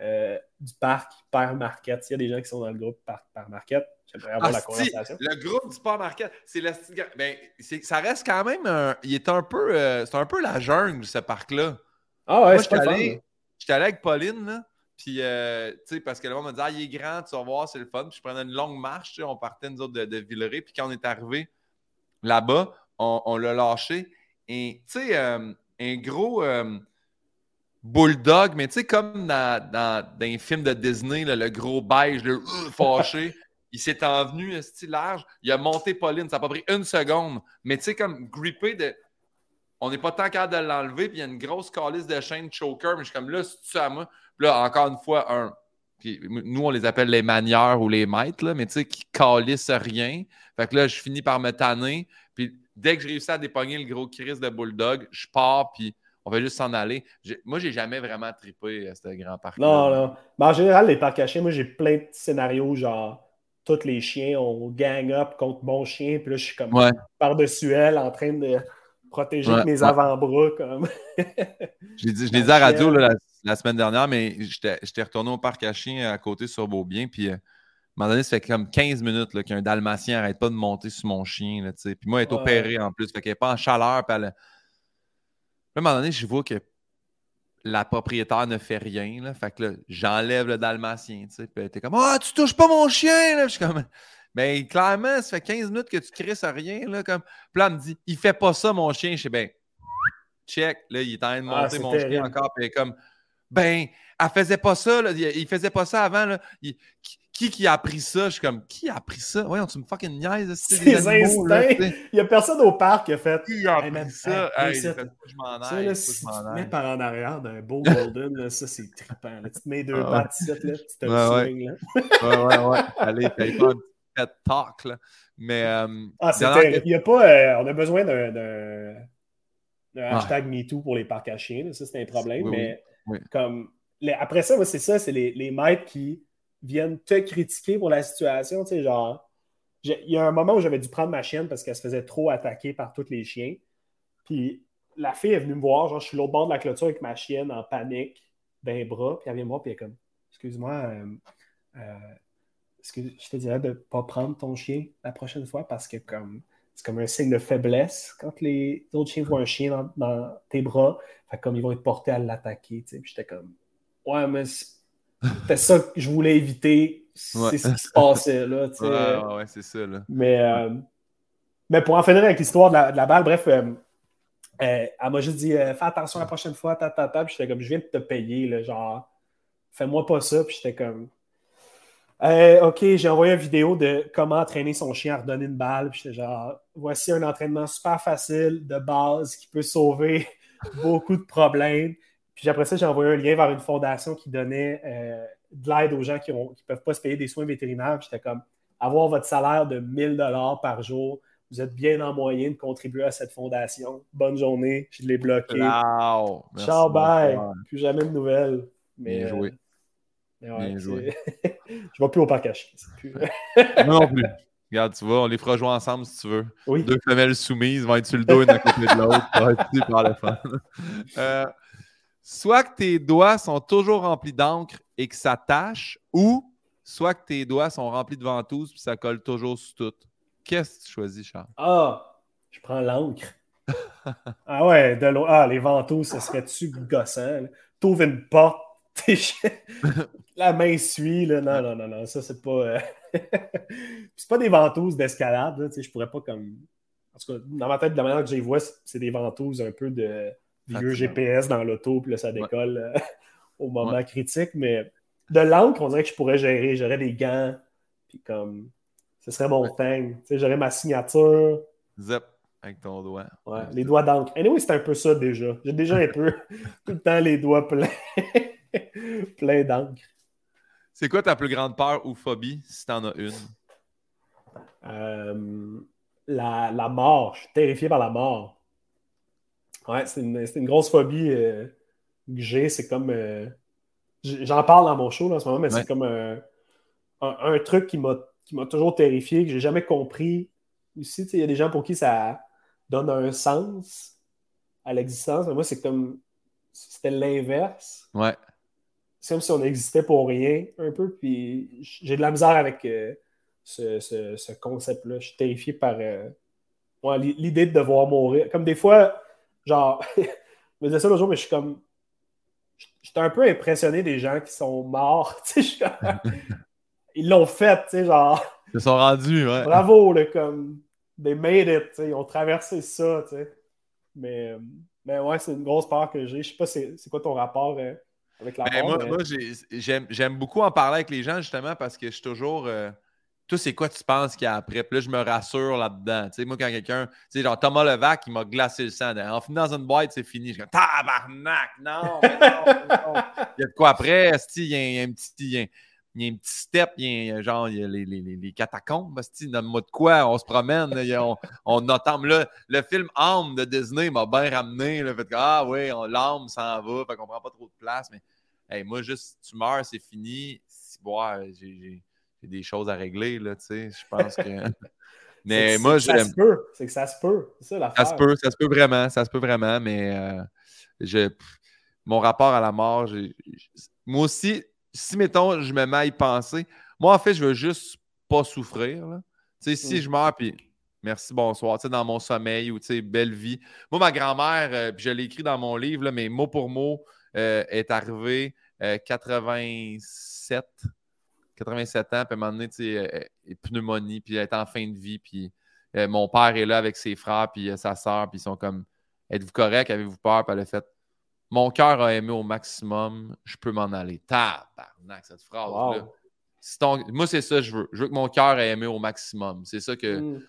euh, du parc Père Market. S'il y a des gens qui sont dans le groupe Parc Père Market, j'aimerais avoir la conversation. Le groupe du Père Market, c'est la ben, ça reste quand même un... il est un peu euh, c'est un peu la jungle ce parc là. Ah ouais, j'étais allé, allé avec Pauline là. Puis, euh, tu sais, parce que le monde m'a dit, ah, il est grand, tu vas voir, c'est le fun. Puis, je prenais une longue marche, tu sais, on partait, nous autres, de, de Villeray. Puis, quand on est arrivé là-bas, on, l'a lâché. Et, tu sais, euh, un gros euh, bulldog, mais tu sais, comme dans, dans, dans, un film de Disney, le gros beige, le fâché, il s'est envenu, style large, il a monté Pauline, ça n'a pas pris une seconde, mais tu sais, comme grippé de. On n'est pas tant capable de l'enlever, puis il y a une grosse calice de chaîne choker, mais je suis comme là, c'est tu à moi. Puis là, encore une fois, un. Puis nous, on les appelle les manières ou les maîtres, là, mais tu sais, qui calissent rien. Fait que là, je finis par me tanner. Puis dès que je réussis à dépogner le gros Chris de Bulldog, je pars, puis on va juste s'en aller. Moi, j'ai jamais vraiment trippé à ce grand parc. Non, non. Mais en général, les parcs cachés, moi, j'ai plein de scénarios, genre, tous les chiens, on gang up contre mon chien, puis là, je suis comme par-dessus elle en train de protéger mes avant-bras. comme. je l'ai dit, à la radio la, semaine dernière, mais j'étais retourné au parc à chiens à côté sur Beaubien, puis. Euh, à un moment donné, ça fait comme 15 minutes qu'un dalmatien n'arrête pas de monter sur mon chien. Là, puis moi, elle est opérée en plus. Fait qu'elle n'est pas en chaleur. Puis à un moment donné, je vois que la propriétaire ne fait rien. Là, fait que là, j'enlève le dalmatien. Puis elle était comme Ah, oh, tu touches pas mon chien! Là. Je suis comme Mais ben, clairement, ça fait 15 minutes que tu cries à rien. Là, comme... Puis là, elle me dit Il fait pas ça, mon chien. Je sais ben check. Là, il est en train de ah, monter mon chien encore. Puis comme Ben, elle faisait pas ça. Là. Il faisait pas ça avant. Là. Qui qui a appris ça? Je suis comme, qui a appri ça? Voyons, tu me fucking niaises. C'est des instincts. il n'y a personne au parc qui a fait. Qui a appris ça? Hey, je m'en aille. Si tu te mets par en arrière d'un beau golden, là, ça c'est trippant. Tu te mets deux ah, pattes là, tu te ouais, swing. Là. ouais, ouais, ouais. Allez, fais pas un petit talk. Là. Mais. Euh, ah, c'est Il y a pas. Euh, on a besoin d'un hashtag MeToo pour les parcs à chiens. Ça, c'est un problème. mais comme. après ça, c'est ça, c'est les, les maîtres qui viennent te critiquer pour la situation. Tu sais, genre, il y a un moment où j'avais dû prendre ma chienne parce qu'elle se faisait trop attaquer par tous les chiens. Puis la fille est venue me voir, genre, je suis l'autre bord de la clôture avec ma chienne en panique, d'un bras, puis elle vient me voir, puis elle est comme, excuse-moi, euh, euh, est-ce que je te dirais de ne pas prendre ton chien la prochaine fois parce que comme c'est comme un signe de faiblesse quand les autres chiens voient un chien dans, tes bras, fait comme ils vont être portés à l'attaquer, tu sais. Puis j'étais comme, ouais, mais c'est ça que je voulais éviter. C'est ce qui se passait là. Ouais, ouais, c'est ça. Là. Mais, euh, mais pour en finir avec l'histoire de, la, balle, bref, euh, euh, elle m'a juste dit fais attention la prochaine fois, ta, ta, ta. Puis j'étais comme je viens de te payer, là, genre fais-moi pas ça. Puis j'étais comme ok, j'ai envoyé une vidéo de comment entraîner son chien à redonner une balle. Puis j'étais genre voici un entraînement super facile de base qui peut sauver beaucoup de problèmes. Puis après ça, j'ai envoyé un lien vers une fondation qui donnait euh, de l'aide aux gens qui ne peuvent pas se payer des soins vétérinaires. J'étais comme, avoir votre salaire de 1000 dollars par jour, vous êtes bien en moyen de contribuer à cette fondation. Bonne journée, je l'ai bloqué. Wow. Ciao, bye. Plus jamais de nouvelles. Mais, bien joué. Joué. je ne vais plus au parc à Plus... non plus. Regarde, tu vois, on les fera jouer ensemble si tu veux. Deux femelles soumises vont être sur le dos une à côté de l'autre. Ça va être super le fun. Euh, soit que tes doigts sont toujours remplis d'encre et que ça tâche, ou soit que tes doigts sont remplis de ventouses et ça colle toujours sur tout. Qu'est-ce que tu choisis, Charles? Ah, je prends l'encre. ah ouais, de l'eau. Ah, les ventouses, ça serait-tu gossant? T'ouvres une porte, la main suit, là. Non, non, non, non, ça, c'est pas. Euh, c'est pas des ventouses d'escalade, tu sais, je pourrais pas comme. En tout cas, dans ma tête, de la manière que je les vois, c'est des ventouses un peu de vieux GPS dans l'auto, puis là, ça décolle euh, au moment critique. Mais de l'encre, on dirait que je pourrais gérer. J'aurais des gants, Puis comme, ce serait mon thing. J'aurais ma signature. Zip avec ton doigt. Ouais, les doigts d'encre. Anyway, c'est un peu ça déjà. J'ai déjà un peu tout le temps les doigts pleins, pleins d'encre. C'est quoi ta plus grande peur ou phobie, si t'en as une? Euh, la, la, mort. Je suis terrifié par la mort. Ouais, c'est une, une, grosse phobie euh, que j'ai. C'est comme. Euh, j'en parle dans mon show là, en ce moment, mais c'est comme un, un, truc qui m'a toujours terrifié, que j'ai jamais compris. Aussi, il y a des gens pour qui ça donne un sens à l'existence. Mais moi, c'est comme. C'était l'inverse. Ouais. C'est comme si on existait pour rien, un peu. Puis j'ai de la misère avec euh, ce, ce, concept-là. Je suis terrifié par euh, l'idée de devoir mourir. Comme des fois, genre, je me disais ça l'autre jour, mais je suis comme. J'étais un peu impressionné des gens qui sont morts. Ils l'ont fait, tu sais, genre. Ils sont rendus, ouais. Bravo, là, comme. They made it, tu sais. Ils ont traversé ça, tu sais. Mais, mais ouais, c'est une grosse part que j'ai. Je sais pas, c'est quoi ton rapport euh, avec la ben, Moi, j'aime beaucoup en parler avec les gens, justement, parce que je suis toujours. Euh, toi, c'est quoi tu penses qu'il y a après? Puis là, je me rassure là-dedans. Tu sais, moi, quand quelqu'un, tu sais, genre Thomas Levac, il m'a glacé le sang. En finissant dans une boîte, c'est fini. Je suis comme tabarnak! Non, non, non, Il y a de quoi après? Il y, a, il y a un petit. Il y a, un petit step, il y a genre il y a les, les, les catacombes, mode quoi, on se promène, on, on attend. Là, le film Âme de Disney m'a bien ramené. le fait que, ah oui, l'âme s'en va, fait qu'on prend pas trop de place. Mais hey, moi, juste, tu meurs, c'est fini. Ouais, j'ai des choses à régler, là, tu sais. Je pense que. mais moi, j'aime. Ça se peut. C'est que ça se peut. C'est ça se peut, ça se peut vraiment. Ça se peut vraiment, mais euh, je, mon rapport à la mort, moi aussi, si, mettons, je me mets à y penser, moi, en fait, je veux juste pas souffrir. Tu sais, si mm. je meurs, puis merci, bonsoir, tu sais, dans mon sommeil ou, tu sais, belle vie. Moi, ma grand-mère, euh, je l'ai écrit dans mon livre, là, mais mot pour mot, euh, est arrivée 87 87 ans, puis à un moment donné, tu sais, pneumonie, puis elle est en fin de vie, puis euh, mon père est là avec ses frères, puis euh, sa soeur, puis ils sont comme Êtes-vous correct? Avez-vous peur? Puis elle a fait Mon cœur a aimé au maximum, je peux m'en aller. Tabarnak, cette phrase-là. Moi, c'est ça, je veux. Je veux que mon cœur ait aimé au maximum. C'est ça que. Mm.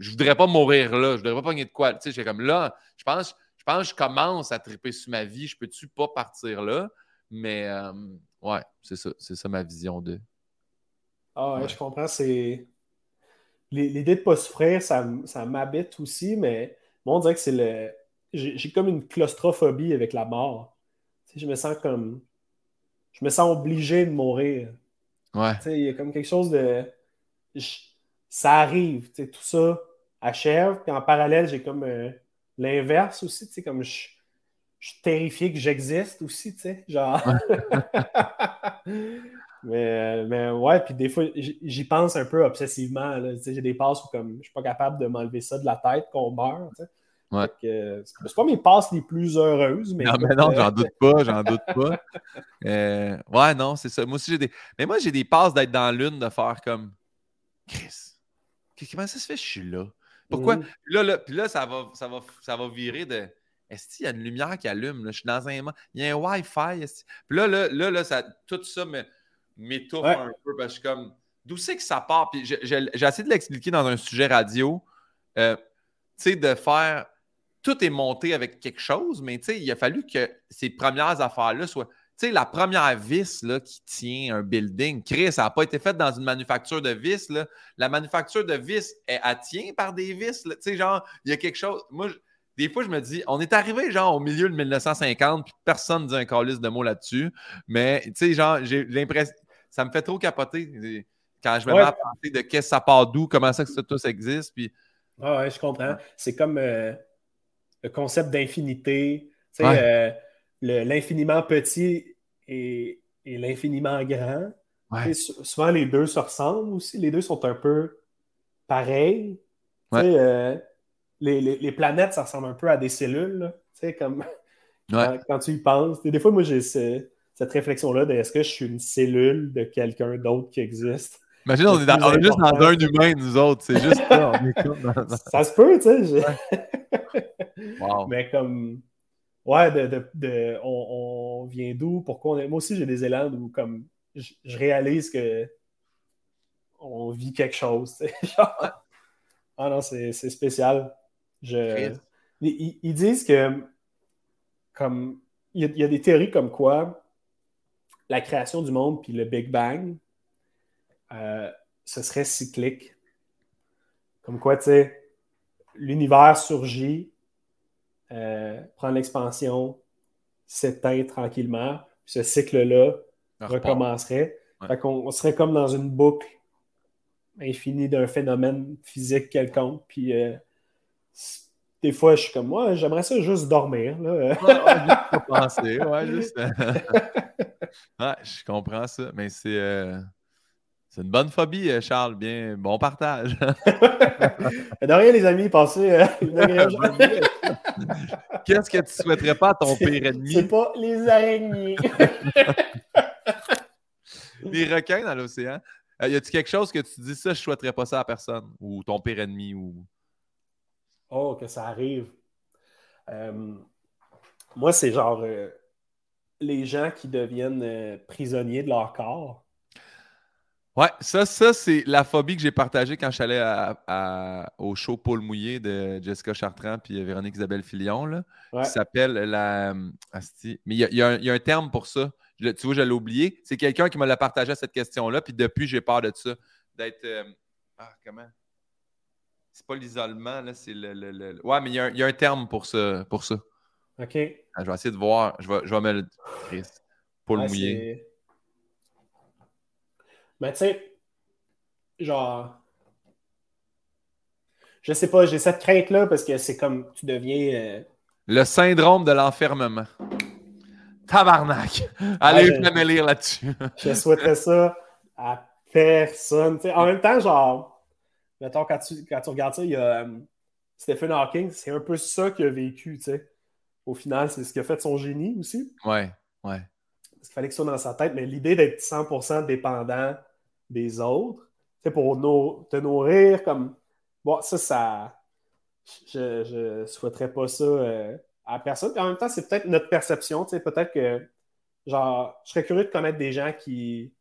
Je voudrais pas mourir là, je voudrais pas pogner de quoi. Tu sais, comme là, je pense, je pense que je commence à triper sur ma vie, je peux-tu pas partir là? Mais euh, ouais, c'est ça. C'est ça ma vision de. Ah ouais, je comprends. C'est. L'idée de ne pas souffrir, ça, ça m'habite aussi, mais moi, on dirait que c'est le. J'ai comme une claustrophobie avec la mort. je me sens comme. Je me sens obligé de mourir. Ouais. Il y a comme quelque chose de. Ça arrive, tout ça achève, puis en parallèle, j'ai comme euh, l'inverse aussi, comme je je suis terrifié que j'existe aussi, tu sais, genre. mais, mais ouais, puis des fois, j'y pense un peu obsessivement. J'ai des passes où comme, je suis pas capable de m'enlever ça de la tête qu'on meurt. Tu sais. Ouais. C'est pas mes passes les plus heureuses. Mais non, mais non, j'en doute pas, j'en doute pas. Euh, ouais, non, c'est ça. Moi aussi, j'ai des. Mais moi, j'ai des passes d'être dans l'une, de faire comme Chris, comment ça se fait que je suis là? Pourquoi? Mm. Puis là, là, puis là ça, va, ça, va, ça va virer de est-ce qu'il y a une lumière qui allume? Là? Je suis dans un. Il y a un Wi-Fi. Puis là, là, là, là ça, tout ça m'étouffe un peu parce que je suis comme. D'où c'est que ça part? Puis j'ai essayé de l'expliquer dans un sujet radio. Euh, tu sais, de faire. Tout est monté avec quelque chose, mais tu sais, il a fallu que ces premières affaires-là soient. Tu sais, la première vis là, qui tient un building, Chris, ça n'a pas été fait dans une manufacture de vis. Là. La manufacture de vis, elle, elle tient par des vis. Tu sais, genre, il y a quelque chose. Moi, des fois, je me dis, on est arrivé genre au milieu de 1950, puis personne ne dit un calice de mots là-dessus. Mais tu sais, genre, j'ai l'impression, ça me fait trop capoter quand je me mets à penser de qu'est-ce que ça part d'où, comment ça que ça tous existe. Puis... Ah ouais, je comprends. C'est comme euh, le concept d'infinité. Tu sais, euh, l'infiniment petit et, l'infiniment grand. Souvent, les deux se ressemblent aussi. Les deux sont un peu pareils. Tu sais, euh, les, planètes, ça ressemble un peu à des cellules, tu sais, comme quand, tu y penses. des fois, moi, j'ai cette réflexion-là de est-ce que je suis une cellule de quelqu'un d'autre qui existe? Imagine, on est, juste dans un humain, nous autres. C'est juste ça. ça se peut, tu sais. Mais comme. Ouais, de, on, vient d'où? Pourquoi on est... Moi aussi, j'ai des élans où comme je, réalise que on vit quelque chose. ah non, c'est spécial. Je... Ils, disent que comme il y, a, des théories comme quoi la création du monde puis le Big Bang, euh, ce serait cyclique. Comme quoi, tu sais, l'univers surgit, euh, prend l'expansion, s'éteint tranquillement, puis ce cycle-là recommencerait. Fait qu'on serait comme dans une boucle infinie d'un phénomène physique quelconque. Puis euh, des fois, je suis comme moi, j'aimerais ça juste dormir. Là. penser, ouais, juste. je comprends ça, mais c'est. Euh, c'est une bonne phobie, euh, Charles. Bien, bon partage. de rien, les amis, passez. Qu'est-ce que tu souhaiterais pas à ton pire ennemi? C'est pas les araignées. les requins dans l'océan. Euh, y a-t-il quelque chose que tu dis ça, je souhaiterais pas ça à personne? Ou ton pire ennemi? Ou... Oh, que ça arrive. Euh, moi, c'est genre les gens qui deviennent prisonniers de leur corps. Ouais, ça, ça c'est la phobie que j'ai partagée quand je suis allé au show Paul Mouillé de Jessica Chartrand puis Véronique Isabelle Filion, là, qui s'appelle la. Mais il y, a, un terme pour ça. tu vois, je l'ai oublié. C'est quelqu'un qui me l'a partagé cette question-là, puis depuis, j'ai peur de ça. D'être. Euh, ah, comment? C'est pas l'isolement, là, c'est le, Ouais, mais il y, a un terme pour ça. Pour ça. OK. Ah, je vais essayer de voir. Je vais, je vais me le. Paul Mouillé. Mais tu sais, genre, je sais pas, j'ai cette crainte-là parce que c'est comme tu deviens. Euh, Le syndrome de l'enfermement. Tabarnak! Allez, je... me lire là-dessus. je souhaiterais ça à personne. en même temps, genre, mettons, quand tu, quand tu regardes ça, il y a euh, Stephen Hawking, c'est un peu ça qu'il a vécu, tu sais. Au final, c'est ce qui a fait son génie aussi. Ouais, ouais. Parce qu'il fallait que ça soit dans sa tête, mais l'idée d'être 100% dépendant des autres, c'est pour te nourrir comme. Bon, ça, ça. Je, ne souhaiterais pas ça euh, à personne. en même temps, c'est peut-être notre perception. Peut-être que, genre, je serais curieux de connaître des gens qui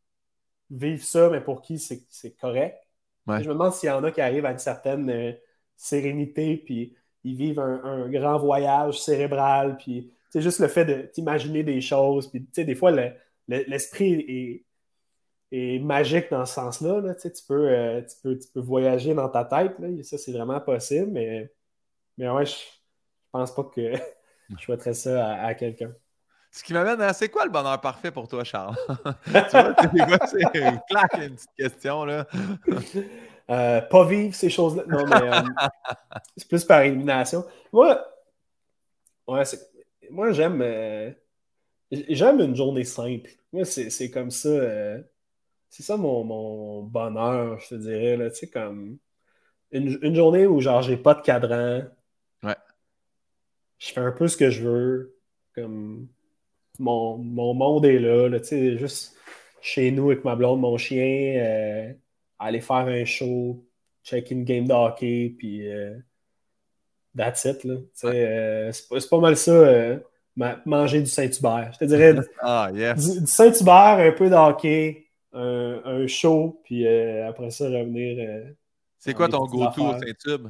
vivent ça, mais pour qui c'est correct. Je me demande s'il y en a qui arrivent à une certaine euh, sérénité, puis ils vivent un, grand voyage cérébral, puis c'est juste le fait de t'imaginer des choses, puis des fois, l'esprit est est magique dans ce sens-là. Tu, peux, euh, tu, peux, tu, peux, voyager dans ta tête. Là. Ça, c'est vraiment possible, mais, mais ouais, je pense pas que je souhaiterais ça à, quelqu'un. Ce qui m'amène à c'est quoi le bonheur parfait pour toi, Charles? tu vois, c'est une claque, une petite question. là. Euh, pas vivre ces choses-là. Non, mais euh, c'est plus par élimination. Moi, ouais, moi j'aime j'aime une journée simple. Moi, c'est comme ça c'est ça mon, bonheur, je te dirais. Là, tu sais, comme une, journée où genre j'ai pas de cadran. Ouais. Je fais un peu ce que je veux. Comme mon, monde est là, là tu sais, juste chez nous avec ma blonde, mon chien, euh, aller faire un show, check une game de hockey, puis euh, that's it. Là. Euh, c'est, pas, mal ça, manger du Saint-Hubert. Je te dirais ah, du, du Saint-Hubert, un peu de hockey, un, show, puis après ça, revenir. C'est quoi ton go-to au Saint-Tube?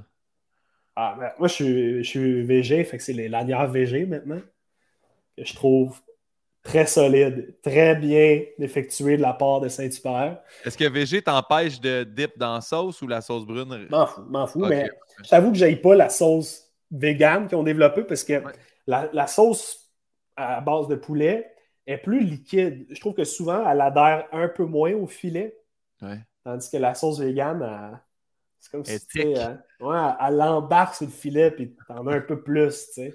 Ah, ben, moi, je suis, je suis VG, fait que c'est les lanières VG maintenant. Que je trouve très solide, très bien effectué de la part de Saint-Hubert. Est-ce que VG t'empêche de dip dans la sauce ou la sauce brune? M'en fous, m'en fous, mais j'avoue que j'aille pas la sauce vegan qu'ils ont développée parce que la, la, sauce à base de poulet, est plus liquide. Je trouve que souvent, elle adhère un peu moins au filet. Tandis que la sauce vegan, c'est comme si tu hein. ouais, elle embarque sur le filet puis t'en as un peu plus, tu sais.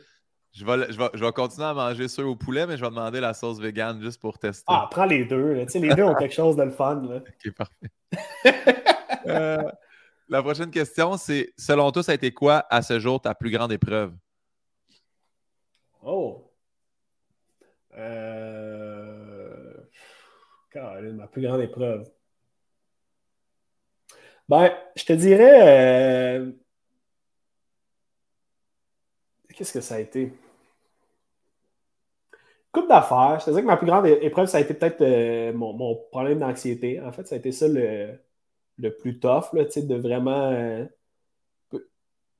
Je vais, je, vais, je vais, continuer à manger ceux au poulet, mais je vais demander la sauce vegan juste pour tester. Ah, prends les deux. les deux ont quelque chose de le fun. Là. Ok, parfait. Euh, la prochaine question, c'est selon toi, ça a été quoi à ce jour ta plus grande épreuve? Oh! Euh... ma plus grande épreuve. Ben, je te dirais. Euh, qu'est-ce que ça a été? Coupe d'affaires. Je te dirais que ma plus grande épreuve, ça a été peut-être euh, mon, problème d'anxiété. En fait, ça a été ça le, le plus tough, là, de vraiment euh,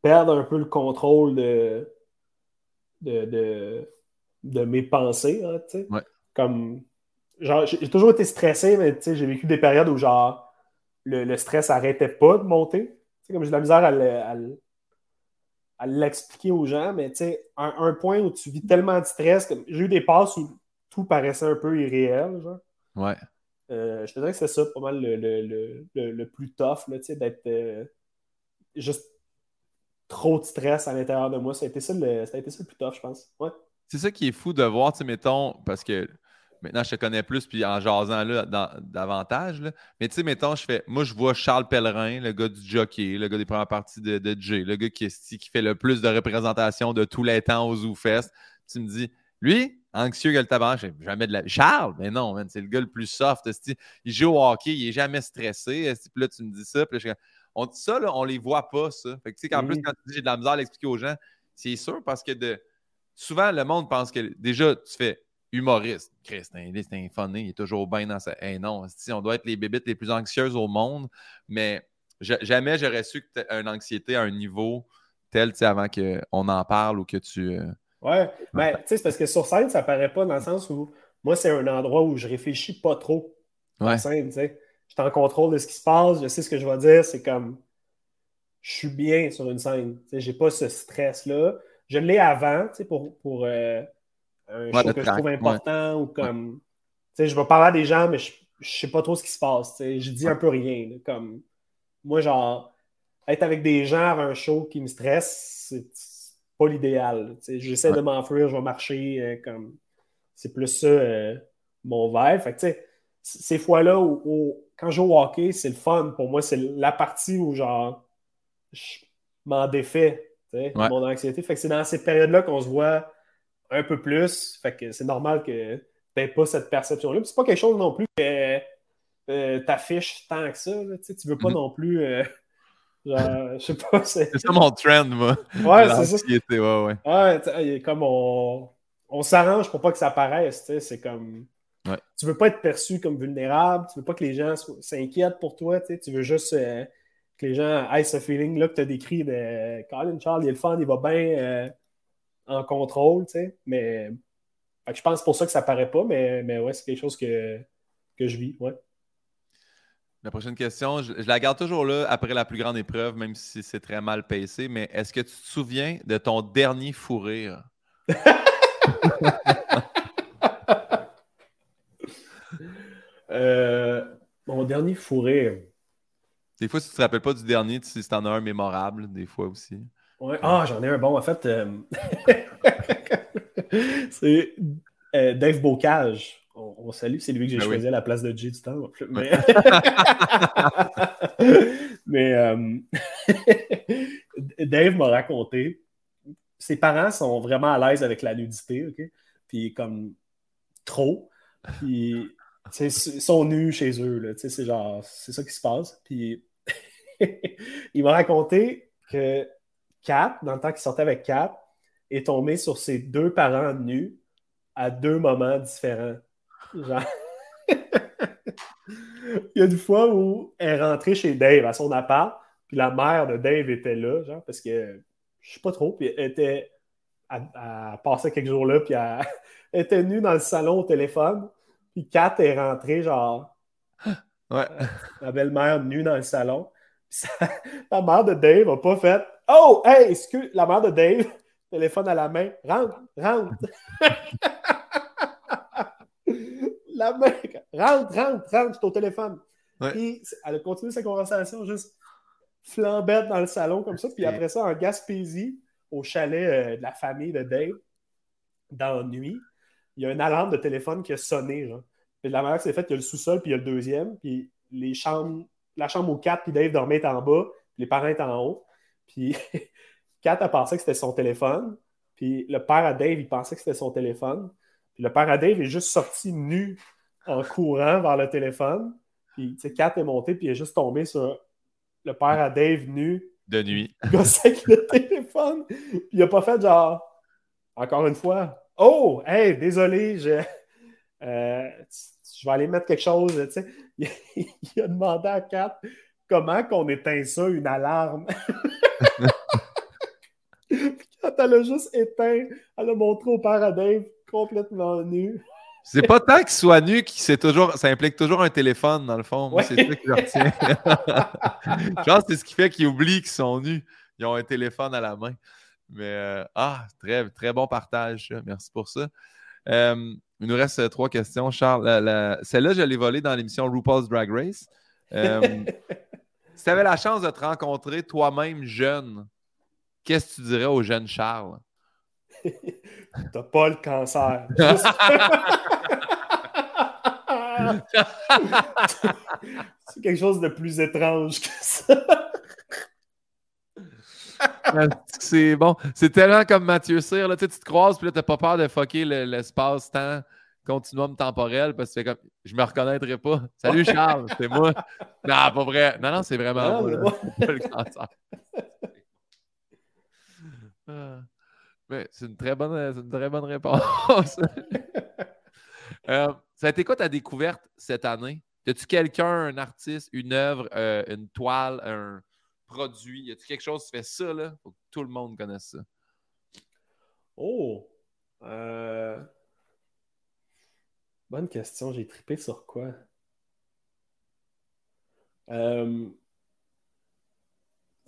perdre un peu le contrôle de, de, de, mes pensées. Hein, Comme, genre, j'ai toujours été stressé, mais j'ai vécu des périodes où genre le, stress n'arrêtait pas de monter. comme j'ai de la misère à, à l'expliquer aux gens, mais un, un point où tu vis tellement de stress, j'ai eu des passes où tout paraissait un peu irréel. Genre. Ouais. Euh, je te dirais que c'est ça, pas mal le, plus tough, d'être euh, juste trop de stress à l'intérieur de moi. Ça a été ça le, ça a été ça le plus tough, je pense. Ouais. C'est ça qui est fou de voir, tu sais, mettons, parce que maintenant je te connais plus, puis en jasant là davantage, mais tu sais, mettons, je fais, moi je vois Charles Pellerin, le gars du jockey, le gars des premières parties de, de Jay, le gars qui, qui fait le plus de représentation de tous les temps au ZooFest. Tu me dis, lui, anxieux que le tabac, jamais de la. Charles, mais non, c'est le gars le plus soft. Il joue au hockey, il est jamais stressé. Puis là, tu me dis ça. Puis là, on dit ça, là, on les voit pas, ça. Fait que, tu sais, qu'en plus, mm. quand tu dis j'ai de la misère à l'expliquer aux gens, c'est sûr parce que de... souvent, le monde pense que déjà, tu fais humoriste. Chris, c'est un funny, il est toujours bien dans sa. Hey, non, on doit être les bébites les plus anxieuses au monde, mais jamais j'aurais su que une anxiété à un niveau tel, avant qu'on en parle ou que tu. Euh, Ouais, mais tu sais, c'est parce que sur scène, ça paraît pas dans le sens où moi, c'est un endroit où je réfléchis pas trop. Ouais. scène, tu sais. Je suis en contrôle de ce qui se passe, je sais ce que je vais dire, c'est comme je suis bien sur une scène. Tu sais, j'ai pas ce stress-là. Je l'ai avant, tu sais, pour, pour euh, un show que je trouve important ou comme. Tu sais, je vais parler à des gens, mais je, je sais pas trop ce qui se passe. Tu sais, je dis un peu rien. comme moi, genre, être avec des gens à un show qui me stresse, c'est pas l'idéal. J'essaie de m'enfuir, je vais marcher euh, comme. C'est plus ça euh, mon vibe. Fait ces fois-là où, quand je joue au hockey, c'est le fun. Pour moi, c'est la partie où genre je m'en défais. Mon anxiété. Fait que c'est dans ces périodes-là qu'on se voit un peu plus. Fait que c'est normal que tu n'aies pas cette perception-là. C'est pas quelque chose non plus que euh, t'affiches tant que ça. Tu veux pas mm-hmm. non plus je sais pas. C'est ça mon trend, moi. Ouais, c'est ça. Ouais, ouais. ouais comme on, on s'arrange pour pas que ça apparaisse. C'est comme. Ouais. Tu veux pas être perçu comme vulnérable, tu veux pas que les gens s'inquiètent pour toi, tu veux juste euh, que les gens aient ce feeling-là que tu as décrit de Colin Charles, il est le fun, il va bien euh, en contrôle, tu sais. Mais je pense pour ça que ça paraît pas, mais, mais ouais, c'est quelque chose que, que je vis, ouais. La prochaine question, je, la garde toujours là après la plus grande épreuve, même si c'est très mal pacé, mais est-ce que tu te souviens de ton dernier fou rire? Euh, mon dernier fou rire. Des fois, si tu te rappelles pas du dernier, si en as un mémorable, des fois aussi. Ouais. Ah, j'en ai un bon. En fait, euh, c'est euh, Dave Bocage on, salue, c'est lui que j'ai ben choisi à la place de Jay du temps. Mais, mais euh, Dave m'a raconté, ses parents sont vraiment à l'aise avec la nudité, OK? Puis comme trop. Puis ils sont nus chez eux, c'est genre, c'est ça qui se passe. Puis il m'a raconté que Kat, dans le temps qu'il sortait avec Kat, est tombé sur ses deux parents nus à deux moments différents. Genre... Il y a une fois où elle est rentrée chez Dave à son appart, puis la mère de Dave était là, genre, parce que je sais pas trop, puis elle était. Elle, passait quelques jours là, puis elle, était nue dans le salon au téléphone, puis Kat est rentrée, genre. Ouais. La belle-mère nue dans le salon. la mère de Dave a pas fait Oh, hey, excuse, la mère de Dave, téléphone à la main, rentre, rentre. la main. Rentre, rentre, rentre, c'est au téléphone. Puis elle a continué sa conversation juste flambette dans le salon comme ça. Puis après ça, en Gaspésie, au chalet euh, de la famille de Dave, dans la nuit, il y a une alarme de téléphone qui a sonné. Genre. Puis la manière que c'est fait, il y a le sous-sol, puis il y a le deuxième. Puis les chambres, la chambre où Kat puis Dave dormaient en bas, puis les parents étaient en haut. Puis Kat a pensé que c'était son téléphone. Puis le père à Dave, il pensait que c'était son téléphone le père à Dave est juste sorti nu en courant vers le téléphone. Puis, tu sais, Kat est monté, puis il est juste tombé sur le père à Dave nu. De nuit. avec le téléphone. Puis il a pas fait genre, encore une fois, oh, hey, désolé, je, euh, je vais aller mettre quelque chose. Tu sais. Il, a demandé à Kat comment qu'on éteint ça, une alarme. Quand elle a juste éteint, elle a montré au père à Dave complètement nu. C'est pas tant qu'il soit nu qui c'est toujours, ça implique toujours un téléphone dans le fond. Moi, c'est ça qui leur tient. Je pense que c'est ce qui fait qu'ils oublient qu'ils sont nus. Ils ont un téléphone à la main. Mais euh, ah, très, très bon partage. Merci pour ça. Euh, il nous reste trois questions, Charles. Celle-là, je l'ai volée dans l'émission RuPaul's Drag Race. Euh, si tu avais la chance de te rencontrer toi-même jeune, qu'est-ce que tu dirais au jeune Charles? T'as pas le cancer. c'est quelque chose de plus étrange que ça. c'est bon. C'est tellement comme Mathieu Cyr. Là, tu te croises, puis là, t'as pas peur de fucker l'espace-temps continuum temporel parce que comme je me reconnaîtrais pas. Salut Charles, c'est moi. Non, pas vrai. Non, non, c'est vraiment moi. le cancer. Ah. Mais c'est une très bonne, une très bonne réponse. Euh, ça a été quoi ta découverte cette année? As-tu quelqu'un, un artiste, une œuvre, euh, une toile, un produit? Y a-tu quelque chose qui fait ça, là? Faut que tout le monde connaisse ça. Oh! Euh, bonne question. J'ai trippé sur quoi?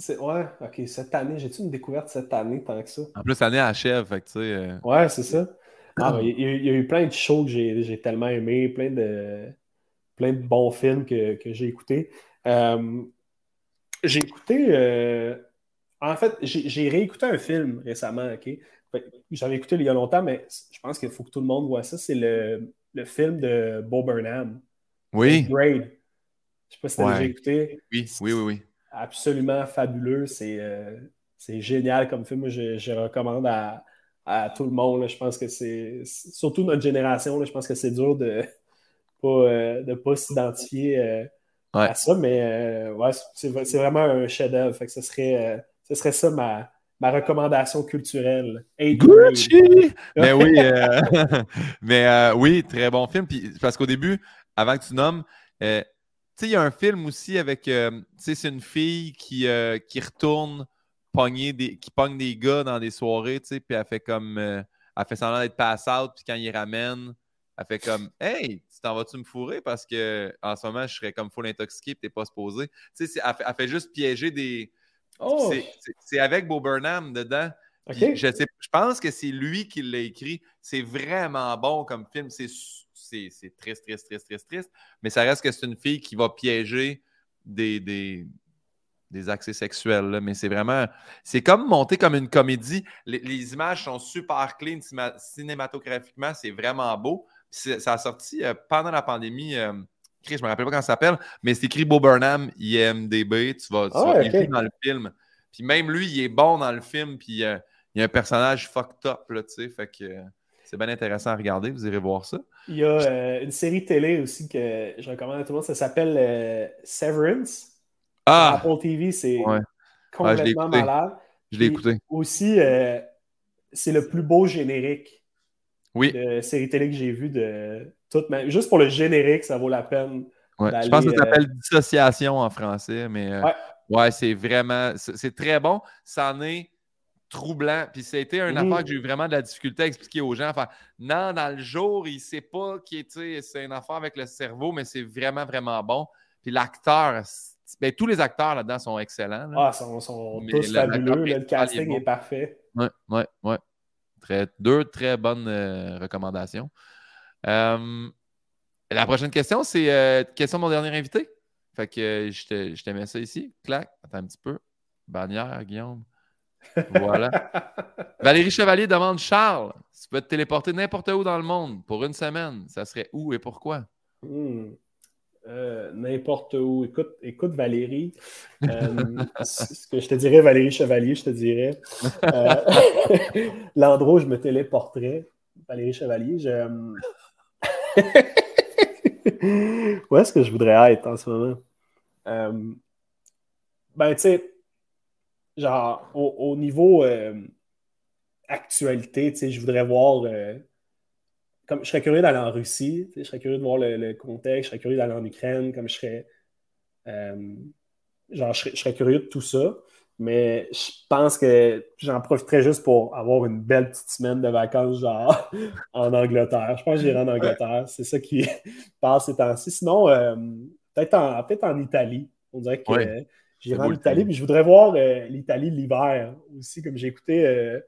Ouais, ok, cette année, j'ai-tu une découverte cette année tant que ça? En plus, l'année achève, fait que tu sais. Euh, ouais, c'est ça. Ah, il, y a, eu plein de shows que j'ai tellement aimé, plein de, plein de bons films que, j'ai écoutés. Euh, j'ai écouté. Euh, en fait, j'ai réécouté un film récemment, ok? J'avais écouté il y a longtemps, mais je pense qu'il faut que tout le monde voit ça. C'est le, film de Bo Burnham. Oui. Grade. Je sais pas si tu as déjà écouté. Oui, oui, oui, oui absolument fabuleux. Euh, c'est génial comme film. je, je recommande à, tout le monde. Je pense que c'est, surtout notre génération, je pense que c'est dur de pas, euh, de pas s'identifier euh, à ça, mais ouais, c'est, vraiment un chef-d'œuvre. ce serait, ce serait ça ma, ma recommandation culturelle. Gucci! mais oui, mais oui, très bon film. parce qu'au début, avant que tu nommes, il y a un film aussi avec. Euh, c'est une fille qui, euh, qui retourne pogner des, qui pogne des gars dans des soirées, tu sais, puis elle fait comme. Euh, elle fait semblant d'être pass out, puis quand il ramène, elle fait comme Hey, tu t'en vas-tu me fourrer parce que en ce moment, je serais comme full intoxiqué, puis t'es pas supposé. Tu sais, elle, elle, fait juste piéger des. Oh! C'est avec Bo Burnham dedans. Je, sais, je pense que c'est lui qui l'a écrit. C'est vraiment bon comme film. C'est triste, triste, triste, triste, triste. Mais ça reste que c'est une fille qui va piéger des, des, accès sexuels. Mais c'est vraiment. C'est comme monter comme une comédie. Les, images sont super clean cinématographiquement. C'est vraiment beau. Ça a sorti euh, pendant la pandémie. Euh, je me rappelle pas comment ça s'appelle, mais c'est écrit Bo Burnham, IMDB. Tu vas, tu ah, dans le film. Puis même lui, il est bon dans le film. Puis euh, il y a un personnage fucked up, là, tu sais. Fait que. C'est bien intéressant à regarder, vous irez voir ça. Il y a euh, une série télé aussi que je recommande à tout le monde, ça s'appelle euh, Severance. Ah! Apple TV, c'est complètement malade. Je l'ai écouté. Aussi, euh, c'est le plus beau générique oui. de série télé que j'ai vu de toute ma... Juste pour le générique, ça vaut la peine. Je pense que ça s'appelle Dissociation en français, mais ouais, c'est vraiment... C'est très bon. Ça en est troublant. Puis c'était une affaire que j'ai eu vraiment de la difficulté à expliquer aux gens. Enfin, non, dans le jour, il ne sait pas qui c'est une affaire avec le cerveau, mais c'est vraiment, vraiment bon. Puis l'acteur, ben, tous les acteurs là-dedans sont excellents. Ah, ils sont, tous fabuleux. le casting est, parfait. Oui, oui, oui. Très, deux très bonnes euh, recommandations. Euh, la prochaine question, c'est euh, question de mon dernier invité. Fait que je te, je te mets ça ici. Clac. Attends un petit peu. Bannière, Guillaume. Voilà. Valérie Chevalier demande Charles, tu peux te téléporter n'importe où dans le monde pour une semaine, ça serait où et pourquoi? Hmm. Euh, n'importe où. Écoute, écoute Valérie. Euh, ce que je te dirais, Valérie Chevalier, je te dirais. Euh, l'endroit où je me téléporterais, Valérie Chevalier, je. où est-ce que je voudrais être en ce moment? ben, tu sais, genre, au, niveau euh, actualité, je voudrais voir. Comme, je serais curieux d'aller en Russie, je serais curieux de voir le, contexte, je serais curieux d'aller en Ukraine, comme je serais. Euh, genre, je serais, curieux de tout ça. Mais je pense que j'en profiterais juste pour avoir une belle petite semaine de vacances, genre en Angleterre. Je pense que j'irai en Angleterre. C'est ça qui passe ces temps-ci. Sinon, euh, peut-être en, peut en Italie. On dirait que j'irai en Italie. Puis je voudrais voir euh, l'Italie l'hiver aussi. Comme j'ai écouté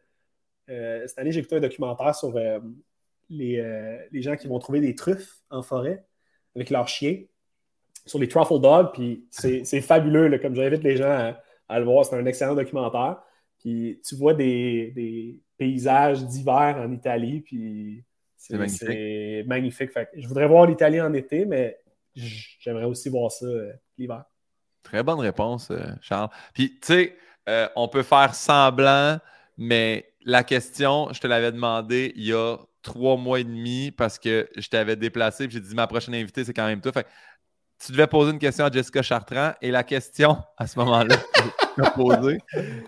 cette année, j'ai écouté un documentaire sur les, les gens qui vont trouver des truffes en forêt avec leurs chiens sur les Truffle Dogs. Puis c'est fabuleux. comme j'invite les gens à, le voir, c'est un excellent documentaire. Puis tu vois des, paysages d'hiver en Italie. Puis c'est magnifique. magnifique. je voudrais voir l'Italie en été, mais j'aimerais aussi voir ça euh, l'hiver. Très bonne réponse, euh, Charles. Puis, tu sais, euh, on peut faire semblant, mais la question, je te l'avais demandé il y a trois mois et demi parce que je t'avais déplacé. J'ai dit ma prochaine invitée, c'est quand même toi. Fait tu devais poser une question à Jessica Chartrand et la question à ce moment-là posée,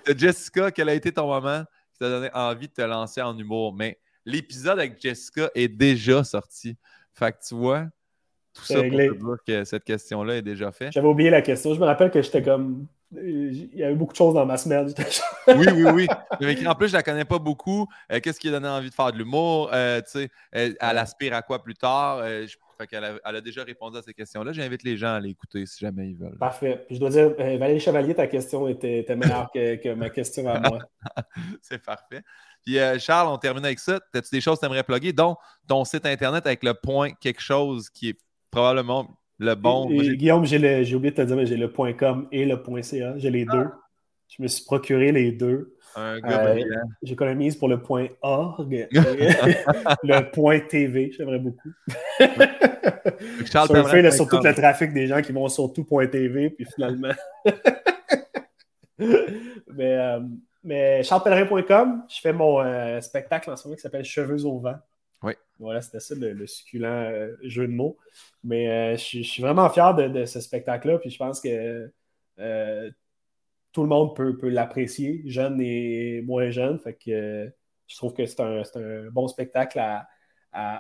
c'est Jessica, quel a été ton moment qui t'a donné envie de te lancer en humour? Mais l'épisode avec Jessica est déjà sorti. Fait que tu vois, tout ça pour dire que cette question-là est déjà faite. J'avais oublié la question. Je me rappelle que j'étais comme il y avait beaucoup de choses dans ma semaine. oui, oui, oui. En plus, je la connais pas beaucoup. Euh, qu'est-ce qui a donné envie de faire de l'humour? Euh, elle, aspire à quoi plus tard? Euh, elle a déjà répondu à ces questions-là. J'invite les gens à l'écouter si jamais ils veulent. Parfait. Puis je dois dire, Valérie Chevalier, ta question était, meilleure que, ma question à moi. C'est parfait. Puis Charles, on termine avec ça. As-tu des choses que tu aimerais plugger, dont ton site internet avec le point quelque chose qui est probablement le bon. Guillaume, j'ai oublié de te dire, mais j'ai le .com et le .ca. J'ai les deux. Ah. Je me suis procuré les deux. Un gars euh, J'économise pour le point .org le point .tv. J'aimerais beaucoup. Charles fait sur tout le trafic des gens qui vont sur tout point .tv, puis finalement... mais, euh, mais charlespellerin.com, je fais mon euh, spectacle en ce moment qui s'appelle Cheveux au vent. Oui. Voilà, c'était ça le, succulent euh, jeu de mots. Mais euh, je, suis vraiment fier de, ce spectacle-là. Puis je pense que euh, tout le monde peut, l'apprécier, jeune et moins jeune. Fait que je trouve que c'est un, bon spectacle à,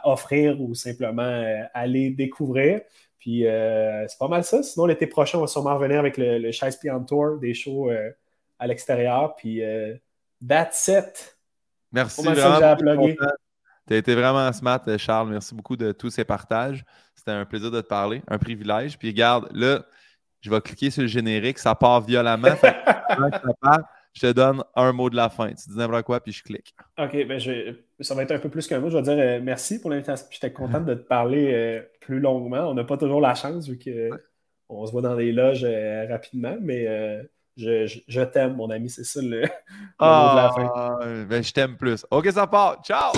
offrir ou simplement aller découvrir. Puis c'est pas mal ça. Sinon, l'été prochain, on va sûrement revenir avec le, le Shakespeare Tour, des shows à l'extérieur. Puis that's it. Merci. Vraiment tu as été vraiment smart, Charles. Merci beaucoup de tous ces partages. C'était un plaisir de te parler, un privilège. Puis regarde, là, je vais cliquer sur le générique, ça part violemment. je te donne un mot de la fin. Tu dis n'importe quoi, puis je clique. OK, ben ça va être un peu plus qu'un mot. Je vais dire euh, merci pour l'invitation. J'étais content de te parler euh, plus longuement. On n'a pas toujours la chance vu qu'on se voit dans des loges euh, rapidement, mais je, t'aime, mon ami, c'est ça le, ah, mot de la fin. Ben, je t'aime plus. OK, ça part. Ciao!